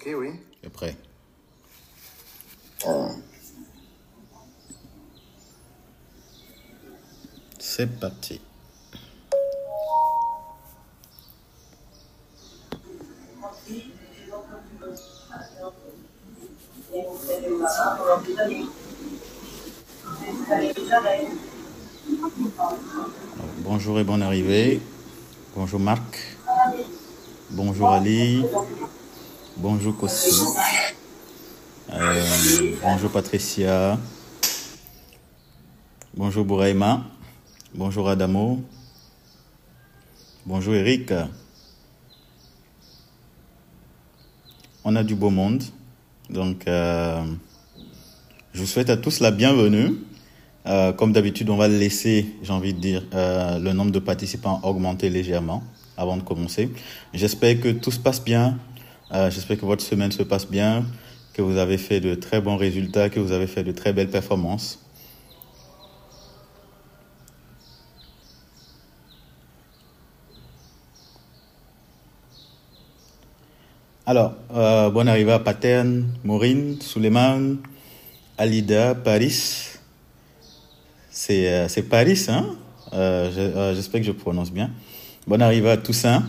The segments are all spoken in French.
Ok, oui. Es prêt C'est parti. Bonjour et bonne arrivée. Bonjour Marc. Bonjour Ali. Bonjour Kossi. Euh, bonjour Patricia. Bonjour Bouraïma. Bonjour Adamo. Bonjour Eric. On a du beau monde. Donc, euh, je vous souhaite à tous la bienvenue. Euh, comme d'habitude, on va laisser, j'ai envie de dire, euh, le nombre de participants augmenter légèrement avant de commencer. J'espère que tout se passe bien. Euh, J'espère que votre semaine se passe bien, que vous avez fait de très bons résultats, que vous avez fait de très belles performances. Alors, euh, bonne arrivée à Paterne, Maureen, Suleiman, Alida, Paris. C'est euh, Paris, hein? Je- J'espère que je prononce bien. Bonne arrivée à Toussaint.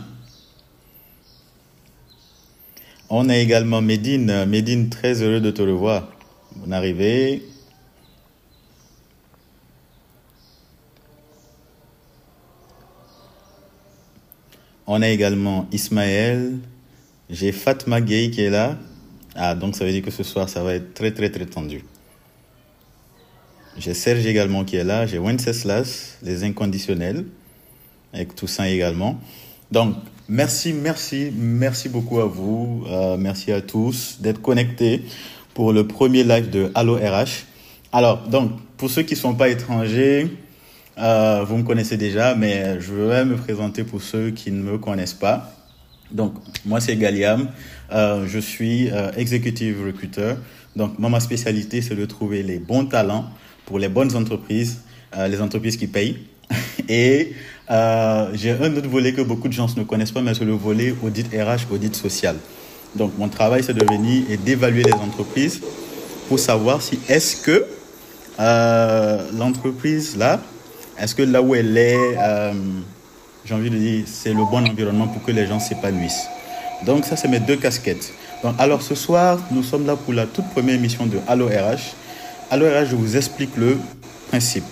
On a également Médine. Médine, très heureux de te revoir. Bonne arrivée. On a également Ismaël. J'ai Fatma Gay qui est là. Ah, donc ça veut dire que ce soir, ça va être très, très, très tendu. J'ai Serge également qui est là. J'ai Wenceslas, les inconditionnels, avec Toussaint également. Donc, merci, merci, merci beaucoup à vous. Euh, merci à tous d'être connectés pour le premier live de Allo RH. Alors, donc, pour ceux qui ne sont pas étrangers, euh, vous me connaissez déjà, mais je vais me présenter pour ceux qui ne me connaissent pas. Donc, moi, c'est Galiam. Euh, je suis euh, executive recruiter. Donc, moi, ma spécialité, c'est de trouver les bons talents pour les bonnes entreprises, euh, les entreprises qui payent. Et euh, j'ai un autre volet que beaucoup de gens ne connaissent pas, mais c'est le volet audit RH, audit social. Donc, mon travail, c'est de venir et d'évaluer les entreprises pour savoir si est-ce que euh, l'entreprise là, est-ce que là où elle est, euh, j'ai envie de dire, c'est le bon environnement pour que les gens s'épanouissent. Donc ça, c'est mes deux casquettes. Donc, alors ce soir, nous sommes là pour la toute première émission de Allo RH. Allo RH, je vous explique le principe.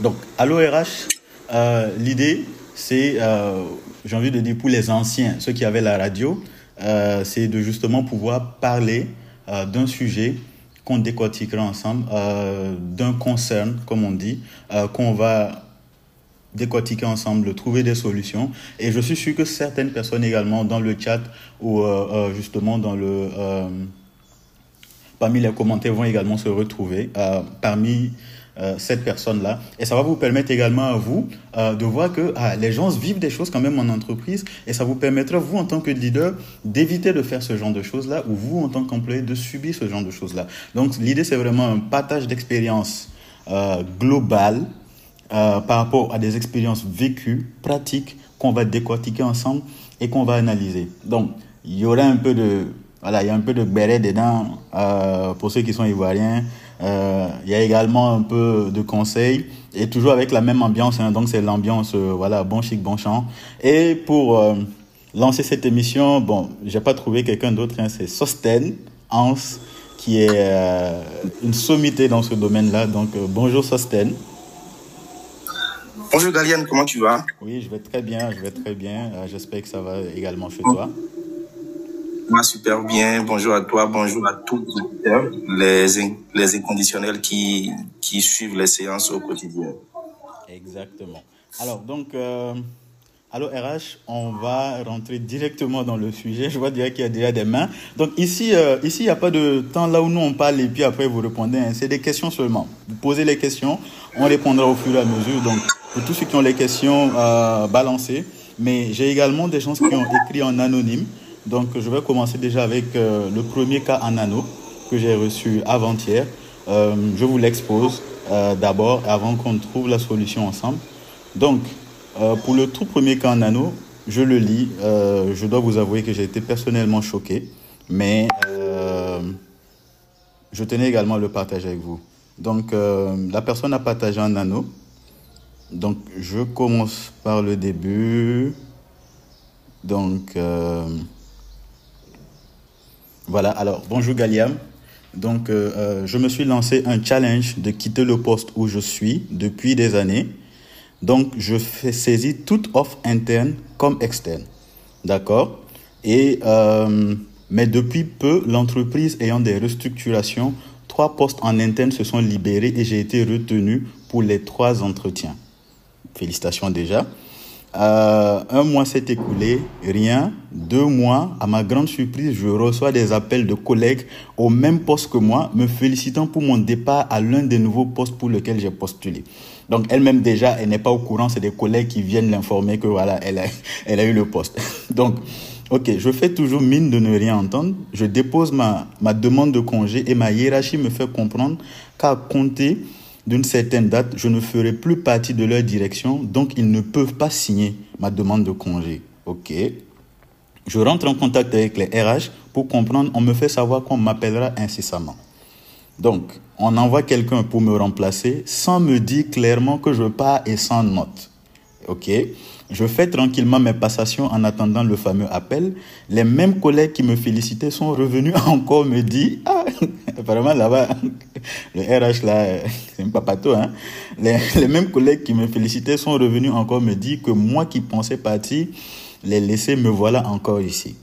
Donc, Allo RH, euh, l'idée, c'est, euh, j'ai envie de dire pour les anciens, ceux qui avaient la radio, euh, c'est de justement pouvoir parler d'un sujet qu'on décortiquera ensemble, d'un concern, comme on dit, qu'on va décortiquer ensemble, trouver des solutions. Et je suis sûr que certaines personnes également dans le chat ou justement dans le parmi les commentaires vont également se retrouver parmi euh, cette personne-là. Et ça va vous permettre également à vous euh, de voir que ah, les gens vivent des choses quand même en entreprise et ça vous permettra, vous en tant que leader, d'éviter de faire ce genre de choses-là ou vous en tant qu'employé de subir ce genre de choses-là. Donc l'idée, c'est vraiment un partage d'expériences euh, globales par rapport à des expériences vécues, pratiques, qu'on va décortiquer ensemble et qu'on va analyser. Donc, il y aura un peu de, voilà, il y a un peu de béret dedans pour ceux qui sont ivoiriens. Euh, il y a également un peu de conseils et toujours avec la même ambiance. hein. donc, c'est l'ambiance, euh, voilà, bon chic, bon chant. Et pour euh, lancer cette émission, bon, j'ai pas trouvé quelqu'un d'autre. hein, c'est Sosten Hans qui est une sommité dans ce domaine-là. Donc, bonjour Sosten. Bonjour Galiane, comment tu vas? Oui, je vais très bien, je vais très bien. J'espère que ça va également chez toi. Moi, super bien. Bonjour à toi, bonjour à tous les les, in- les inconditionnels qui, qui suivent les séances au quotidien. Exactement. Alors, donc, euh, allô RH, on va rentrer directement dans le sujet. Je vois déjà qu'il y a déjà des mains. Donc, ici, euh, ici, il n'y a pas de temps là où nous on parle et puis après vous répondez. hein. C'est des questions seulement. Vous posez les questions, on répondra au fur et à mesure. Donc, pour tous ceux qui ont les questions, euh, balancez. Mais j'ai également des gens qui ont écrit en anonyme. Donc, je vais commencer déjà avec euh, le premier cas en anneau que j'ai reçu avant-hier. Euh, je vous l'expose euh, d'abord avant qu'on trouve la solution ensemble. Donc, pour le tout premier cas en anneau, je le lis. Je dois vous avouer que j'ai été personnellement choqué. mais je tenais également à le partager avec vous. Donc, la personne a partagé un anneau. Donc, je commence par le début. Donc, voilà. Alors, bonjour Galiam. Donc, je me suis lancé un challenge de quitter le poste où je suis depuis des années. Donc, je fais saisir toute offre interne comme externe. D'accord? Et mais depuis peu, l'entreprise ayant des restructurations, trois postes en interne se sont libérés et j'ai été retenu pour les trois entretiens. Félicitations déjà. Euh, un mois s'est écoulé, rien. Deux mois, à ma grande surprise, je reçois des appels de collègues au même poste que moi, me félicitant pour mon départ à l'un des nouveaux postes pour lesquels j'ai postulé. Donc elle-même déjà, elle n'est pas au courant, c'est des collègues qui viennent l'informer que voilà, elle a, elle a eu le poste. Donc Ok, je fais toujours mine de ne rien entendre. Je dépose ma, ma demande de congé et ma hiérarchie me fait comprendre qu'à compter d'une certaine date, je ne ferai plus partie de leur direction, donc ils ne peuvent pas signer ma demande de congé. Ok. Je rentre en contact avec les RH pour comprendre. On me fait savoir qu'on m'appellera incessamment. Donc, on envoie quelqu'un pour me remplacer sans me dire clairement que je pars et sans note. Ok. Je fais tranquillement mes passations en attendant le fameux appel. Les mêmes collègues qui me félicitaient sont revenus encore me dire, ah, apparemment là-bas, le RH là, c'est un papato, hein. Les, mêmes collègues qui me félicitaient sont revenus encore me dire que moi qui pensais partir, les laisser, me voilà encore ici.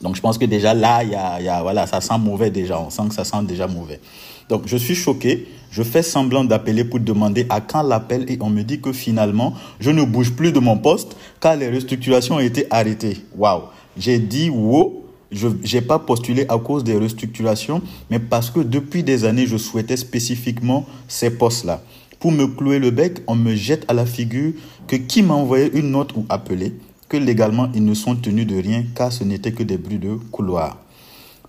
Donc je pense que déjà là, y y a, voilà, ça sent mauvais déjà. On sent que ça sent déjà mauvais. Donc je suis choqué. Je fais semblant d'appeler pour demander à quand l'appel et on me dit que finalement, je ne bouge plus de mon poste car les restructurations ont été arrêtées. Waouh. J'ai dit wow. Je n'ai pas postulé à cause des restructurations, mais parce que depuis des années, je souhaitais spécifiquement ces postes-là. Pour me clouer le bec, on me jette à la figure que qui m'a envoyé une note ou appelé, que légalement ils ne sont tenus de rien car ce n'était que des bruits de couloir.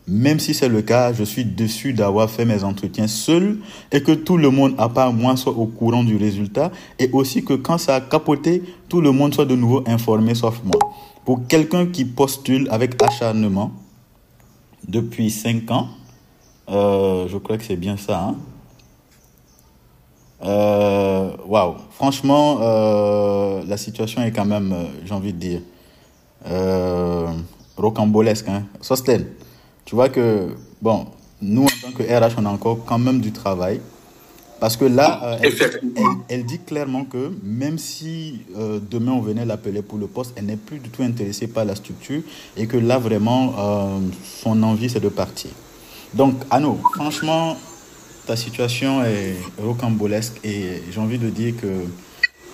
Même si c'est le cas, je suis déçu d'avoir fait mes entretiens seul et que tout le monde, à part moi, soit au courant du résultat et aussi que quand ça a capoté, tout le monde soit de nouveau informé sauf moi. Pour quelqu'un qui postule avec acharnement depuis 5 ans, euh, je crois que c'est bien ça. Hein? Euh, waouh, franchement, euh, la situation est quand même, j'ai envie de dire, rocambolesque. Hein? Sosten, tu vois que, bon, nous, en tant que RH, on a encore quand même du travail. Parce que là, euh, elle, dit clairement que même si euh, demain on venait l'appeler pour le poste, elle n'est plus du tout intéressée par la structure et que là, vraiment, euh, son envie, c'est de partir. Donc, Anno, franchement, ta situation est rocambolesque et j'ai envie de dire que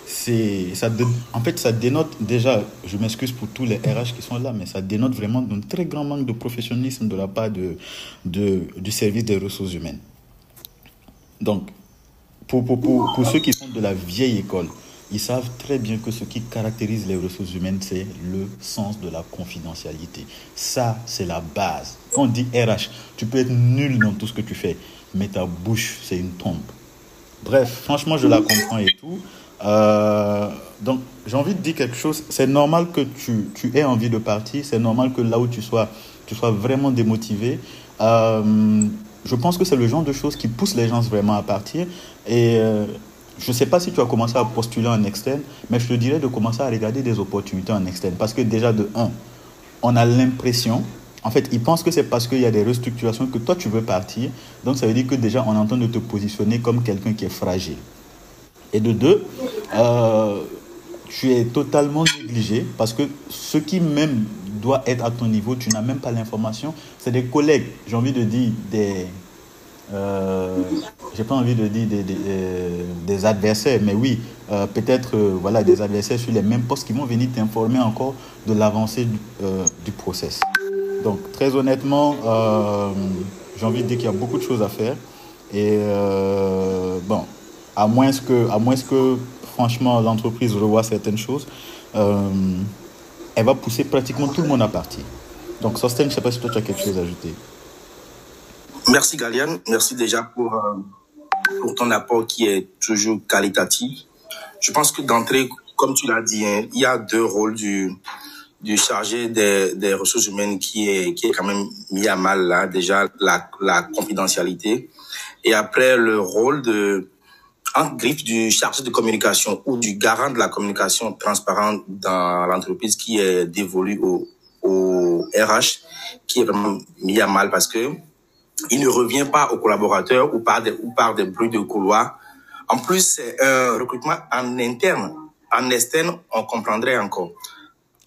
c'est ça en fait ça dénote déjà je m'excuse pour tous les RH qui sont là mais ça dénote vraiment d'un très grand manque de professionnalisme de la part de, de du service des ressources humaines donc pour, pour, pour, pour ceux qui sont de la vieille école ils savent très bien que ce qui caractérise les ressources humaines, c'est le sens de la confidentialité. Ça, c'est la base. Quand on dit RH, tu peux être nul dans tout ce que tu fais, mais ta bouche, c'est une tombe. Bref, franchement, je la comprends et tout. Euh, donc, j'ai envie de dire quelque chose. C'est normal que tu, tu, aies envie de partir. C'est normal que là où tu sois, tu sois vraiment démotivé. Euh, je pense que c'est le genre de choses qui pousse les gens vraiment à partir. Et euh, je ne sais pas si tu as commencé à postuler en externe, mais je te dirais de commencer à regarder des opportunités en externe. Parce que déjà, de un, on a l'impression, en fait, ils pensent que c'est parce qu'il y a des restructurations que toi, tu veux partir. Donc, ça veut dire que déjà, on entend de te positionner comme quelqu'un qui est fragile. Et de deux, euh, tu es totalement négligé parce que ce qui même doit être à ton niveau, tu n'as même pas l'information. C'est des collègues, j'ai envie de dire des... Euh, j'ai pas envie de dire des, des adversaires, mais oui, euh, peut-être euh, voilà, des adversaires sur les mêmes postes qui vont venir t'informer encore de l'avancée du, du, process. Donc très honnêtement, j'ai envie de dire qu'il y a beaucoup de choses à faire. Et bon, à moins que, à moins que franchement l'entreprise revoie certaines choses, euh, elle va pousser pratiquement tout le monde à partir. Donc Sosten, je ne sais pas si toi tu as quelque chose à ajouter. Merci Galian, merci déjà pour, euh, pour ton apport qui est toujours qualitatif. Je pense que d'entrée, comme tu l'as dit, hein, il y a deux rôles du, du chargé des, des ressources humaines qui est, qui est quand même mis à mal là, déjà la, la confidentialité. Et après, le rôle de, en griffe du chargé de communication ou du garant de la communication transparente dans l'entreprise qui est dévolu au, au RH, qui est vraiment mis à mal parce que il ne revient pas aux collaborateurs ou par des, ou par des bruits de couloir. En plus, c'est un recrutement en interne. En externe, on comprendrait encore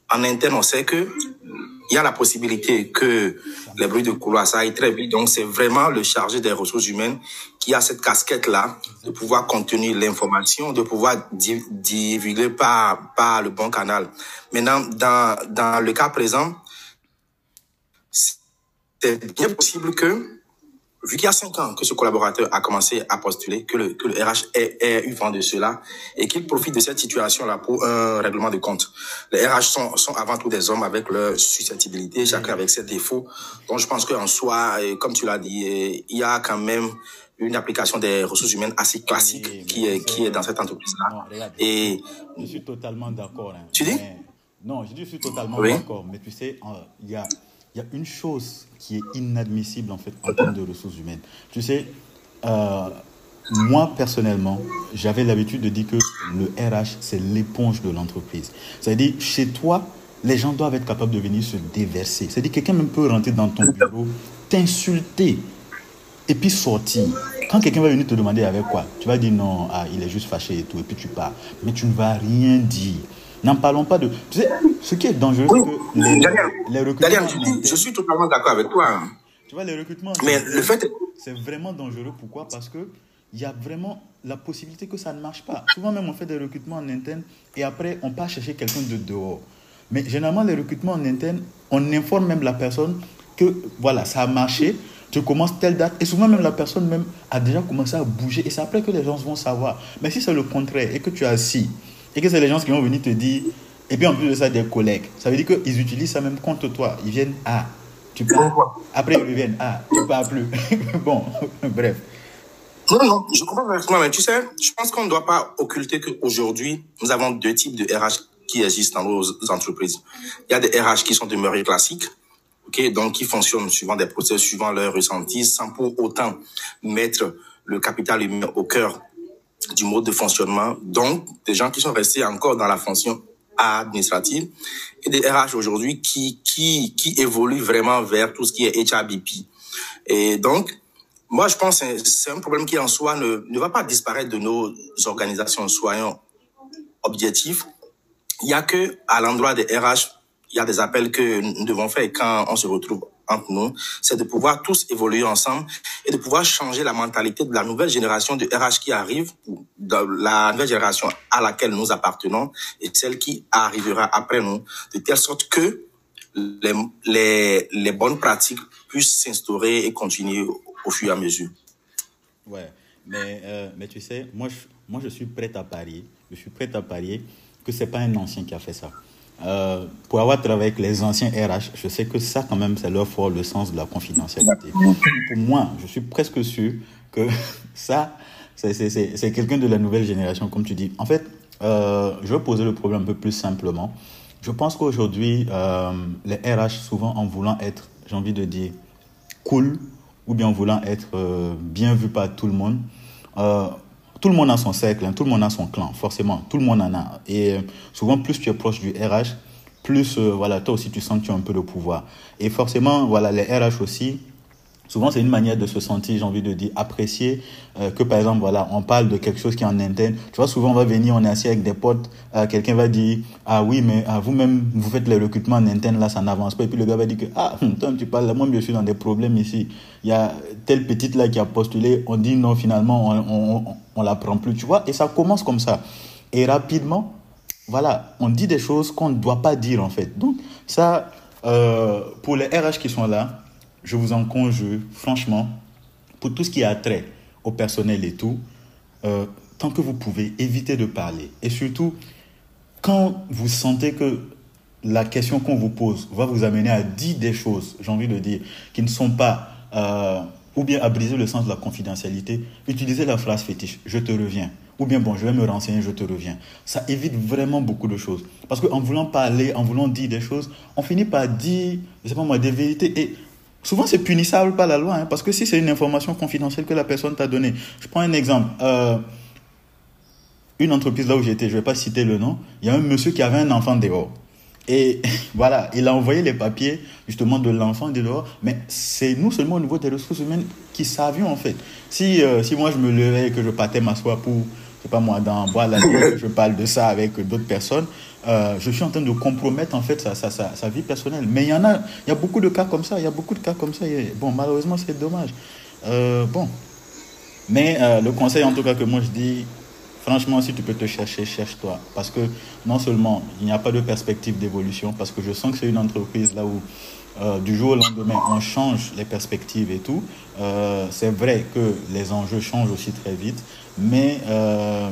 en interne, on sait que il y a la possibilité que les bruits de couloir, ça aille très vite. Donc, c'est vraiment le chargé des ressources humaines qui a cette casquette-là de pouvoir contenir l'information, de pouvoir divulguer par, par le bon canal. Maintenant, dans, dans le cas présent, c'est bien possible que vu qu'il y a cinq ans que ce collaborateur a commencé à postuler, que le, que le RH ait, eu vent de cela et qu'il profite de cette situation-là pour un règlement de compte. Les RH sont, sont avant tout des hommes avec leur susceptibilité, chacun avec ses défauts. Donc je pense qu'en soi, comme tu l'as dit, il y a quand même une application des ressources humaines assez classique qui est, qui est dans cette entreprise-là. Et je suis totalement d'accord. Hein. tu dis? Non, je suis totalement d'accord. Mais tu sais, il y a il y a une chose qui est inadmissible en fait en termes de ressources humaines. Tu sais, euh, moi personnellement, j'avais l'habitude de dire que le RH c'est l'éponge de l'entreprise. C'est-à-dire chez toi, les gens doivent être capables de venir se déverser. C'est-à-dire quelqu'un même peut rentrer dans ton bureau, t'insulter et puis sortir. Quand quelqu'un va venir te demander avec quoi, tu vas dire non, ah, il est juste fâché et tout, et puis tu pars. Mais tu ne vas rien dire. N'en parlons pas de. Tu sais, ce qui est dangereux, c'est que les, les recrutements. je suis totalement d'accord avec toi. Hein. Tu vois, les recrutements. Mais le fait. C'est vraiment dangereux. Pourquoi? Parce que il y a vraiment la possibilité que ça ne marche pas. Souvent même, on fait des recrutements en interne et après, on part chercher quelqu'un de dehors. Mais généralement, les recrutements en interne, on informe même la personne que voilà, ça a marché, tu commences telle date, et souvent même la personne même a déjà commencé à bouger, et c'est après que les gens vont savoir. Mais si c'est le contraire, et que tu as assis, et que c'est les gens qui vont venir te dire, et puis en plus de ça, des collègues. Ça veut dire qu'ils utilisent ça même contre toi. Ils viennent, ah, tu parles. Après, ils reviennent, ah, tu parles plus. bon, bref. Non, non, je comprends parfaitement, mais tu sais, je pense qu'on ne doit pas occulter qu'aujourd'hui, nous avons deux types de RH qui existent dans nos entreprises. Il y a des RH qui sont demeurés classiques, ok, donc qui fonctionnent suivant des procès, suivant leurs ressentis, sans pour autant mettre le capital humain au cœur du mode de fonctionnement. Donc, des gens qui sont restés encore dans la fonction administrative et des RH aujourd'hui qui, qui, qui évoluent vraiment vers tout ce qui est HRBP. Et donc, moi, je pense que c'est un problème qui en soi ne, ne va pas disparaître de nos organisations, soyons objectifs. Il y a que à l'endroit des RH, il y a des appels que nous devons faire quand on se retrouve entre nous, c'est de pouvoir tous évoluer ensemble et de pouvoir changer la mentalité de la nouvelle génération de RH qui arrive, de la nouvelle génération à laquelle nous appartenons et celle qui arrivera après nous, de telle sorte que les, bonnes pratiques puissent s'instaurer et continuer au, fur et à mesure. Ouais, mais, euh, mais tu sais, moi je, moi je suis prêt à parier, je suis prêt à parier que c'est pas un ancien qui a fait ça. Euh, pour avoir travaillé avec les anciens RH, je sais que ça, quand même, c'est leur fort, le sens de la confidentialité. Pour moi, je suis presque sûr que ça, c'est quelqu'un de la nouvelle génération, comme tu dis. En fait, euh, je vais poser le problème un peu plus simplement. Je pense qu'aujourd'hui, euh, les RH, souvent en voulant être, j'ai envie de dire, cool, ou bien en voulant être bien vu par tout le monde, tout le monde a son cercle, hein, tout le monde a son clan, forcément, tout le monde en a. Et euh, souvent, plus tu es proche du RH, plus, euh, voilà, toi aussi, tu sens que tu as un peu de pouvoir. Et forcément, voilà, les RH aussi, souvent, c'est une manière de se sentir, j'ai envie de dire, apprécié, euh, que par exemple, voilà, on parle de quelque chose qui est en interne. Tu vois, souvent, on va venir, on est assis avec des potes, quelqu'un va dire, ah oui, mais ah, vous-même, vous faites les recrutements en interne, là, ça n'avance pas. Et puis le gars va dire que, ah, toi, tu parles, moi, je suis dans des problèmes ici. Il y a telle petite là qui a postulé, on dit non, finalement, on, on on la prend plus, tu vois. Et ça commence comme ça. Et rapidement, voilà, on dit des choses qu'on ne doit pas dire en fait. Donc ça, euh, pour les RH qui sont là, je vous en conjure, franchement, pour tout ce qui a trait au personnel et tout, euh, tant que vous pouvez, évitez de parler. Et surtout, quand vous sentez que la question qu'on vous pose va vous amener à dire des choses, j'ai envie de dire, qui ne sont pas euh, ou bien à briser le sens de la confidentialité, utilisez la phrase fétiche, je te reviens, ou bien bon, je vais me renseigner, je te reviens. Ça évite vraiment beaucoup de choses. Parce qu'en voulant parler, en voulant dire des choses, on finit par dire, je sais pas moi, des vérités. Et souvent, c'est punissable par la loi. Hein, parce que si c'est une information confidentielle que la personne t'a donnée. Je prends un exemple. Euh, une entreprise là où j'étais, je vais pas citer le nom, il y a un monsieur qui avait un enfant dehors. Et voilà, il a envoyé les papiers justement de l'enfant dehors. Mais c'est nous seulement au niveau des ressources humaines qui savions en fait. Si, euh, si moi je me levais et que je partais m'asseoir pour, je sais pas moi, dans bois la nuit, je parle de ça avec d'autres personnes, euh, je suis en train de compromettre en fait sa, vie personnelle. Mais il y en a, il y a beaucoup de cas comme ça, il y a beaucoup de cas comme ça. bon, malheureusement, c'est dommage. Euh, bon. Mais euh, le conseil en tout cas que moi je dis, franchement, si tu peux te chercher, cherche-toi. Parce que non seulement il n'y a pas de perspective d'évolution, parce que je sens que c'est une entreprise là où du jour au lendemain, on change les perspectives et tout. C'est vrai que les enjeux changent aussi très vite, mais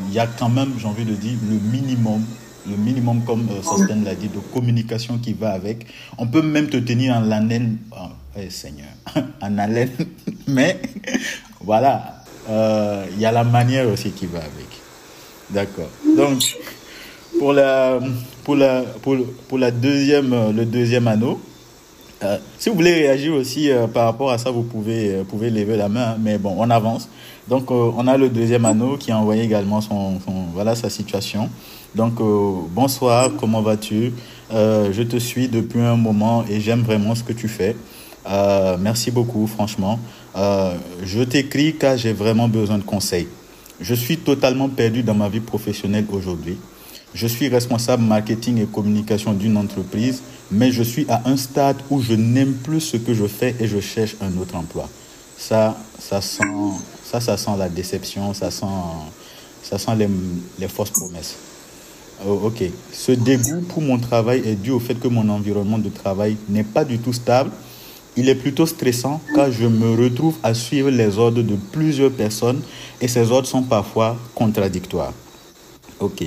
il y a quand même, j'ai envie de dire, le minimum, le minimum, comme euh, l'a dit, de communication qui va avec. On peut même te tenir en haleine, oh, eh, Seigneur, en haleine, mais voilà, euh, il y a la manière aussi qui va avec. D'accord. Donc, pour la, pour la, pour, pour la deuxième, le deuxième anneau, euh, si vous voulez réagir aussi euh, par rapport à ça, vous pouvez, euh, pouvez lever la main, mais bon, on avance. Donc, euh, on a le deuxième anneau qui a envoyé également son, son voilà sa situation. Donc, bonsoir, comment vas-tu? Je te suis depuis un moment et j'aime vraiment ce que tu fais. merci beaucoup, franchement. je t'écris car j'ai vraiment besoin de conseils. Je suis totalement perdu dans ma vie professionnelle aujourd'hui. Je suis responsable marketing et communication d'une entreprise, mais je suis à un stade où je n'aime plus ce que je fais et je cherche un autre emploi. Ça, ça sent, ça, sent la déception, ça sent, les fausses promesses. Oh, ok. Ce dégoût pour mon travail est dû au fait que mon environnement de travail n'est pas du tout stable il est plutôt stressant car je me retrouve à suivre les ordres de plusieurs personnes et ces ordres sont parfois contradictoires. Ok.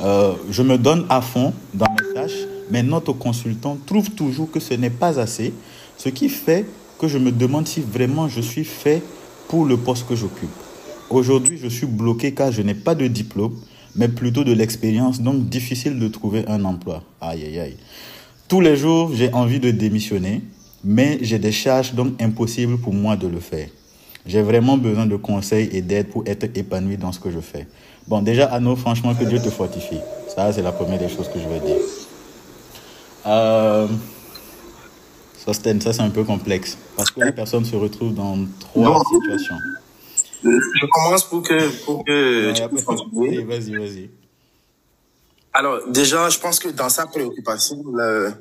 Euh, je me donne à fond dans mes tâches, mais notre consultant trouve toujours que ce n'est pas assez, ce qui fait que je me demande si vraiment je suis fait pour le poste que j'occupe. Aujourd'hui, je suis bloqué car je n'ai pas de diplôme, mais plutôt de l'expérience, donc difficile de trouver un emploi. Aïe, aïe, aïe. Tous les jours, j'ai envie de démissionner, mais j'ai des charges donc impossible pour moi de le faire. J'ai vraiment besoin de conseils et d'aide pour être épanoui dans ce que je fais. Bon, déjà, Anno, franchement, que Dieu te fortifie. Ça, c'est la première des choses que je veux dire. Euh, ça, c'est un peu complexe. Parce que les personnes se retrouvent dans trois situations. Je commence pour que, pour que tu Vas-y, vas-y. Alors, déjà, je pense que dans sa préoccupation, le,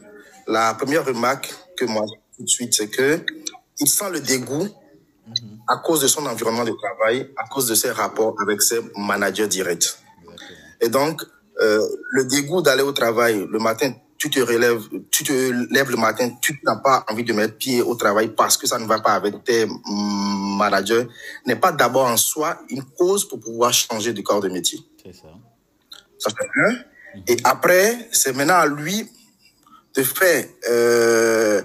la première remarque que moi tout de suite, c'est que il sent le dégoût à cause de son environnement de travail, à cause de ses rapports avec ses managers directs. Et donc, euh, le dégoût d'aller au travail le matin, tu te relèves, tu te lèves le matin, tu n'as pas envie de mettre pied au travail parce que ça ne va pas avec tes managers, n'est pas d'abord en soi une cause pour pouvoir changer de corps de métier. C'est ça. Ça fait un. Et après, c'est maintenant à lui de faire euh,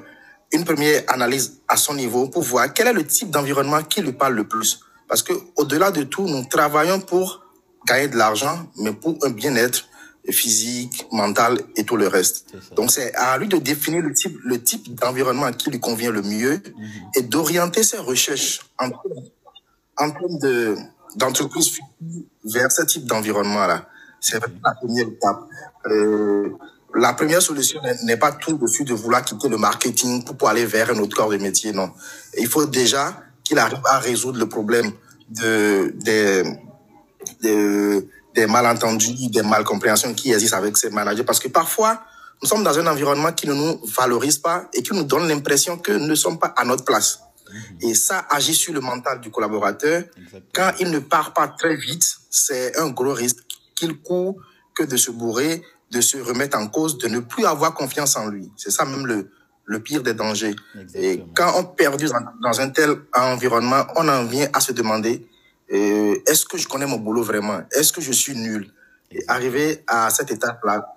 une première analyse à son niveau pour voir quel est le type d'environnement qui lui parle le plus. Parce que au-delà de tout, nous travaillons pour gagner de l'argent, mais pour un bien-être physique, mental et tout le reste. Donc c'est à lui de définir le type, le type d'environnement qui lui convient le mieux -hmm. et d'orienter ses recherches en, en termes de d'entreprise vers ce type d'environnement-là. C'est la première étape. Euh, la première solution n'est pas tout de suite de vouloir quitter le marketing pour, pour aller vers un autre corps de métier, non. Il faut déjà qu'il arrive à résoudre le problème de, des, de, des malentendus, des malcompréhensions qui existent avec ces managers. Parce que parfois, nous sommes dans un environnement qui ne nous valorise pas et qui nous donne l'impression que nous ne sommes pas à notre place. Mmh. Et ça agit sur le mental du collaborateur. Exactement. Quand il ne part pas très vite, c'est un gros risque qu'il court que de se bourrer de se remettre en cause, de ne plus avoir confiance en lui. C'est ça même le, le pire des dangers. Exactement. Et quand on dans, dans, un tel environnement, on en vient à se demander euh, est-ce que je connais mon boulot vraiment? Est-ce que je suis nul? Et arriver à cette étape-là,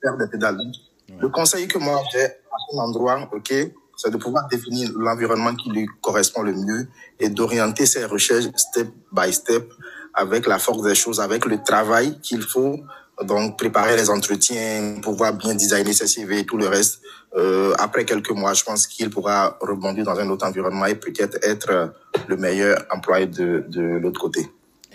perdre des pédales. Ouais. Le conseil que moi j'ai à son endroit, ok, c'est de pouvoir définir l'environnement qui lui correspond le mieux et d'orienter ses recherches step by step avec la force des choses, avec le travail qu'il faut, donc préparer les entretiens, pouvoir bien designer ses CV et tout le reste. Euh, après quelques mois, je pense qu'il pourra rebondir dans un autre environnement et peut-être être le meilleur employé de, de l'autre côté.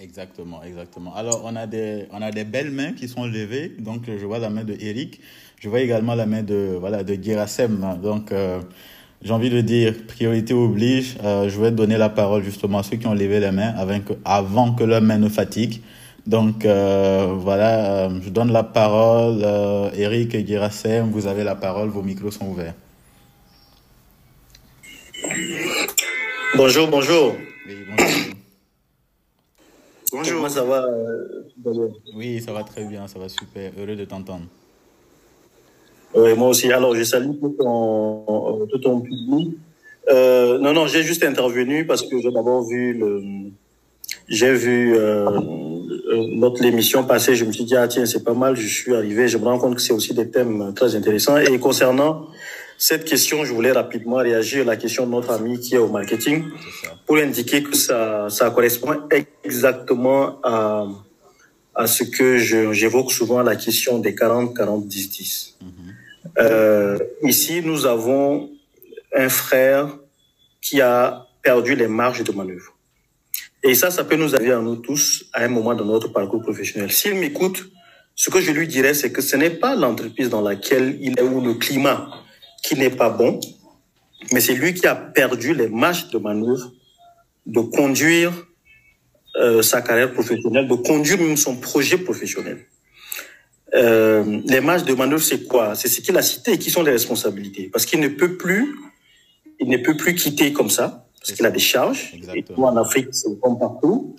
Exactement, exactement. Alors, on a des, on a des belles mains qui sont levées. Donc, je vois la main de Eric. Je vois également la main de, voilà, de Girasem. Donc, euh, j'ai envie de dire, priorité oblige. Euh, je vais donner la parole justement à ceux qui ont levé les mains avant que, avant que leurs mains ne fatiguent. Donc, euh, voilà, je donne la parole. Eric et Girasem, vous avez la parole. Vos micros sont ouverts. Bonjour, bonjour. Oui, bonjour. Bonjour. Comment ça va euh, Oui, ça va très bien, ça va super. Heureux de t'entendre. Oui, moi aussi. Alors, je salue tout ton, tout ton public. Euh, non, non, j'ai juste intervenu parce que j'ai d'abord vu le, j'ai vu euh, euh notre émission passer. Je me suis dit ah tiens c'est pas mal. Je suis arrivé. Je me rends compte que c'est aussi des thèmes très intéressants. Et concernant cette question, je voulais rapidement réagir à la question de notre ami qui est au marketing pour indiquer que ça, ça correspond exactement à, à ce que j'évoque souvent la question des 40, 40, 10, 10. euh, ici, nous avons un frère qui a perdu les marges de manœuvre. Et ça, ça peut nous arriver à nous tous à un moment de notre parcours professionnel. S'il m'écoute, ce que je lui dirais, c'est que ce n'est pas l'entreprise dans laquelle il est ou le climat qui n'est pas bon, mais c'est lui qui a perdu les marges de manœuvre de conduire euh, sa carrière professionnelle, de conduire même son projet professionnel. Euh, les marges de manœuvre, c'est quoi? C'est ce qu'il a cité et qui sont les responsabilités. Parce qu'il ne peut plus, il ne peut plus quitter comme ça, parce qu'il a des charges. Et tout en Afrique, c'est comme partout.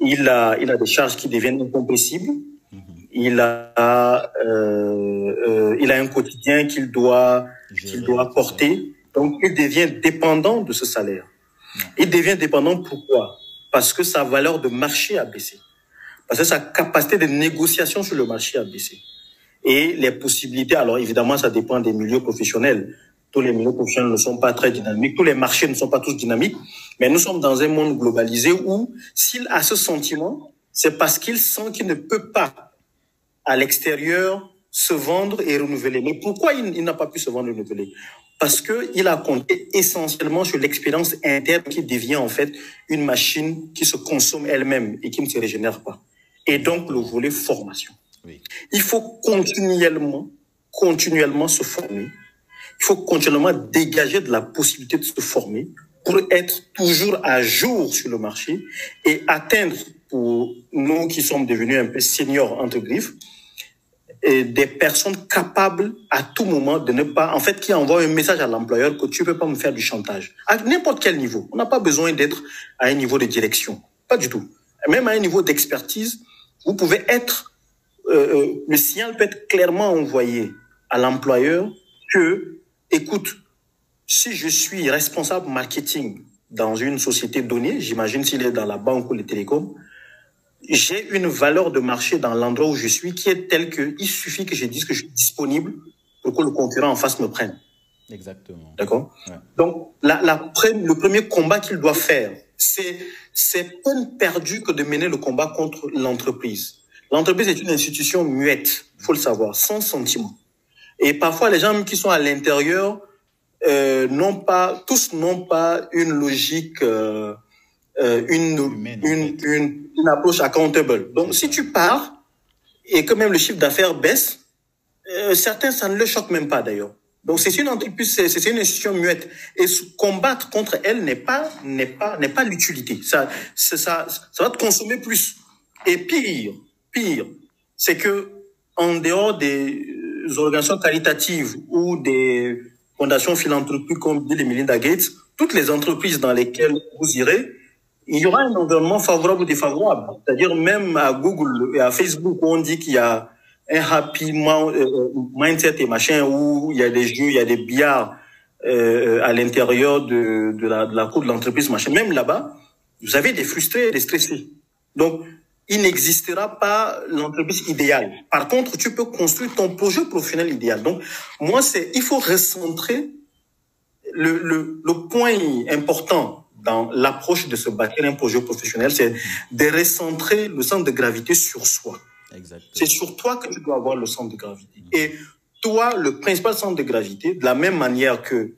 Il a, il a des charges qui deviennent incompressibles. Mm-hmm. Il a, euh, euh, il a un quotidien qu'il doit qu'il doit porter. Donc, il devient dépendant de ce salaire. Il devient dépendant pourquoi? Parce que sa valeur de marché a baissé. Parce que sa capacité de négociation sur le marché a baissé. Et les possibilités, alors évidemment, ça dépend des milieux professionnels. Tous les milieux professionnels ne sont pas très dynamiques, tous les marchés ne sont pas tous dynamiques, mais nous sommes dans un monde globalisé où s'il a ce sentiment, c'est parce qu'il sent qu'il ne peut pas, à l'extérieur, se vendre et renouveler. Mais pourquoi il, n'a pas pu se vendre et renouveler? Parce que il a compté essentiellement sur l'expérience interne qui devient en fait une machine qui se consomme elle-même et qui ne se régénère pas. Et donc le volet formation. Oui. Il faut continuellement, continuellement se former. Il faut continuellement dégager de la possibilité de se former pour être toujours à jour sur le marché et atteindre pour nous qui sommes devenus un peu seniors entre griffes, des personnes capables à tout moment de ne pas, en fait, qui envoient un message à l'employeur que tu peux pas me faire du chantage. À n'importe quel niveau. On n'a pas besoin d'être à un niveau de direction. Pas du tout. Même à un niveau d'expertise, vous pouvez être, euh, euh le signal peut être clairement envoyé à l'employeur que, écoute, si je suis responsable marketing dans une société donnée, j'imagine s'il est dans la banque ou les télécoms, j'ai une valeur de marché dans l'endroit où je suis qui est telle que il suffit que je dise que je suis disponible pour que le concurrent en face me prenne. Exactement. D'accord? Ouais. Donc la, la, le premier combat qu'il doit faire, c'est c'est peine perdue que de mener le combat contre l'entreprise. L'entreprise est une institution muette, faut le savoir, sans sentiment. Et parfois les gens qui sont à l'intérieur euh, n'ont pas tous n'ont pas une logique euh, euh, une, une, une, une, approche accountable. Donc, si tu pars et que même le chiffre d'affaires baisse, euh, certains, ça ne le choque même pas d'ailleurs. Donc, c'est une entreprise, c'est une institution muette. Et se combattre contre elle n'est pas, n'est pas, n'est pas l'utilité. Ça, ça, ça va te consommer plus. Et pire, pire, c'est que en dehors des organisations caritatives ou des fondations philanthropiques comme dit les Melinda Gates, toutes les entreprises dans lesquelles vous irez, il y aura un environnement favorable ou défavorable. C'est-à-dire même à Google et à Facebook, on dit qu'il y a un happy euh, mindset et machin où il y a des jeux, il y a des billards euh, à l'intérieur de, de, la, de la cour de l'entreprise, machin. Même là-bas, vous avez des frustrés et des stressés. Donc, il n'existera pas l'entreprise idéale. Par contre, tu peux construire ton projet professionnel idéal. Donc, moi, c'est, il faut recentrer le, le, le point important dans l'approche de se bâtir un projet professionnel, c'est de recentrer le centre de gravité sur soi. C'est sur toi que tu dois avoir le centre de gravité. Et toi, le principal centre de gravité, de la même manière que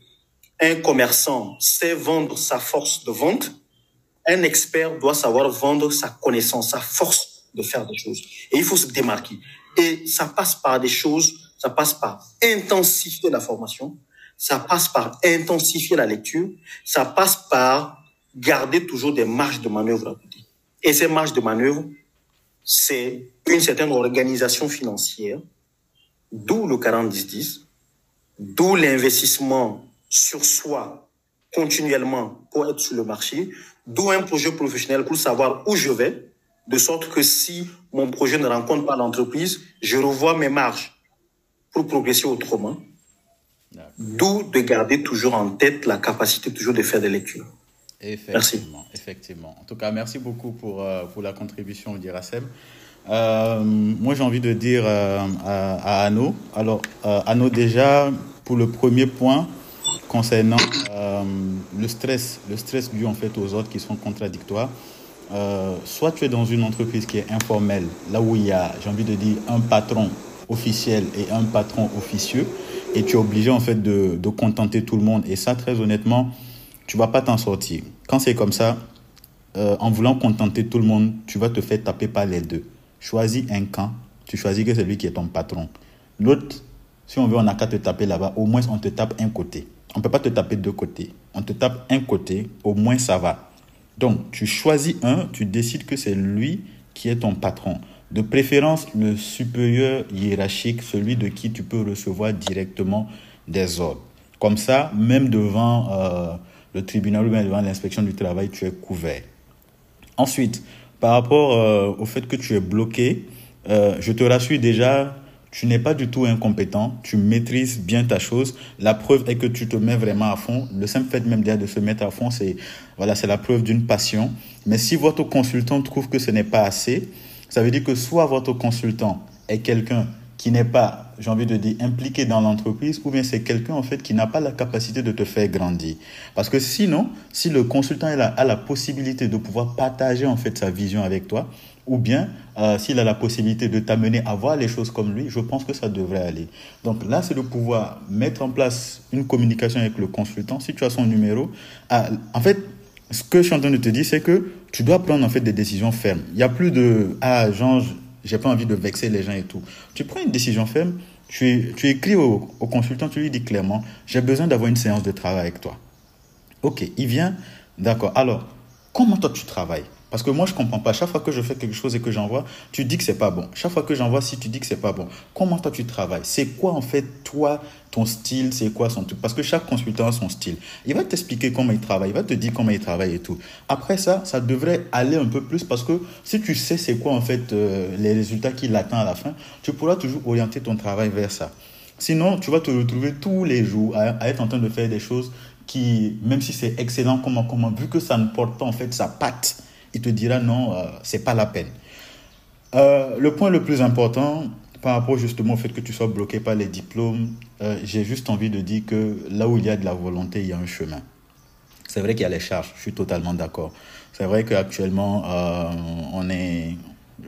un commerçant sait vendre sa force de vente, un expert doit savoir vendre sa connaissance, sa force de faire des choses. Et il faut se démarquer. Et ça passe par des choses, ça passe par intensifier la formation, ça passe par intensifier la lecture, ça passe par garder toujours des marges de manœuvre à côté. Et ces marges de manœuvre, c'est une certaine organisation financière, d'où le 40-10-10, d'où l'investissement sur soi continuellement pour être sur le marché, d'où un projet professionnel pour savoir où je vais, de sorte que si mon projet ne rencontre pas l'entreprise, je revois mes marges pour progresser autrement. D'où de garder toujours en tête la capacité toujours de faire des lectures. Effectivement, merci. effectivement. En tout cas, merci beaucoup pour, euh, pour la contribution au DIRASEM. Euh, moi, j'ai envie de dire euh, à, à Anno. Alors, euh, Anno, déjà, pour le premier point concernant euh, le stress, le stress dû en fait aux autres qui sont contradictoires. Euh, soit tu es dans une entreprise qui est informelle, là où il y a, j'ai envie de dire, un patron officiel et un patron officieux, et tu es obligé en fait de, contenter tout le monde. Et ça, très honnêtement, tu vas pas t'en sortir. Quand c'est comme ça, euh, en voulant contenter tout le monde, tu vas te faire taper par les deux. Choisis un camp, tu choisis que c'est lui qui est ton patron. L'autre, si on veut, on n'a qu'à te taper là-bas, au moins on te tape un côté. On ne peut pas te taper deux côtés. On te tape un côté, au moins ça va. Donc, tu choisis un, tu décides que c'est lui qui est ton patron. De préférence, le supérieur hiérarchique, celui de qui tu peux recevoir directement des ordres. Comme ça, même devant euh, le tribunal ou même devant l'inspection du travail, tu es couvert. Ensuite, par rapport euh, au fait que tu es bloqué, euh, je te rassure déjà, tu n'es pas du tout incompétent, tu maîtrises bien ta chose. La preuve est que tu te mets vraiment à fond. Le simple fait même de se mettre à fond, c'est voilà, c'est la preuve d'une passion. Mais si votre consultant trouve que ce n'est pas assez, ça veut dire que soit votre consultant est quelqu'un qui n'est pas, j'ai envie de dire, impliqué dans l'entreprise, ou bien c'est quelqu'un en fait qui n'a pas la capacité de te faire grandir. Parce que sinon, si le consultant a, a la possibilité de pouvoir partager en fait sa vision avec toi, ou bien euh, s'il a la possibilité de t'amener à voir les choses comme lui, je pense que ça devrait aller. Donc là, c'est de pouvoir mettre en place une communication avec le consultant. Si tu as son numéro, ah, en fait, ce que je suis en train de te dire, c'est que tu dois prendre en fait des décisions fermes. Il n'y a plus de ah Jean, j'ai pas envie de vexer les gens et tout. Tu prends une décision ferme, tu, tu écris au consultant, tu lui dis clairement, j'ai besoin d'avoir une séance de travail avec toi. Ok, il vient, d'accord. Alors, comment toi tu travailles? Parce que moi, je comprends pas. Chaque fois que je fais quelque chose et que j'envoie, tu dis que c'est pas bon. Chaque fois que j'envoie, si tu dis que c'est pas bon, comment toi tu travailles? C'est quoi en fait toi ton style? C'est quoi son truc? Parce que chaque consultant a son style. Il va t'expliquer comment il travaille. Il va te dire comment il travaille et tout. Après ça, ça devrait aller un peu plus parce que si tu sais c'est quoi en fait euh, les résultats qu'il attend à la fin, tu pourras toujours orienter ton travail vers ça. Sinon, tu vas te retrouver tous les jours à, à être en train de faire des choses qui, même si c'est excellent, comment, comment, vu que ça ne porte pas en fait sa patte il te dira non, euh, c'est pas la peine. Euh, le point le plus important par rapport justement au fait que tu sois bloqué par les diplômes, euh, j'ai juste envie de dire que là où il y a de la volonté, il y a un chemin. C'est vrai qu'il y a les charges, je suis totalement d'accord. C'est vrai qu'actuellement, euh, on est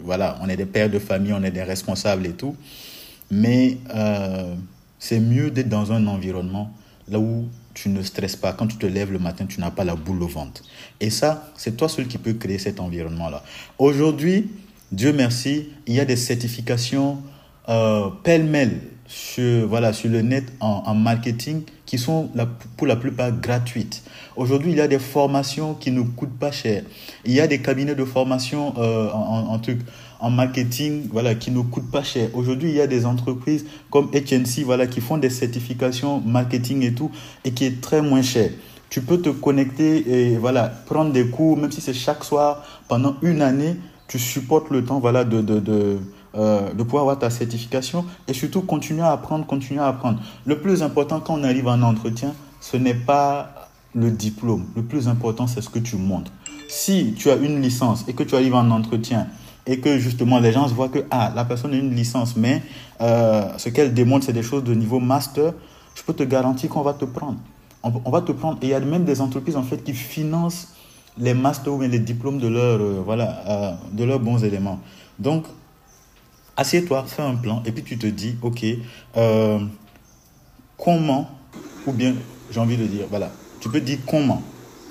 voilà, on est des pères de famille, on est des responsables et tout, mais c'est mieux d'être dans un environnement là où tu ne stresses pas. Quand tu te lèves le matin, tu n'as pas la boule au ventre. Et ça, c'est toi seul qui peux créer cet environnement-là. Aujourd'hui, Dieu merci, il y a des certifications euh, pêle-mêle sur, voilà, sur le net en, en marketing qui sont pour la plupart gratuites. Aujourd'hui, il y a des formations qui ne coûtent pas cher. Il y a des cabinets de formation euh, en, en, truc, en marketing voilà, qui ne coûtent pas cher. Aujourd'hui, il y a des entreprises comme HNC voilà, qui font des certifications marketing et tout et qui est très moins cher. Tu peux te connecter et voilà, prendre des cours, même si c'est chaque soir pendant une année, tu supportes le temps voilà, de, de, de, euh, de pouvoir avoir ta certification et surtout continuer à apprendre, continuer à apprendre. Le plus important quand on arrive en entretien, ce n'est pas le diplôme. Le plus important, c'est ce que tu montres. Si tu as une licence et que tu arrives en entretien et que justement les gens voient que ah, la personne a une licence, mais euh, ce qu'elle démontre, c'est des choses de niveau master, je peux te garantir qu'on va te prendre. on, va te prendre. Et il y a même des entreprises en fait qui financent les masters ou les diplômes de leurs euh, voilà, euh, de leurs bons éléments. Donc, assieds-toi, fais un plan et puis tu te dis, ok, euh, comment, ou bien j'ai envie de dire, voilà, tu peux dire comment,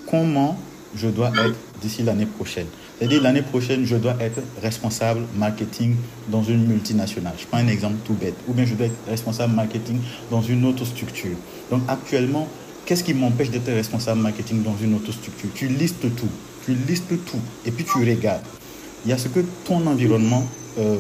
comment je dois être d'ici l'année prochaine. C'est-à-dire l'année prochaine, je dois être responsable marketing dans une multinationale. Je prends un exemple tout bête. Ou bien je dois être responsable marketing dans une autre structure. Donc actuellement, qu'est-ce qui m'empêche d'être responsable marketing dans une autre structure? Tu listes tout. Tu listes tout. Et puis tu regardes. Il y a ce que ton environnement euh, euh,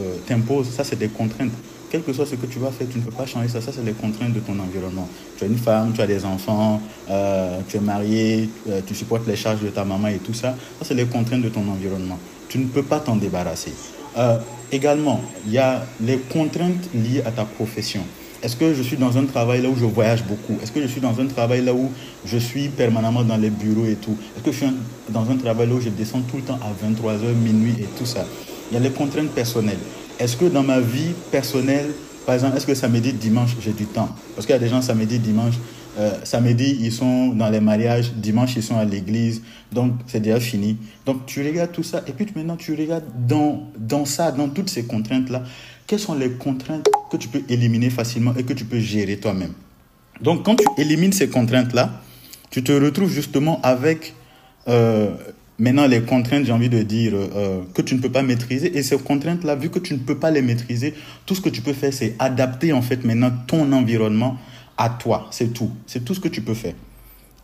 euh, t'impose. Ça, c'est des contraintes quel que soit ce que tu vas faire, tu ne peux pas changer ça. Ça, c'est les contraintes de ton environnement. Tu as une femme, tu as des enfants, euh, tu es marié, euh, tu supportes les charges de ta maman et tout ça. Ça, c'est les contraintes de ton environnement. Tu ne peux pas t'en débarrasser. Euh, également, il y a les contraintes liées à ta profession. Est-ce que je suis dans un travail là où je voyage beaucoup? Est-ce que je suis dans un travail là où je suis permanemment dans les bureaux et tout? Est-ce que je suis dans un travail là où je descends tout le temps à 23h, minuit et tout ça? Il y a les contraintes personnelles. Est-ce que dans ma vie personnelle, par exemple, est-ce que samedi, dimanche, j'ai du temps? Parce qu'il y a des gens samedi, dimanche, euh, samedi, ils sont dans les mariages, dimanche, ils sont à l'église, donc c'est déjà fini. Donc tu regardes tout ça, et puis maintenant tu regardes dans, dans ça, dans toutes ces contraintes-là, quelles sont les contraintes que tu peux éliminer facilement et que tu peux gérer toi-même? Donc quand tu élimines ces contraintes-là, tu te retrouves justement avec euh, Maintenant, les contraintes, j'ai envie de dire, euh, que tu ne peux pas maîtriser. Et ces contraintes-là, vu que tu ne peux pas les maîtriser, tout ce que tu peux faire, c'est adapter en fait maintenant ton environnement à toi. C'est tout. C'est tout ce que tu peux faire.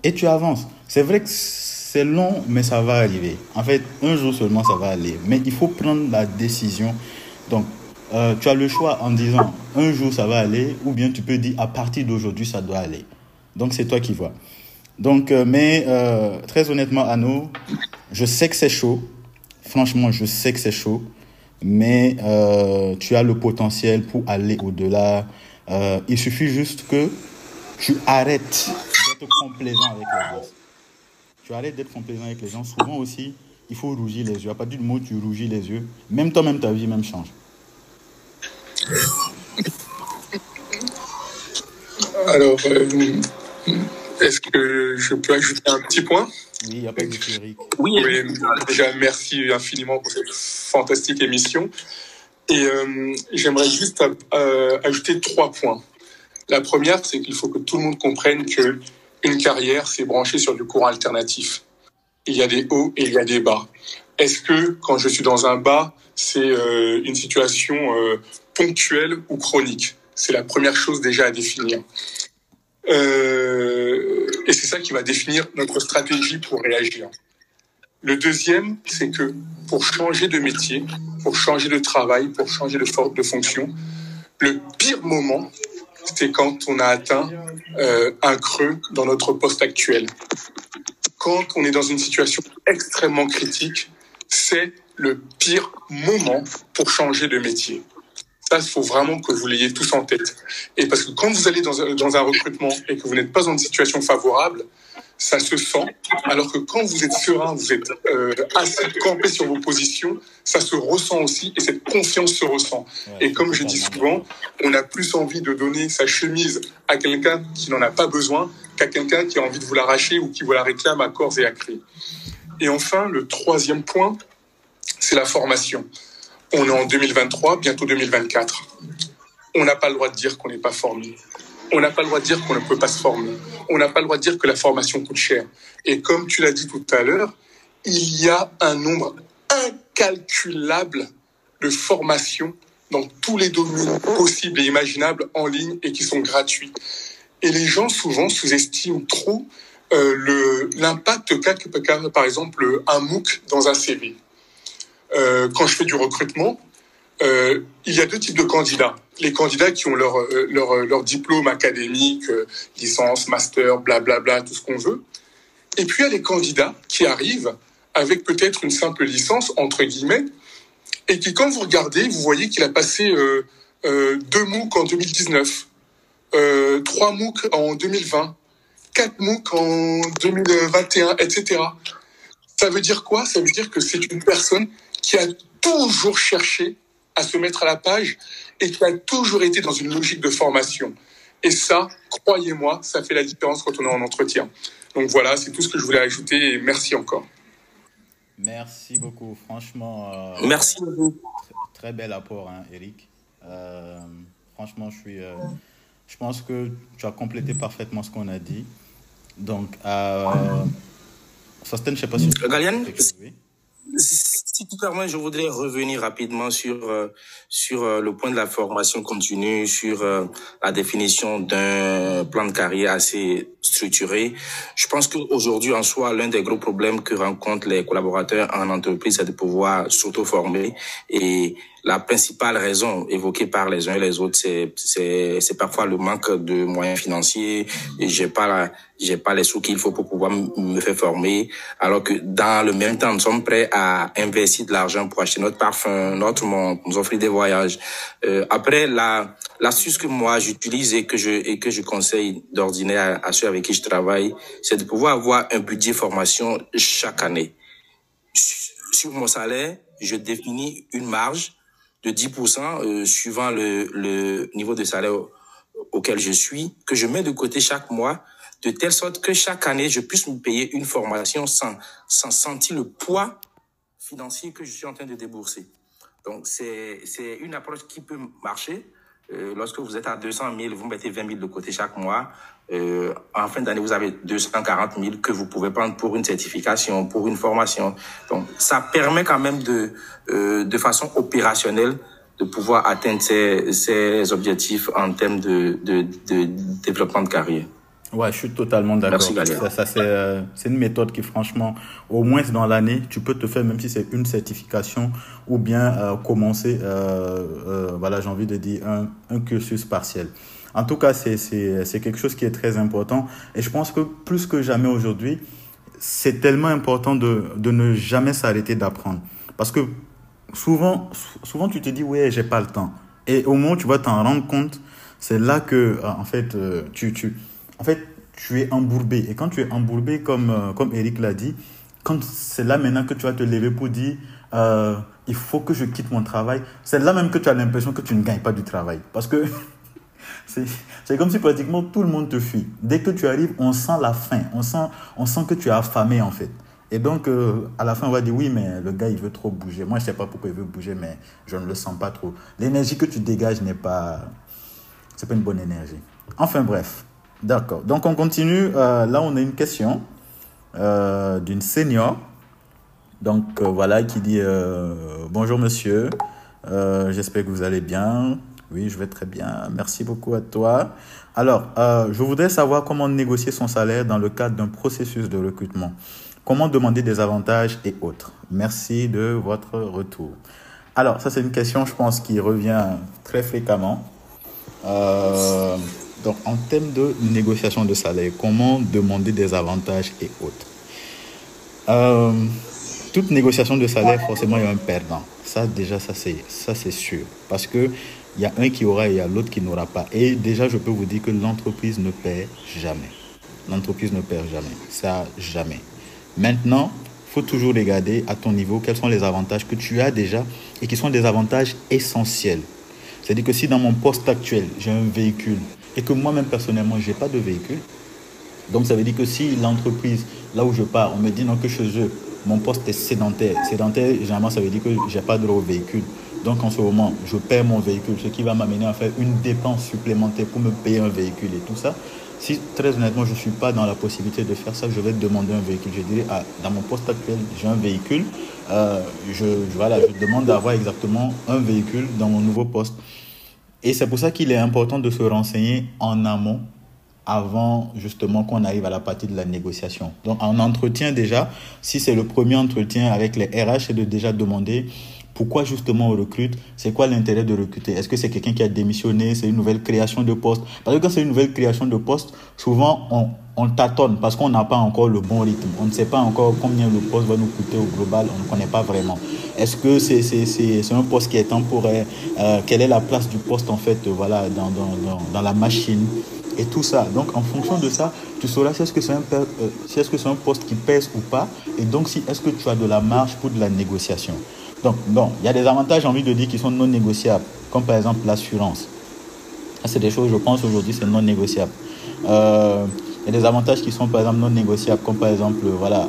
Et tu avances. C'est vrai que c'est long, mais ça va arriver. En fait, un jour seulement, ça va aller. Mais il faut prendre la décision. Donc, euh, tu as le choix en disant, un jour, ça va aller, ou bien tu peux dire, à partir d'aujourd'hui, ça doit aller. Donc, c'est toi qui vois. Donc, euh, mais euh, très honnêtement, Anno, je sais que c'est chaud. Franchement, je sais que c'est chaud. Mais euh, tu as le potentiel pour aller au-delà. Il suffit juste que tu arrêtes d'être complaisant avec les gens. Tu arrêtes d'être complaisant avec les gens. Souvent aussi, il faut rougir les yeux. À partir du moment tu rougis les yeux, même toi-même, ta vie même change. Alors, est-ce que je peux ajouter un petit point? Oui, il n'y a pas de Oui, déjà, merci infiniment pour cette fantastique émission. Et euh, j'aimerais juste euh, ajouter trois points. La première, c'est qu'il faut que tout le monde comprenne que une carrière, c'est branché sur du courant alternatif. Il y a des hauts et il y a des bas. Est-ce que quand je suis dans un bas, c'est euh, une situation ponctuelle ou chronique? C'est la première chose déjà à définir. Euh, et c'est ça qui va définir notre stratégie pour réagir. Le deuxième, c'est que pour changer de métier, pour changer de travail, pour changer de, de fonction, le pire moment, c'est quand on a atteint euh, un creux dans notre poste actuel. Quand on est dans une situation extrêmement critique, c'est le pire moment pour changer de métier. Ça, il faut vraiment que vous l'ayez tous en tête. Et parce que quand vous allez dans un, dans un recrutement et que vous n'êtes pas dans une situation favorable, ça se sent. Alors que quand vous êtes serein, vous êtes euh, assez campé sur vos positions, ça se ressent aussi et cette confiance se ressent. et comme je dis souvent, on a plus envie de donner sa chemise à quelqu'un qui n'en a pas besoin qu'à quelqu'un qui a envie de vous l'arracher ou qui vous la réclame à corps et à cri. Et enfin, le troisième point, c'est la formation. On est en 2023, bientôt 2024. On n'a pas le droit de dire qu'on n'est pas formé. On n'a pas le droit de dire qu'on ne peut pas se former. On n'a pas le droit de dire que la formation coûte cher. Et comme tu l'as dit tout à l'heure, il y a un nombre incalculable de formations dans tous les domaines possibles et imaginables en ligne et qui sont gratuits. Et les gens souvent sous-estiment trop euh, l'impact qu'a par exemple un MOOC dans un CV. Euh, quand je fais du recrutement, euh, il y a deux types de candidats. Les candidats qui ont leur, euh, leur, diplôme académique, licence, master, blablabla, bla, bla, tout ce qu'on veut. Et puis il y a les candidats qui arrivent avec peut-être une simple licence, entre guillemets, et qui, quand vous regardez, vous voyez qu'il a passé deux MOOC en 2019, euh, trois MOOC en 2020, quatre MOOC en 2021, etc. Ça veut dire quoi? Ça veut dire que c'est une personne qui a toujours cherché à se mettre à la page et qui a toujours été dans une logique de formation. Et ça, croyez-moi, ça fait la différence quand on est en entretien. Donc voilà, c'est tout ce que je voulais ajouter et merci encore. Merci beaucoup, franchement. Euh, merci beaucoup. Très, bel apport, hein, Eric. Euh, franchement, je suis. Euh, je pense que tu as complété parfaitement ce qu'on a dit. Donc, euh, Sosten, je ne sais pas si. Galiane, si tu permets, je voudrais revenir rapidement sur euh, sur euh, le point de la formation continue, sur euh, la définition d'un plan de carrière assez structuré. Je pense qu'aujourd'hui, en soi, l'un des gros problèmes que rencontrent les collaborateurs en entreprise, c'est de pouvoir s'auto-former et la principale raison évoquée par les uns et les autres, c'est c'est parfois le manque de moyens financiers. J'ai pas j'ai pas les sous qu'il faut pour pouvoir me faire former. Alors que dans le même temps, nous sommes prêts à investir de l'argent pour acheter notre parfum, notre montre, nous offrir des voyages. Euh, après, la l'astuce que moi j'utilise et que je et que je conseille d'ordinaire à ceux avec qui je travaille, c'est de pouvoir avoir un budget formation chaque année. Sur mon salaire, je définis une marge de 10% euh, suivant le, le niveau de salaire auquel je suis, que je mets de côté chaque mois, de telle sorte que chaque année, je puisse me payer une formation sans, sans sentir le poids financier que je suis en train de débourser. Donc, c'est, une approche qui peut marcher. Euh, lorsque vous êtes à 200 000, vous mettez 20 000 de côté chaque mois. Euh, en fin d'année, vous avez 240 000 que vous pouvez prendre pour une certification, pour une formation. Donc, ça permet quand même de, euh, de façon opérationnelle de pouvoir atteindre ces, ces objectifs en termes de, de, de développement de carrière. Ouais, je suis totalement d'accord. Ça, ça c'est euh, c'est une méthode qui, franchement, au moins dans l'année, tu peux te faire, même si c'est une certification, ou bien euh, commencer, euh, euh, voilà, j'ai envie de dire, un, un cursus partiel. En tout cas, c'est quelque chose qui est très important. Et je pense que plus que jamais aujourd'hui, c'est tellement important de, de ne jamais s'arrêter d'apprendre. Parce que souvent, souvent, tu te dis, ouais, j'ai pas le temps. Et au moment où tu vas t'en rendre compte, c'est là que, en fait, tu, tu, en fait, tu es embourbé. Et quand tu es embourbé, comme, euh, comme Eric l'a dit, c'est là maintenant que tu vas te lever pour dire, euh, il faut que je quitte mon travail, c'est là même que tu as l'impression que tu ne gagnes pas du travail. Parce que c'est comme si pratiquement tout le monde te fuit. Dès que tu arrives, on sent la faim, on sent, on sent que tu es affamé en fait. Et donc, euh, à la fin, on va dire, oui, mais le gars, il veut trop bouger. Moi, je ne sais pas pourquoi il veut bouger, mais je ne le sens pas trop. L'énergie que tu dégages n'est pas... C'est pas une bonne énergie. Enfin, bref. D'accord. Donc on continue. Euh, là, on a une question euh, d'une senior. Donc voilà, qui dit Bonjour monsieur, j'espère que vous allez bien. Oui, je vais très bien. Merci beaucoup à toi. Alors, je voudrais savoir comment négocier son salaire dans le cadre d'un processus de recrutement. Comment demander des avantages et autres. Merci de votre retour. Alors, ça c'est une question, je pense, qui revient très fréquemment. Euh, donc, en termes de négociation de salaire, comment demander des avantages et autres? Euh, Toute négociation de salaire, forcément, il y a un perdant. Ça, déjà, ça c'est, ça, c'est sûr. Parce que il y a un qui aura et il y a l'autre qui n'aura pas. Et déjà, je peux vous dire que l'entreprise ne perd jamais. L'entreprise ne perd jamais. Ça, jamais. Maintenant, il faut toujours regarder à ton niveau quels sont les avantages que tu as déjà et qui sont des avantages essentiels. C'est-à-dire que si dans mon poste actuel, j'ai un véhicule et que moi-même personnellement, je n'ai pas de véhicule, donc ça veut dire que si l'entreprise, là où je pars, on me dit non que chez eux, mon poste est sédentaire. Sédentaire, généralement, ça veut dire que je n'ai pas droit au véhicule. Donc en ce moment, je perds mon véhicule, ce qui va m'amener à faire une dépense supplémentaire pour me payer un véhicule et tout ça. Si très honnêtement, je ne suis pas dans la possibilité de faire ça, je vais demander un véhicule. Je dirais, ah, dans mon poste actuel, j'ai un véhicule. Euh, je, voilà, je demande d'avoir exactement un véhicule dans mon nouveau poste. Et c'est pour ça qu'il est important de se renseigner en amont avant justement qu'on arrive à la partie de la négociation. Donc en entretien déjà, si c'est le premier entretien avec les RH, c'est de déjà demander pourquoi justement on recrute, c'est quoi l'intérêt de recruter? Est-ce que c'est quelqu'un qui a démissionné, c'est une nouvelle création de poste? Parce que quand c'est une nouvelle création de poste, souvent on, on tâtonne parce qu'on n'a pas encore le bon rythme. On ne sait pas encore combien le poste va nous coûter au global, on ne connaît pas vraiment. Est-ce que c'est c'est un poste qui est temporaire? Euh, Quelle est la place du poste en fait voilà, dans, dans, dans, la machine et tout ça. Donc en fonction de ça, tu sauras si est-ce que c'est un, euh, si est-ce que c'est un poste qui pèse ou pas et donc si est-ce que tu as de la marge pour de la négociation. Donc bon, il y a des avantages, j'ai envie de dire, qui sont non négociables, comme par exemple l'assurance C'est des choses, je pense, aujourd'hui, c'est non négociable. Euh, il y a des avantages qui sont, par exemple, non négociables, comme par exemple, voilà,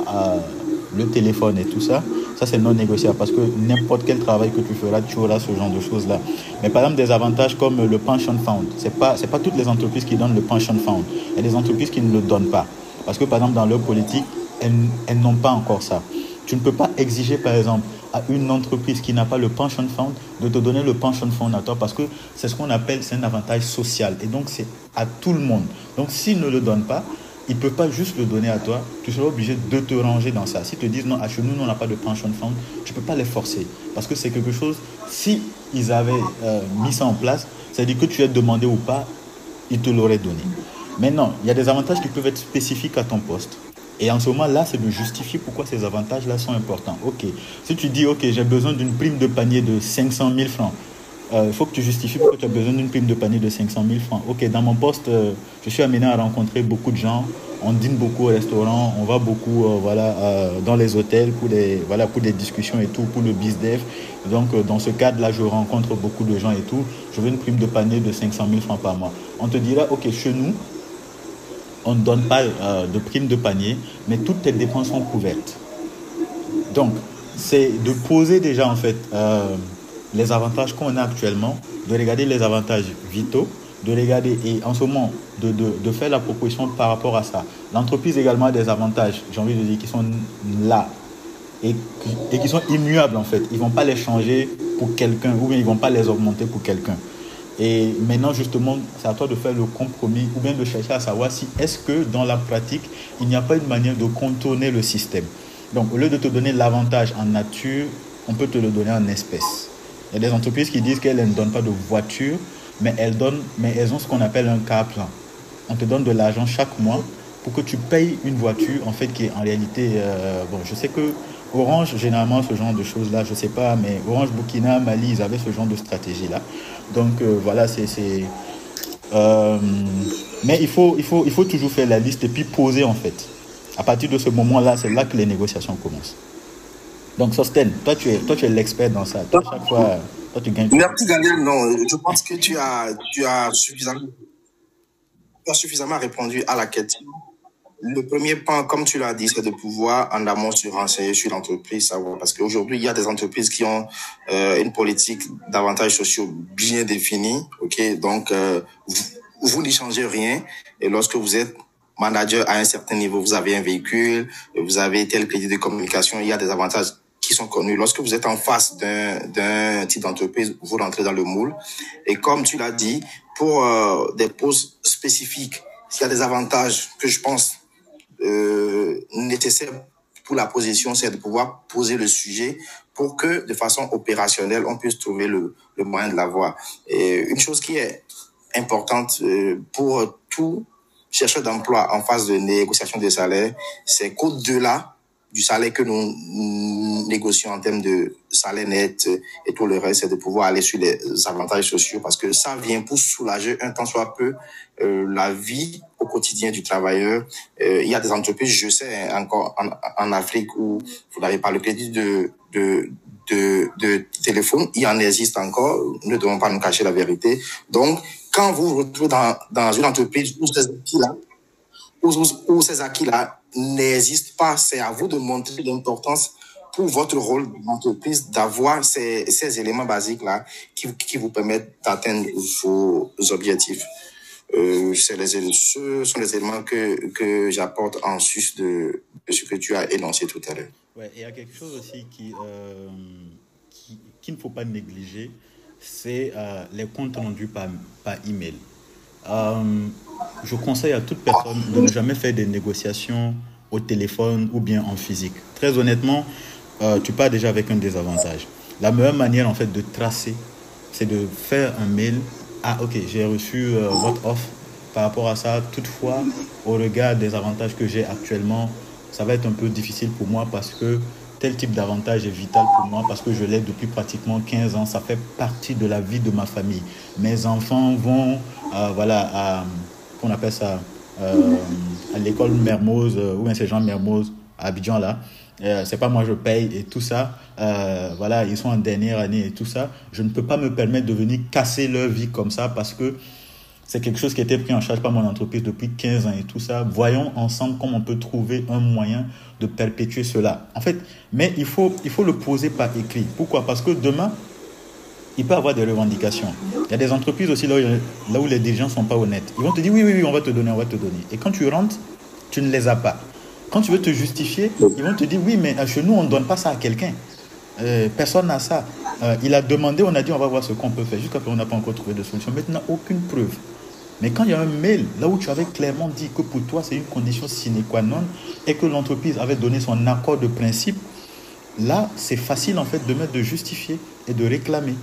le téléphone et tout ça. Ça, c'est non négociable parce que n'importe quel travail que tu feras, tu auras ce genre de choses-là. Mais par exemple, des avantages comme le pension fund. Ce n'est pas, pas toutes les entreprises qui donnent le pension fund. Il y a des entreprises qui ne le donnent pas. Parce que, par exemple, dans leur politique, elles, elles n'ont pas encore ça. Tu ne peux pas exiger, par exemple, à une entreprise qui n'a pas le pension fund de te donner le pension fund à toi parce que c'est ce qu'on appelle, c'est un avantage social. Et donc, c'est à tout le monde. Donc, s'ils ne le donnent pas, ils ne peuvent pas juste le donner à toi, tu seras obligé de te ranger dans ça. S'ils te disent non, à chez nous, on n'a pas de pension fund, tu ne peux pas les forcer. Parce que c'est quelque chose, si ils avaient euh, mis ça en place, c'est-à-dire que tu aies demandé ou pas, ils te l'auraient donné. Maintenant, il y a des avantages qui peuvent être spécifiques à ton poste. Et en ce moment-là, c'est de justifier pourquoi ces avantages-là sont importants. Ok, si tu dis, ok, j'ai besoin d'une prime de panier de 500 000 francs, il euh, faut que tu justifies pourquoi tu as besoin d'une prime de panier de 500 000 francs. Ok, dans mon poste, euh, je suis amené à rencontrer beaucoup de gens. On dîne beaucoup au restaurant, on va beaucoup euh, voilà, dans les hôtels pour des, voilà, discussions et tout, pour le business. Donc, dans ce cadre-là, je rencontre beaucoup de gens et tout. Je veux une prime de panier de 500 000 francs par mois. On te dira, ok, chez nous, on ne donne pas de prime de panier, mais toutes tes dépenses sont couvertes. Donc, c'est de poser déjà en fait les avantages qu'on a actuellement, de regarder les avantages vitaux, de regarder et en ce moment de, faire la proposition par rapport à ça. L'entreprise également a des avantages, j'ai envie de dire, qui sont là et, et qui sont immuables en fait. Ils ne vont pas les changer pour quelqu'un ou bien ils ne vont pas les augmenter pour quelqu'un. Et maintenant, justement, c'est à toi de faire le compromis ou bien de chercher à savoir si est-ce que dans la pratique, il n'y a pas une manière de contourner le système. Donc, au lieu de te donner l'avantage en nature, on peut te le donner en espèces. Il y a des entreprises qui disent qu'elles ne donnent pas de voiture, mais elles, donnent, mais elles ont ce qu'on appelle un car plan. On te donne de l'argent chaque mois pour que tu payes une voiture, en fait, qui est en réalité... Euh, bon, je sais que Orange, généralement, ce genre de choses-là, je ne sais pas, mais Orange, Burkina, Mali, ils avaient ce genre de stratégie-là. Donc, euh, voilà, c'est... Euh, mais il faut, il, faut, il faut toujours faire la liste et puis poser, en fait. À partir de ce moment-là, c'est là que les négociations commencent. Donc, Sosten, toi, tu es, toi, tu es l'expert dans ça. Toi, chaque fois, toi, tu gagnes. Merci, Daniel. Non, je pense que tu as, tu as suffisamment, tu as suffisamment répondu à la question. Le premier point, comme tu l'as dit, c'est de pouvoir en amont se renseigner sur l'entreprise, savoir. Parce qu'aujourd'hui, il y a des entreprises qui ont euh, une politique d'avantages sociaux bien définie. Ok, donc euh, vous, vous n'y changez rien. Et lorsque vous êtes manager à un certain niveau, vous avez un véhicule, vous avez tel crédit de communication, il y a des avantages sont connus. Lorsque vous êtes en face d'un type d'entreprise, vous rentrez dans le moule. Et comme tu l'as dit, pour euh, des postes spécifiques, s'il y a des avantages que je pense euh, nécessaires pour la position, c'est de pouvoir poser le sujet pour que, de façon opérationnelle, on puisse trouver le, le moyen de l'avoir. Et une chose qui est importante euh, pour tout chercheur d'emploi en phase de négociation des salaires, c'est qu'au-delà du salaire que nous négocions en termes de salaire net et tout le reste, c'est de pouvoir aller sur les avantages sociaux parce que ça vient pour soulager un temps soit peu euh, la vie au quotidien du travailleur. Euh, il y a des entreprises, je sais encore en, en Afrique où vous n'avez pas le crédit de, de, de, de téléphone, il en existe encore, nous ne devons pas nous cacher la vérité. Donc, quand vous vous retrouvez dans, dans une entreprise où ces acquis-là, où, où ces acquis-là n'existent pas, c'est à vous de montrer l'importance pour votre rôle d'entreprise d'avoir ces, ces éléments basiques-là qui, qui vous permettent d'atteindre vos objectifs. Euh, les, ce sont les éléments que, que j'apporte en sus de, ce que tu as énoncé tout à l'heure. Ouais, il y a quelque chose aussi qui, euh, qui, qu'il ne faut pas négliger, c'est euh, les comptes rendus par, par email. Euh, je conseille à toute personne de ne jamais faire des négociations au téléphone ou bien en physique. Très honnêtement, euh, tu pars déjà avec un désavantage. La meilleure manière en fait de tracer, c'est de faire un mail. Ah ok, j'ai reçu euh, votre offre. Par rapport à ça, toutefois, au regard des avantages que j'ai actuellement, ça va être un peu difficile pour moi parce que tel type d'avantage est vital pour moi parce que je l'ai depuis pratiquement 15 ans. Ça fait partie de la vie de ma famille. Mes enfants vont, voilà, qu'on appelle ça, euh, à l'école Mermoz, euh, ou bien c'est Jean Mermoz, à Abidjan là. Euh, c'est pas moi je paye et tout ça. Voilà, ils sont en dernière année et tout ça. Je ne peux pas me permettre de venir casser leur vie comme ça parce que C'est quelque chose qui a été pris en charge par mon entreprise depuis 15 ans et tout ça. Voyons ensemble comment on peut trouver un moyen de perpétuer cela. En fait, mais il faut, il faut le poser par écrit. Pourquoi? Parce que demain, il peut avoir des revendications. Il y a des entreprises aussi là où, les dirigeants ne sont pas honnêtes. Ils vont te dire oui, oui, oui, on va te donner, on va te donner. Et quand tu rentres, tu ne les as pas. Quand tu veux te justifier, ils vont te dire oui, mais chez nous, on ne donne pas ça à quelqu'un. Euh, personne n'a ça. Euh, il a demandé, on a dit on va voir ce qu'on peut faire. Jusqu'à présent, on n'a pas encore trouvé de solution. Maintenant, aucune preuve. Mais quand il y a un mail, là où tu avais clairement dit que pour toi c'est une condition sine qua non et que l'entreprise avait donné son accord de principe, là c'est facile en fait de mettre de justifier et de réclamer.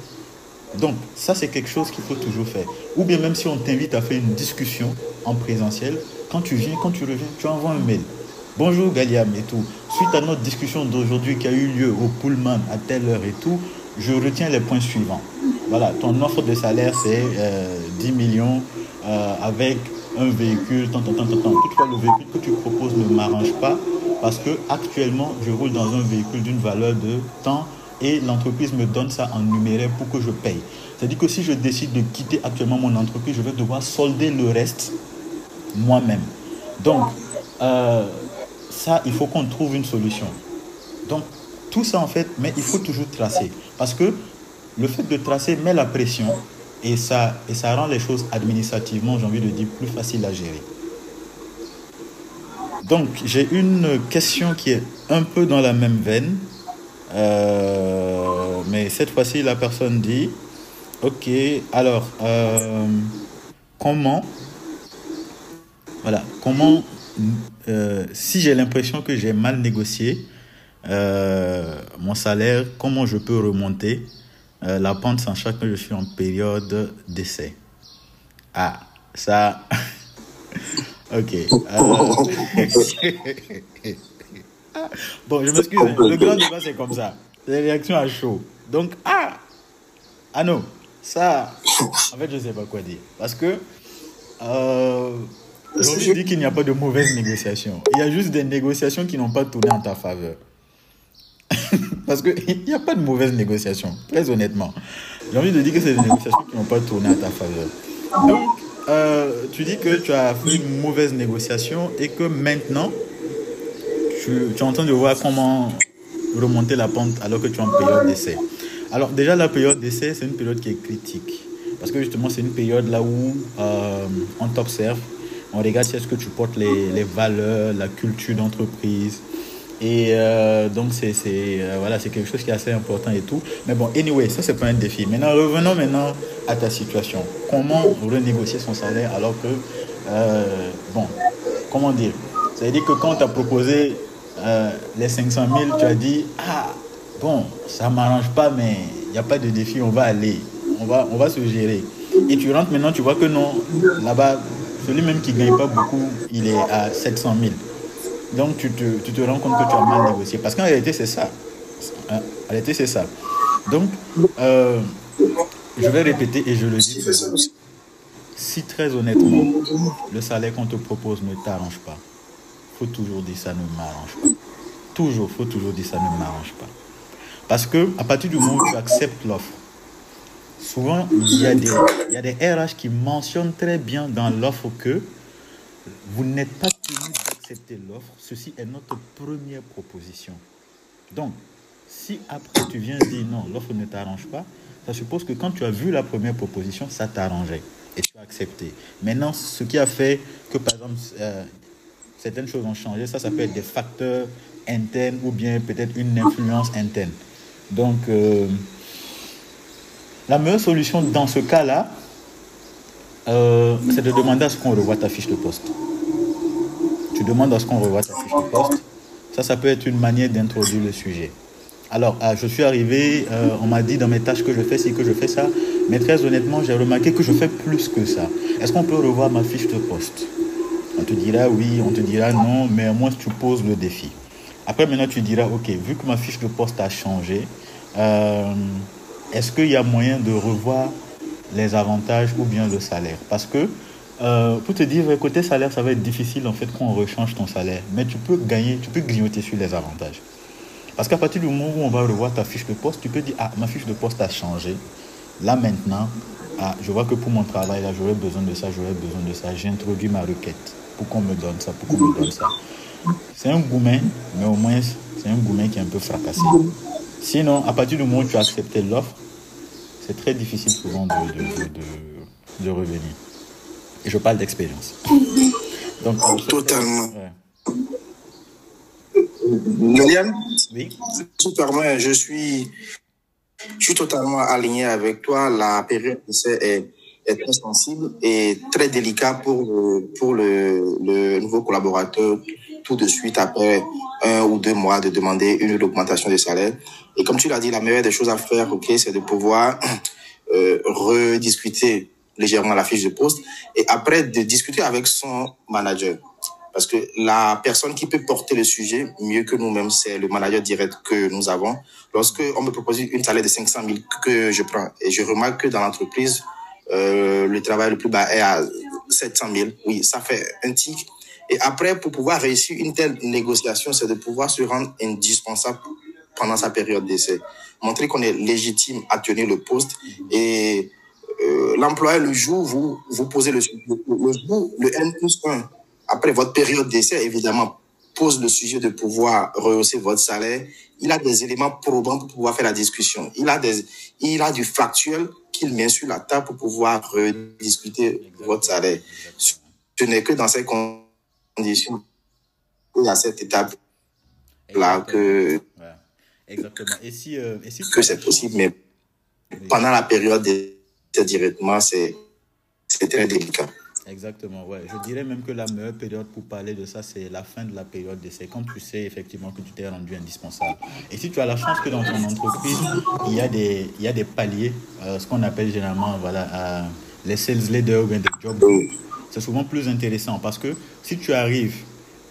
Donc ça c'est quelque chose qu'il faut toujours faire. Ou bien même si on t'invite à faire une discussion en présentiel, quand tu viens, quand tu reviens, tu envoies un mail. Bonjour Galiam et tout. Suite à notre discussion d'aujourd'hui qui a eu lieu au Pullman à telle heure et tout, je retiens les points suivants. Voilà, ton offre de salaire c'est 10 euh, millions euh, avec un véhicule, tant, tant, tant, tant. Toutefois, le véhicule que tu proposes ne m'arrange pas parce que actuellement, je roule dans un véhicule d'une valeur de temps et l'entreprise me donne ça en numéraire pour que je paye. C'est-à-dire que si je décide de quitter actuellement mon entreprise, je vais devoir solder le reste moi-même. Donc, euh, ça, il faut qu'on trouve une solution. Donc, tout ça en fait, mais il faut toujours tracer. Parce que le fait de tracer met la pression et ça, et ça rend les choses administrativement, j'ai envie de dire, plus faciles à gérer. Donc, j'ai une question qui est un peu dans la même veine. Euh, mais cette fois-ci, la personne dit, OK, alors, euh, comment, voilà, comment, euh, si j'ai l'impression que j'ai mal négocié mon salaire, comment je peux remonter la pente sachant que je suis en période d'essai. Ah, ça. ok. Bon, je m'excuse. Le grand débat, c'est comme ça. Les réactions à chaud. Donc, ah Ah non, ça. En fait, je ne sais pas quoi dire. Parce que. Euh, je dis qu'il n'y a pas de mauvaise négociation. Il y a juste des négociations qui n'ont pas tourné en ta faveur. Parce qu'il n'y a pas de mauvaise négociation, très honnêtement. J'ai envie de dire que c'est des négociations qui n'ont pas tourné à ta faveur. Donc, euh, tu dis que tu as fait une mauvaise négociation et que maintenant, tu, tu es en train de voir comment remonter la pente alors que tu es en période d'essai. Alors déjà, la période d'essai, c'est une période qui est critique. Parce que justement, c'est une période là où euh, on t'observe, on regarde si est-ce que tu portes les, valeurs, la culture d'entreprise, et euh, donc, c'est euh, voilà, quelque chose qui est assez important et tout. Mais bon, anyway, ça, c'est pas un défi. Maintenant, revenons maintenant à ta situation. Comment renégocier son salaire alors que, bon, comment dire? C'est-à-dire que quand on t'a proposé les 500 000, tu as dit, ah, bon, ça m'arrange pas, mais il n'y a pas de défi, on va aller, on va, on va se gérer. Et tu rentres maintenant, tu vois que non, là-bas, celui même qui ne gagne pas beaucoup, il est à 700 000. Donc tu te, tu te rends compte que tu as mal négocié. Parce qu'en réalité, c'est ça. Hein, en réalité, c'est ça. Donc, euh, je vais répéter et je le dis. Si très honnêtement, le salaire qu'on te propose ne t'arrange pas, faut toujours dire ça ne m'arrange pas. Toujours, faut toujours dire ça ne m'arrange pas. Parce que à partir du moment où tu acceptes l'offre, souvent il y, a des, RH qui mentionnent très bien dans l'offre que vous n'êtes pas tenu accepter l'offre, ceci est notre première proposition. Donc, si après tu viens dire non, l'offre ne t'arrange pas, ça suppose que quand tu as vu la première proposition, ça t'arrangeait et tu as accepté. Maintenant, ce qui a fait que, par exemple, euh, certaines choses ont changé, ça, ça peut être des facteurs internes ou bien peut-être une influence interne. Donc, euh, la meilleure solution dans ce cas-là, euh, c'est de demander à ce qu'on revoie ta fiche de poste tu demandes à ce qu'on revoie ta fiche de poste. Ça, ça peut être une manière d'introduire le sujet. Alors, ah, je suis arrivé, euh, on m'a dit dans mes tâches que je fais ci, que je fais ça, mais très honnêtement, j'ai remarqué que je fais plus que ça. Est-ce qu'on peut revoir ma fiche de poste? On te dira oui, on te dira non, mais au moins tu poses le défi. Après, maintenant, tu diras, ok, vu que ma fiche de poste a changé, euh, est-ce qu'il y a moyen de revoir les avantages ou bien le salaire? Parce que euh, pour te dire, côté salaire, ça va être difficile en fait qu'on rechange ton salaire. Mais tu peux gagner, tu peux grignoter sur les avantages. Parce qu'à partir du moment où on va revoir ta fiche de poste, tu peux dire, ah, ma fiche de poste a changé. là maintenant, ah, je vois que pour mon travail, là, j'aurais besoin de ça, j'aurais besoin de ça. J'introduis ma requête pour qu'on me donne ça, pour qu'on me donne ça. C'est un gourmet, mais au moins, c'est un gourmet qui est un peu fracassé. Sinon, à partir du moment où tu as accepté l'offre, c'est très difficile souvent de, de, de, de, revenir. Et je parle d'expérience. Donc, Totalement. Liliane Oui. Totalement, je suis, je suis totalement aligné avec toi. La période d'essai est, est très sensible et très délicat pour le, pour le nouveau collaborateur tout de suite après un ou deux mois de demander une augmentation de salaire. Et comme tu l'as dit, la meilleure des choses à faire, ok, c'est de pouvoir euh, rediscuter légèrement la fiche de poste et après de discuter avec son manager. Parce que la personne qui peut porter le sujet mieux que nous-mêmes, c'est le manager direct que nous avons. Lorsque on me propose une salaire de 500 000 que je prends, et je remarque que dans l'entreprise, euh, le travail le plus bas est à 700 000, oui, ça fait un tic. Et après, pour pouvoir réussir une telle négociation, c'est de pouvoir se rendre indispensable pendant sa période d'essai. Montrer qu'on est légitime à tenir le poste et euh, l'employeur, le jour où vous, vous posez le, le, jour, le N plus 1, après votre période d'essai, évidemment, pose le sujet de pouvoir rehausser votre salaire, il a des éléments probants pour pouvoir faire la discussion. Il a des, il a du factuel qu'il met sur la table pour pouvoir rediscuter votre salaire. Ce n'est que dans ces conditions, il y a cette étape là que, Ouais. Exactement. Et si, euh, et si que c'est possible, mais pendant la période directement, c'est, c'est très délicat. Exactement, ouais. Je dirais même que la meilleure période pour parler de ça, c'est la fin de la période d'essai, quand tu sais effectivement que tu t'es rendu indispensable. Et si tu as la chance que dans ton entreprise, il y a des, il y a des paliers, euh, ce qu'on appelle généralement voilà, euh, les sales leaders ou bien des job c'est souvent plus intéressant parce que si tu arrives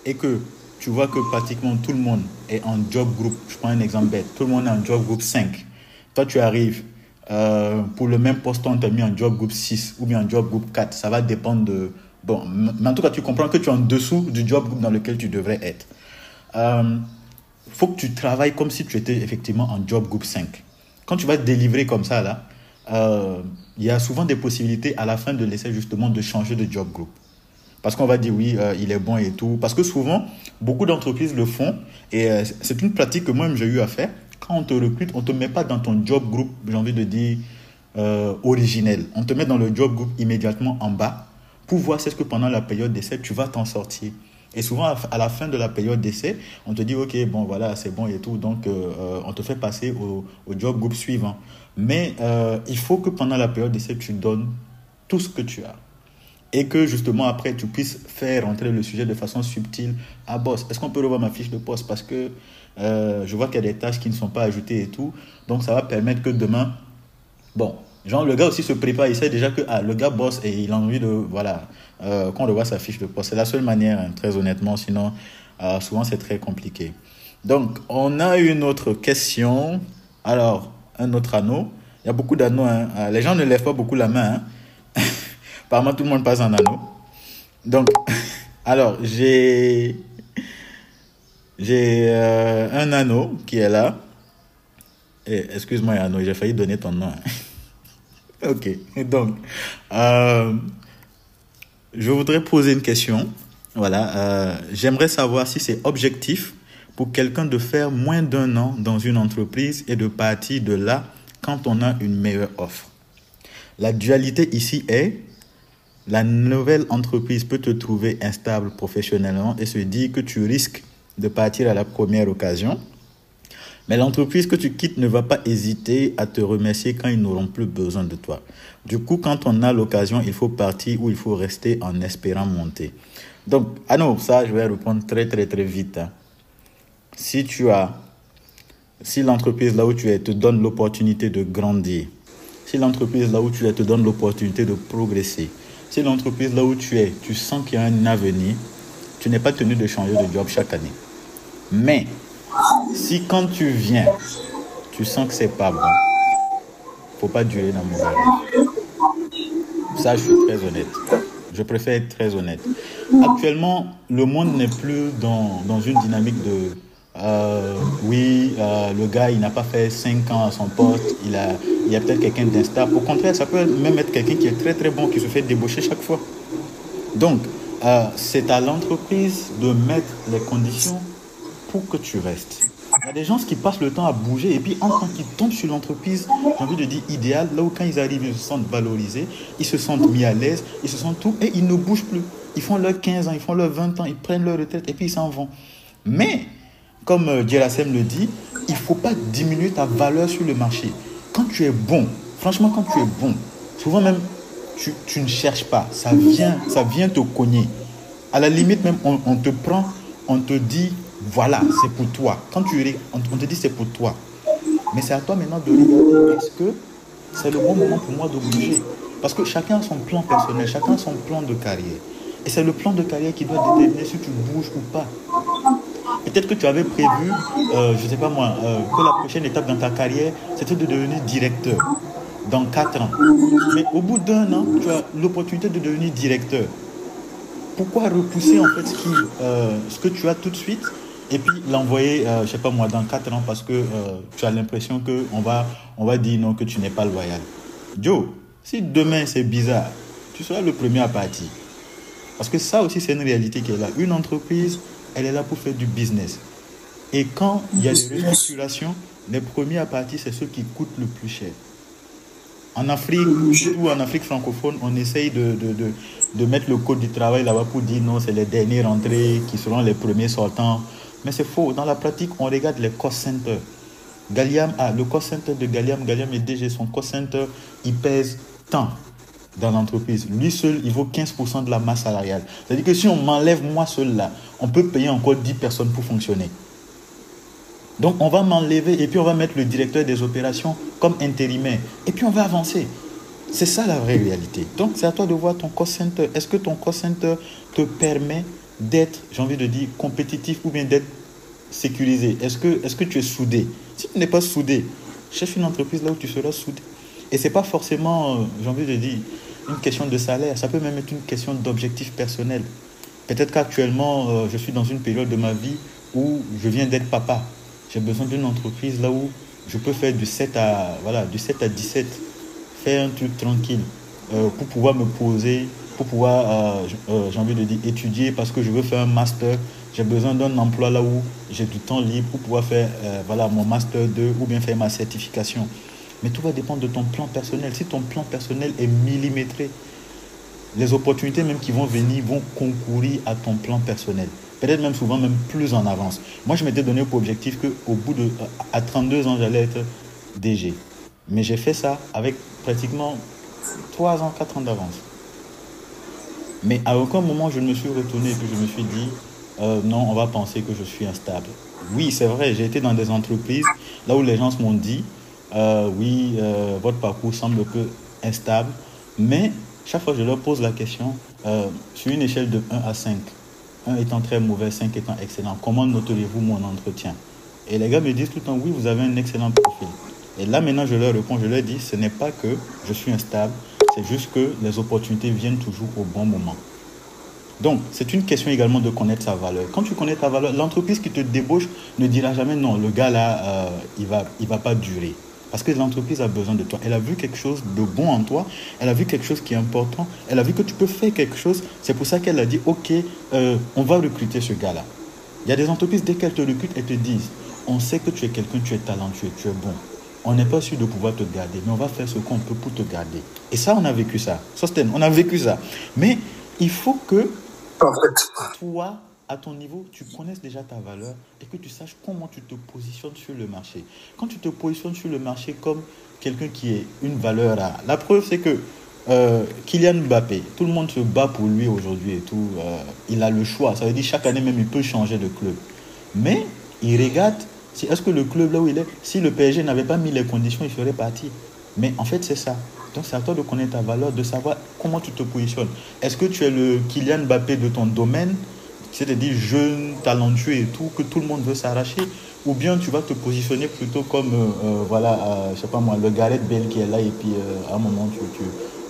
et que tu vois que pratiquement tout le monde est en job group, je prends un exemple bête, tout le monde est en job group 5, toi tu arrives, euh, pour le même poste, on t'a mis en job group 6 ou bien en job group 4. Ça va dépendre de. Bon, mais en tout cas, tu comprends que tu es en dessous du job group dans lequel tu devrais être. Euh, faut que tu travailles comme si tu étais effectivement en job group 5. Quand tu vas te délivrer comme ça, là, euh, il y a souvent des possibilités à la fin de l'essai, justement, de changer de job group. Parce qu'on va dire oui, il est bon et tout. Parce que souvent, beaucoup d'entreprises le font. Et c'est une pratique que moi-même j'ai eu à faire. Quand on te recrute, on ne te met pas dans ton job group, j'ai envie de dire, euh, originel. On te met dans le job group immédiatement en bas pour voir si est-ce que pendant la période d'essai, tu vas t'en sortir. Et souvent, à la fin de la période d'essai, on te dit, OK, bon, voilà, c'est bon et tout. Donc, euh, euh, on te fait passer au, job group suivant. Mais euh, il faut que pendant la période d'essai, tu donnes tout ce que tu as et que justement après tu puisses faire rentrer le sujet de façon subtile à boss. Est-ce qu'on peut revoir ma fiche de poste? Parce que euh, je vois qu'il y a des tâches qui ne sont pas ajoutées et tout. Donc ça va permettre que demain, bon, genre le gars aussi se prépare, il sait déjà que ah, le gars bosse et il a envie de, voilà, euh, qu'on revoie sa fiche de poste. C'est la seule manière, hein, très honnêtement, sinon euh, souvent c'est très compliqué. Donc on a une autre question. Alors, un autre anneau. Il y a beaucoup d'anneaux. hein. Euh, Les gens ne lèvent pas beaucoup la main. hein. Apparemment, tout le monde passe en anneau. Donc, alors, j'ai j'ai euh, un anneau qui est là. Eh, Excuse-moi, anneau, j'ai failli donner ton nom. hein. ok, donc, euh, je voudrais poser une question. Voilà, euh, j'aimerais savoir si c'est objectif pour quelqu'un de faire moins d'un an dans une entreprise et de partir de là quand on a une meilleure offre. La dualité ici est la nouvelle entreprise peut te trouver instable professionnellement et se dire que tu risques de partir à la première occasion. Mais l'entreprise que tu quittes ne va pas hésiter à te remercier quand ils n'auront plus besoin de toi. Du coup, quand on a l'occasion, il faut partir ou il faut rester en espérant monter. Donc, ah non, ça, je vais répondre très, très, très vite. hein. Si tu as, si l'entreprise là où tu es te donne l'opportunité de grandir, si l'entreprise là où tu es te donne l'opportunité de progresser, si l'entreprise là où tu es, tu sens qu'il y a un avenir, tu n'es pas tenu de changer de job chaque année. Mais si quand tu viens, tu sens que c'est pas bon, faut pas durer dans mon rêve. Ça, je suis très honnête. Je préfère être très honnête. Actuellement, le monde n'est plus dans, dans une dynamique de, euh, oui, euh, le gars, il n'a pas fait 5 ans à son poste, il a, il y a peut-être quelqu'un d'instable. Au contraire, ça peut même être quelqu'un qui est très très bon, qui se fait débaucher chaque fois. Donc, euh, c'est à l'entreprise de mettre les conditions que tu restes. Il y a des gens qui passent le temps à bouger et puis en tant qu'ils tombent sur l'entreprise, j'ai envie de dire idéal, là où quand ils arrivent, ils se sentent valorisés, ils se sentent mis à l'aise, ils se sentent tout et ils ne bougent plus. Ils font leurs 15 ans, ils font leurs 20 ans, ils prennent leur retraite et puis ils s'en vont. Mais, comme euh, le dit, il ne faut pas diminuer ta valeur sur le marché. Quand tu es bon, franchement, quand tu es bon, souvent même, tu, tu ne cherches pas. Ça vient, ça vient te cogner. À la limite, même, on, on te prend, on te dit, voilà, c'est pour toi. Quand tu on, on te dit, c'est pour toi. Mais c'est à toi maintenant de regarder, est-ce que c'est le bon moment pour moi de bouger Parce que chacun a son plan personnel, chacun a son plan de carrière. Et c'est le plan de carrière qui doit déterminer si tu bouges ou pas. Peut-être que tu avais prévu, euh, je ne sais pas moi, euh, que la prochaine étape dans ta carrière, c'était de devenir directeur dans 4 ans. Mais au bout d'un an, tu as l'opportunité de devenir directeur. Pourquoi repousser en fait ce, euh, ce que tu as tout de suite et puis l'envoyer, je ne sais pas moi, dans 4 ans parce que tu as l'impression qu'on va, on va dire non, que tu n'es pas loyal. Joe, si demain c'est bizarre, tu seras le premier à partir. Parce que ça aussi, c'est une réalité qui est là. Une entreprise, elle est là pour faire du business. Et quand il y a des restructurations, les premiers à partir, c'est ceux qui coûtent le plus cher. En Afrique, ou en Afrique francophone, on essaye de, de, de, de mettre le code du travail là-bas pour dire non, c'est les derniers rentrés qui seront les premiers sortants. Mais c'est faux. Dans la pratique, on regarde les cost centers. Galliam a le cost center de Galliam. Galliam est DG. Son cost center, il pèse tant dans l'entreprise. Lui seul, il vaut 15% de la masse salariale. C'est-à-dire que si on m'enlève moi seul là, on peut payer encore 10 personnes pour fonctionner. Donc on va m'enlever et puis on va mettre le directeur des opérations comme intérimaire. Et puis on va avancer. C'est ça la vraie réalité. Donc c'est à toi de voir ton cost center. Est-ce que ton cost center te permet d'être, j'ai envie de dire, compétitif ou bien d'être sécurisé Est-ce que, est que tu es soudé? Si tu n'es pas soudé, cherche une entreprise là où tu seras soudé. Et c'est pas forcément, euh, j'ai envie de dire, une question de salaire, ça peut même être une question d'objectif personnel. Peut-être qu'actuellement, euh, je suis dans une période de ma vie où je viens d'être papa. J'ai besoin d'une entreprise là où je peux faire du 7 à, voilà, du 7 à 17, faire un truc tranquille euh, pour pouvoir me poser, pour pouvoir, j'ai envie de dire, étudier parce que je veux faire un master. J'ai besoin d'un emploi là où j'ai du temps libre pour pouvoir faire voilà, mon master 2 ou bien faire ma certification. Mais tout va dépendre de ton plan personnel. Si ton plan personnel est millimétré, les opportunités même qui vont venir vont concourir à ton plan personnel. Peut-être même souvent même plus en avance. Moi, je m'étais donné pour objectif qu'au bout de... À 32 ans, j'allais être DG. Mais j'ai fait ça avec pratiquement 3 ans, 4 ans d'avance. Mais à aucun moment, je ne me suis retourné et que je me suis dit, euh, non, on va penser que je suis instable. Oui, c'est vrai, j'ai été dans des entreprises là où les gens m'ont dit, euh, oui, euh, votre parcours semble un peu instable, mais chaque fois je leur pose la question, sur une échelle de 1 à 5, 1 étant très mauvais, 5 étant excellent, comment noterez-vous mon entretien? Et les gars me disent tout le temps, oui, vous avez un excellent profil. Et là maintenant je leur réponds, je leur dis, ce n'est pas que je suis instable, c'est juste que les opportunités viennent toujours au bon moment. Donc, c'est une question également de connaître sa valeur. Quand tu connais ta valeur, l'entreprise qui te débauche ne dira jamais non, le gars là, il ne va, il va pas durer. Parce que l'entreprise a besoin de toi. Elle a vu quelque chose de bon en toi. Elle a vu quelque chose qui est important. Elle a vu que tu peux faire quelque chose. C'est pour ça qu'elle a dit, OK, euh, on va recruter ce gars-là. Il y a des entreprises, dès qu'elles te recrutent, elles te disent, on sait que tu es quelqu'un, tu es talentueux, tu es bon. On n'est pas sûr de pouvoir te garder, mais on va faire ce qu'on peut pour te garder. Et ça, on a vécu ça. Sosten, on a vécu ça. Mais il faut que toi, à ton niveau, tu connaisses déjà ta valeur et que tu saches comment tu te positionnes sur le marché. Quand tu te positionnes sur le marché comme quelqu'un qui est une valeur. La preuve, c'est que euh, Kylian Mbappé, tout le monde se bat pour lui aujourd'hui et tout. Euh, il a le choix. Ça veut dire chaque année même, il peut changer de club. Mais il regarde, si, est-ce que le club là où il est, si le PSG n'avait pas mis les conditions, il serait parti. Mais en fait, c'est ça. Donc c'est à toi de connaître ta valeur, de savoir comment tu te positionnes. Est-ce que tu es le Kylian Mbappé de ton domaine c'est-à-dire jeune, talentueux et tout, que tout le monde veut s'arracher, ou bien tu vas te positionner plutôt comme, euh, euh, voilà, euh, je sais pas moi, le Gareth Bale qui est là et puis à un moment tu,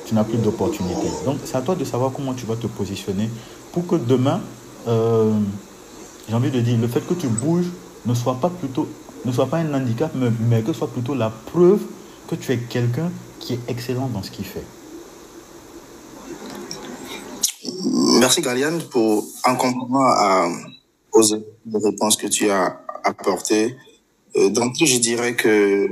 tu n'as plus d'opportunité. Donc c'est à toi de savoir comment tu vas te positionner pour que demain, j'ai envie de dire, le fait que tu bouges ne soit pas plutôt, ne soit pas un handicap, mais, mais que ce soit plutôt la preuve que tu es quelqu'un qui est excellent dans ce qu'il fait Merci Galiane pour un complément à, aux réponses que tu as apportées. Euh, donc, je dirais que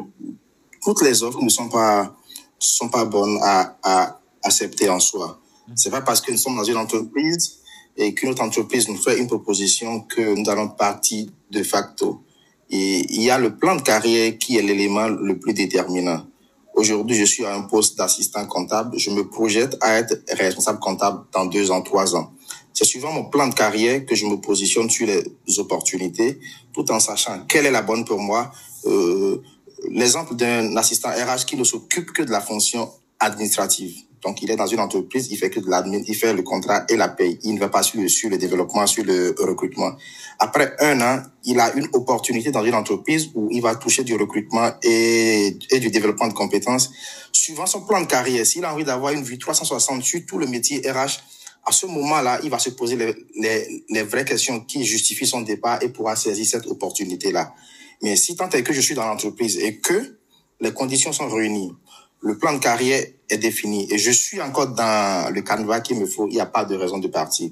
toutes les offres ne sont pas, sont pas bonnes à, à accepter en soi. C'est pas parce que nous sommes dans une entreprise et qu'une autre entreprise nous fait une proposition que nous allons partir de facto. Et il y a le plan de carrière qui est l'élément le plus déterminant. Aujourd'hui, je suis à un poste d'assistant comptable. Je me projette à être responsable comptable dans deux ans, trois ans. C'est suivant mon plan de carrière que je me positionne sur les opportunités, tout en sachant quelle est la bonne pour moi. Euh, L'exemple d'un assistant RH qui ne s'occupe que de la fonction administrative. Donc, il est dans une entreprise, il fait que de l'admin, il fait le contrat et la paye. Il ne va pas sur le, sur le développement, sur le recrutement. Après un an, il a une opportunité dans une entreprise où il va toucher du recrutement et, du développement de compétences. Suivant son plan de carrière, s'il a envie d'avoir une vue 360 sur tout le métier RH, à ce moment-là, il va se poser les, les, les vraies questions qui justifient son départ et pourra saisir cette opportunité-là. Mais si tant est que je suis dans l'entreprise et que les conditions sont réunies, le plan de carrière est défini et je suis encore dans le canevas qu'il me faut, il n'y a pas de raison de partir.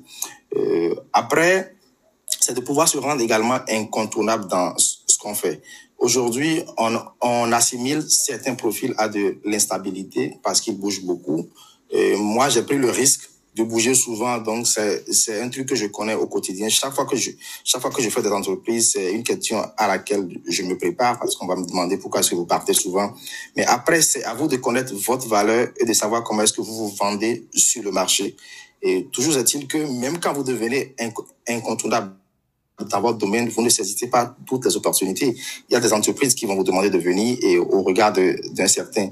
Euh, après, c'est de pouvoir se rendre également incontournable dans ce qu'on fait. Aujourd'hui, on, on assimile certains profils à de l'instabilité parce qu'ils bougent beaucoup. Et moi, j'ai pris le risque de bouger souvent. Donc, c'est, un truc que je connais au quotidien. Chaque fois que je, chaque fois que je fais des entreprises, c'est une question à laquelle je me prépare parce qu'on va me demander pourquoi est-ce que vous partez souvent. Mais après, c'est à vous de connaître votre valeur et de savoir comment est-ce que vous vous vendez sur le marché. Et toujours est-il que même quand vous devenez incontournable dans votre domaine, vous ne saisissez pas toutes les opportunités. Il y a des entreprises qui vont vous demander de venir et au regard d'un certain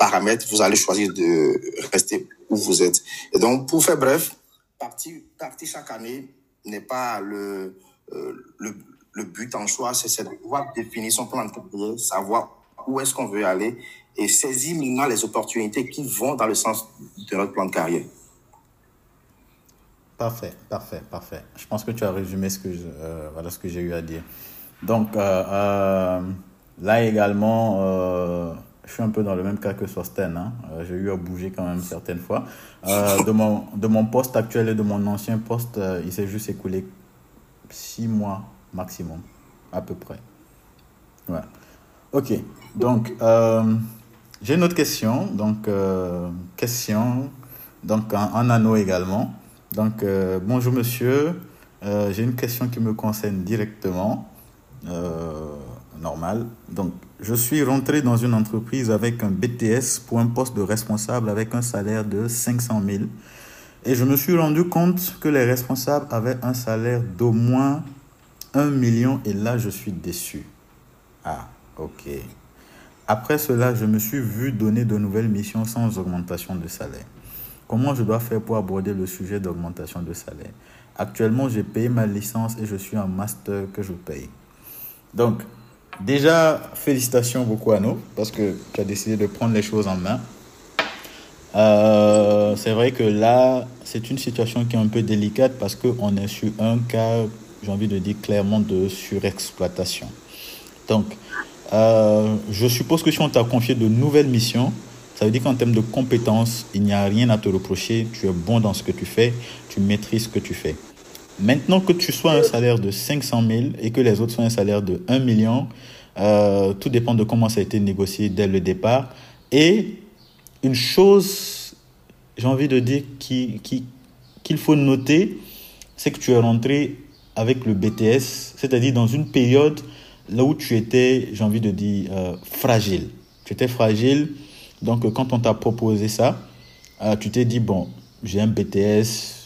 paramètre, vous allez choisir de rester où vous êtes. Et donc, pour faire bref, partir, chaque année n'est pas le, euh, le, le but en soi, c'est de pouvoir définir son plan de carrière, savoir où est-ce qu'on veut aller et saisir maintenant les opportunités qui vont dans le sens de notre plan de carrière. Parfait, parfait, parfait. Je pense que tu as résumé ce que euh, voilà ce que j'ai eu à dire. Donc euh, là également, je suis un peu dans le même cas que Sosten. Hein. Euh, j'ai eu à bouger quand même certaines fois. Euh, de, mon, de mon poste actuel et de mon ancien poste, euh, il s'est juste écoulé six mois maximum, à peu près. Ouais. Ok. Donc, j'ai une autre question. Donc, question. Donc, en, en anneau également. Donc, bonjour monsieur. J'ai une question qui me concerne directement. Euh, Donc, je suis rentré dans une entreprise avec un BTS pour un poste de responsable avec un salaire de 500 000. Et je me suis rendu compte que les responsables avaient un salaire d'au moins 1 million et là, je suis déçu. Ah, ok. Après cela, je me suis vu donner de nouvelles missions sans augmentation de salaire. Comment je dois faire pour aborder le sujet d'augmentation de salaire? Actuellement, j'ai payé ma licence et je suis en master que je paye. Donc, déjà, félicitations beaucoup à nous parce que tu as décidé de prendre les choses en main. Euh, c'est vrai que là, c'est une situation qui est un peu délicate parce qu'on est sur un cas, j'ai envie de dire clairement, de surexploitation. Donc, euh, je suppose que si on t'a confié de nouvelles missions, ça veut dire qu'en termes de compétences, il n'y a rien à te reprocher. Tu es bon dans ce que tu fais, tu maîtrises ce que tu fais. Maintenant que tu sois un salaire de 500 000 et que les autres soient un salaire de 1 million, euh, tout dépend de comment ça a été négocié dès le départ. Et une chose, j'ai envie de dire, qu'il qui, qu'il faut noter, c'est que tu es rentré avec le BTS, c'est-à-dire dans une période là où tu étais, j'ai envie de dire, euh, fragile. Tu étais fragile, donc euh, quand on t'a proposé ça, tu t'es dit, bon, j'ai un BTS,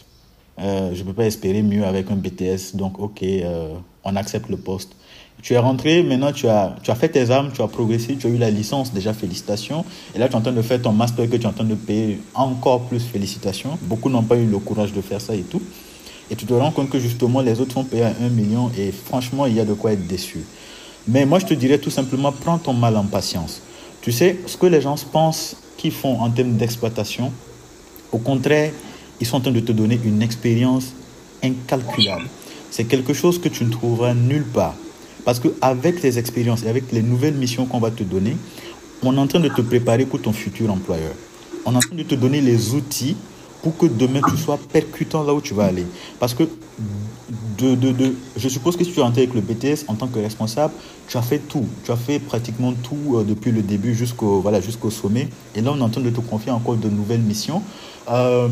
euh, je ne peux pas espérer mieux avec un BTS, donc ok, euh, on accepte le poste. Tu es rentré, maintenant tu as, tu as fait tes armes, tu as progressé, tu as eu la licence, déjà félicitations. Et là tu es en train de faire ton master que tu es en train de payer encore plus félicitations. Beaucoup n'ont pas eu le courage de faire ça et tout. Et tu te rends compte que justement les autres sont payés à 1 million et franchement il y a de quoi être déçu. Mais moi je te dirais tout simplement, prends ton mal en patience. Tu sais, ce que les gens pensent qu'ils font en termes d'exploitation, au contraire, ils sont en train de te donner une expérience incalculable. C'est quelque chose que tu ne trouveras nulle part. Parce qu'avec les expériences et avec les nouvelles missions qu'on va te donner, on est en train de te préparer pour ton futur employeur. On est en train de te donner les outils pour que demain tu sois percutant là où tu vas aller. Parce que de, de, de, je suppose que si tu es entré avec le BTS en tant que responsable, tu as fait tout. Tu as fait pratiquement tout euh, depuis le début jusqu'au voilà, jusqu'au sommet. Et là, on est en train de te confier encore de nouvelles missions. Euh,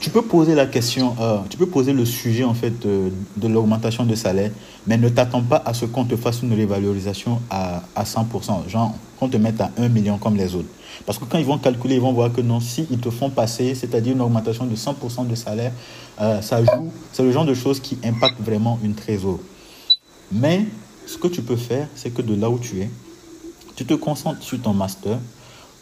tu peux poser la question, euh, tu peux poser le sujet en fait de l'augmentation de salaire, mais ne t'attends pas à ce qu'on te fasse une révalorisation à, à 100%, genre qu'on te mette à 1 million comme les autres. Parce que quand ils vont calculer, ils vont voir que non, si ils te font passer, c'est-à-dire une augmentation de 100% de salaire, euh, ça joue, c'est le genre de choses qui impactent vraiment une trésor. Mais ce que tu peux faire, c'est que de là où tu es, tu te concentres sur ton master,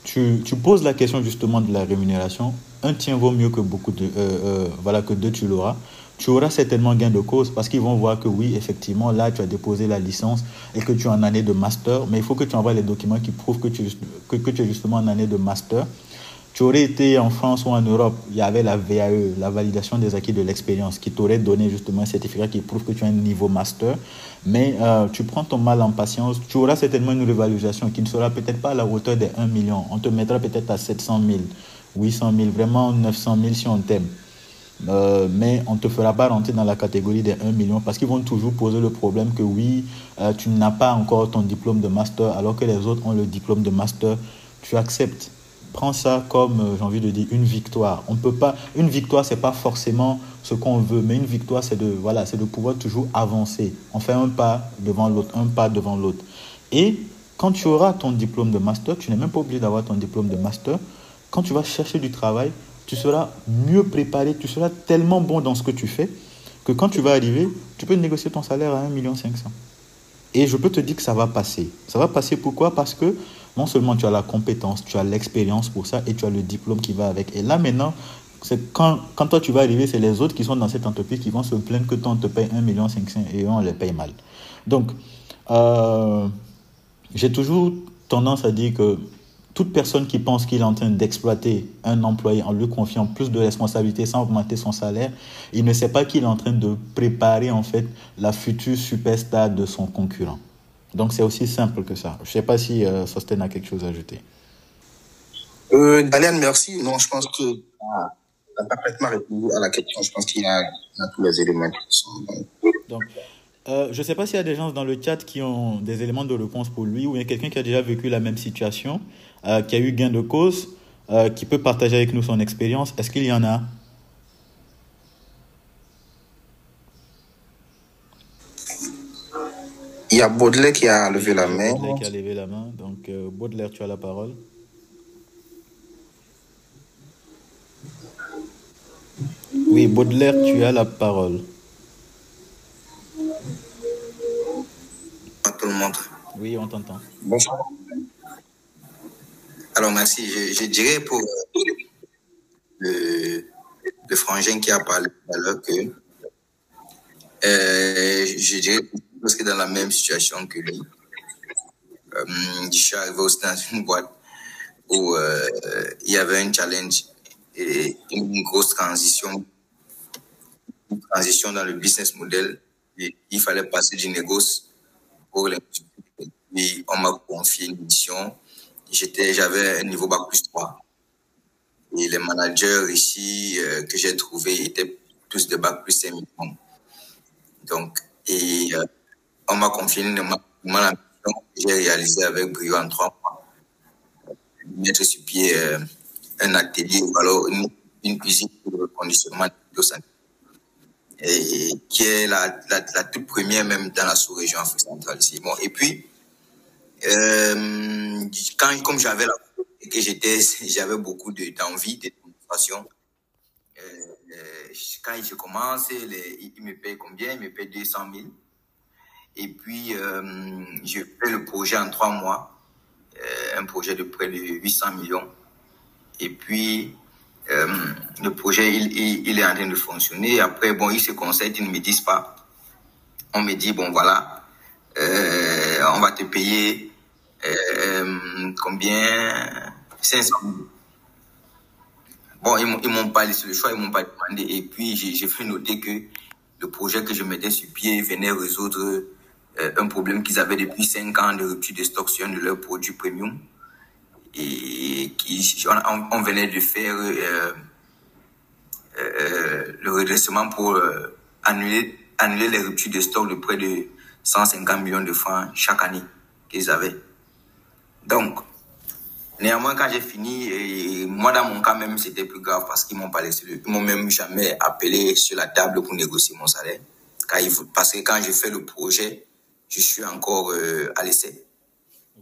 tu, tu poses la question justement de la rémunération un tien vaut mieux que beaucoup de, euh, euh, voilà, que deux tu l'auras. Tu auras certainement gain de cause parce qu'ils vont voir que oui, effectivement, là, tu as déposé la licence et que tu es en année de master, mais il faut que tu envoies les documents qui prouvent que tu, que, tu es justement en année de master. Tu aurais été en France ou en Europe, il y avait la VAE, la validation des acquis de l'expérience, qui t'aurait donné justement un certificat qui prouve que tu as un niveau master. Mais euh, tu prends ton mal en patience, tu auras certainement une révaluation qui ne sera peut-être pas à la hauteur des 1 million. On te mettra peut-être à 700 000. 800 000, vraiment 900 000 si on t'aime. Euh, mais on ne te fera pas rentrer dans la catégorie des 1 million parce qu'ils vont toujours poser le problème que oui, euh, tu n'as pas encore ton diplôme de master alors que les autres ont le diplôme de master. Tu acceptes. Prends ça comme, euh, j'ai envie de dire, une victoire. On peut pas, une victoire, c'est pas forcément ce qu'on veut, mais une victoire, c'est de, voilà, de pouvoir toujours avancer. On fait un pas devant l'autre, un pas devant l'autre. Et quand tu auras ton diplôme de master, tu n'es même pas obligé d'avoir ton diplôme de master quand tu vas chercher du travail, tu seras mieux préparé, tu seras tellement bon dans ce que tu fais que quand tu vas arriver, tu peux négocier ton salaire à 1,5 million. Et je peux te dire que ça va passer. Ça va passer pourquoi? Parce que non seulement tu as la compétence, tu as l'expérience pour ça et tu as le diplôme qui va avec. Et là maintenant, c'est quand, quand toi tu vas arriver, c'est les autres qui sont dans cette entreprise qui vont se plaindre que toi on te paye 1,5 million et on les paye mal. Donc, euh, j'ai toujours tendance à dire que toute personne qui pense qu'il est en train d'exploiter un employé en lui confiant plus de responsabilités sans augmenter son salaire, il ne sait pas qu'il est en train de préparer en fait la future superstar de son concurrent. Donc c'est aussi simple que ça. Je ne sais pas si euh, Sosten a quelque chose à ajouter. Euh, Dalian, merci. Non, je pense que ah, a parfaitement répondu à la question. Je pense qu'il y, a tous les éléments qui sont. Donc, euh, je ne sais pas s'il y a des gens dans le chat qui ont des éléments de réponse pour lui ou il y a quelqu'un qui a déjà vécu la même situation, euh, qui a eu gain de cause, euh, qui peut partager avec nous son expérience. Est-ce qu'il y en a? Il y a Baudelaire qui a levé la main. Baudelaire qui a levé la main. Donc, Baudelaire, tu as la parole. Oui, Baudelaire, tu as la parole. Tout le monde. Oui, on t'entend. Bonsoir. Alors, merci. Je, dirais pour le, le, frangin qui a parlé tout à l'heure que euh, je dirais parce que dans la même situation que lui. Euh, je suis arrivé aussi dans une boîte où euh, il y avait un challenge et une grosse transition, une transition dans le business model. Et il fallait passer du négoce pour les Puis on m'a confié une mission. J'étais, j'avais un niveau bac plus 3. Et les managers ici euh, que j'ai trouvés étaient tous de bac plus 5 Donc, et euh, on m'a confié une mission que j'ai réalisé avec brio en trois mois. Mettre sur pied euh, un atelier ou alors une, une cuisine pour le conditionnement de santé et qui est la, la, toute première même dans la sous-région Afrique centrale ici. Bon, et puis, euh, quand, comme j'avais la que j'étais, j'avais beaucoup d'envie, de, démonstration, euh, euh, quand je commence, les, ils me payent combien? Ils me payent 200 000. Et puis, euh, je fais le projet en trois mois, euh, un projet de près de 800 millions. Et puis, euh, le projet, il, il, est en train de fonctionner. Après, bon, ils se conseillent, ils ne me disent pas. On me dit, bon, voilà, euh, on va te payer euh, combien? 500 000. Bon, ils m'ont pas laissé le choix, ils m'ont pas demandé. Et puis, j'ai fait noter que le projet que je mettais sur pied venait résoudre euh, un problème qu'ils avaient depuis 5 ans de rupture de stock sur un de leurs produits premium. Et on, venait de faire euh, euh, le redressement pour euh, annuler, annuler les ruptures de stock de près de 150 millions de francs chaque année qu'ils avaient. Donc, néanmoins, quand j'ai fini, et moi dans mon cas même, c'était plus grave parce qu'ils m'ont pas laissé, ils m'ont même jamais appelé sur la table pour négocier mon salaire. Parce que quand j'ai fait le projet, je suis encore à l'essai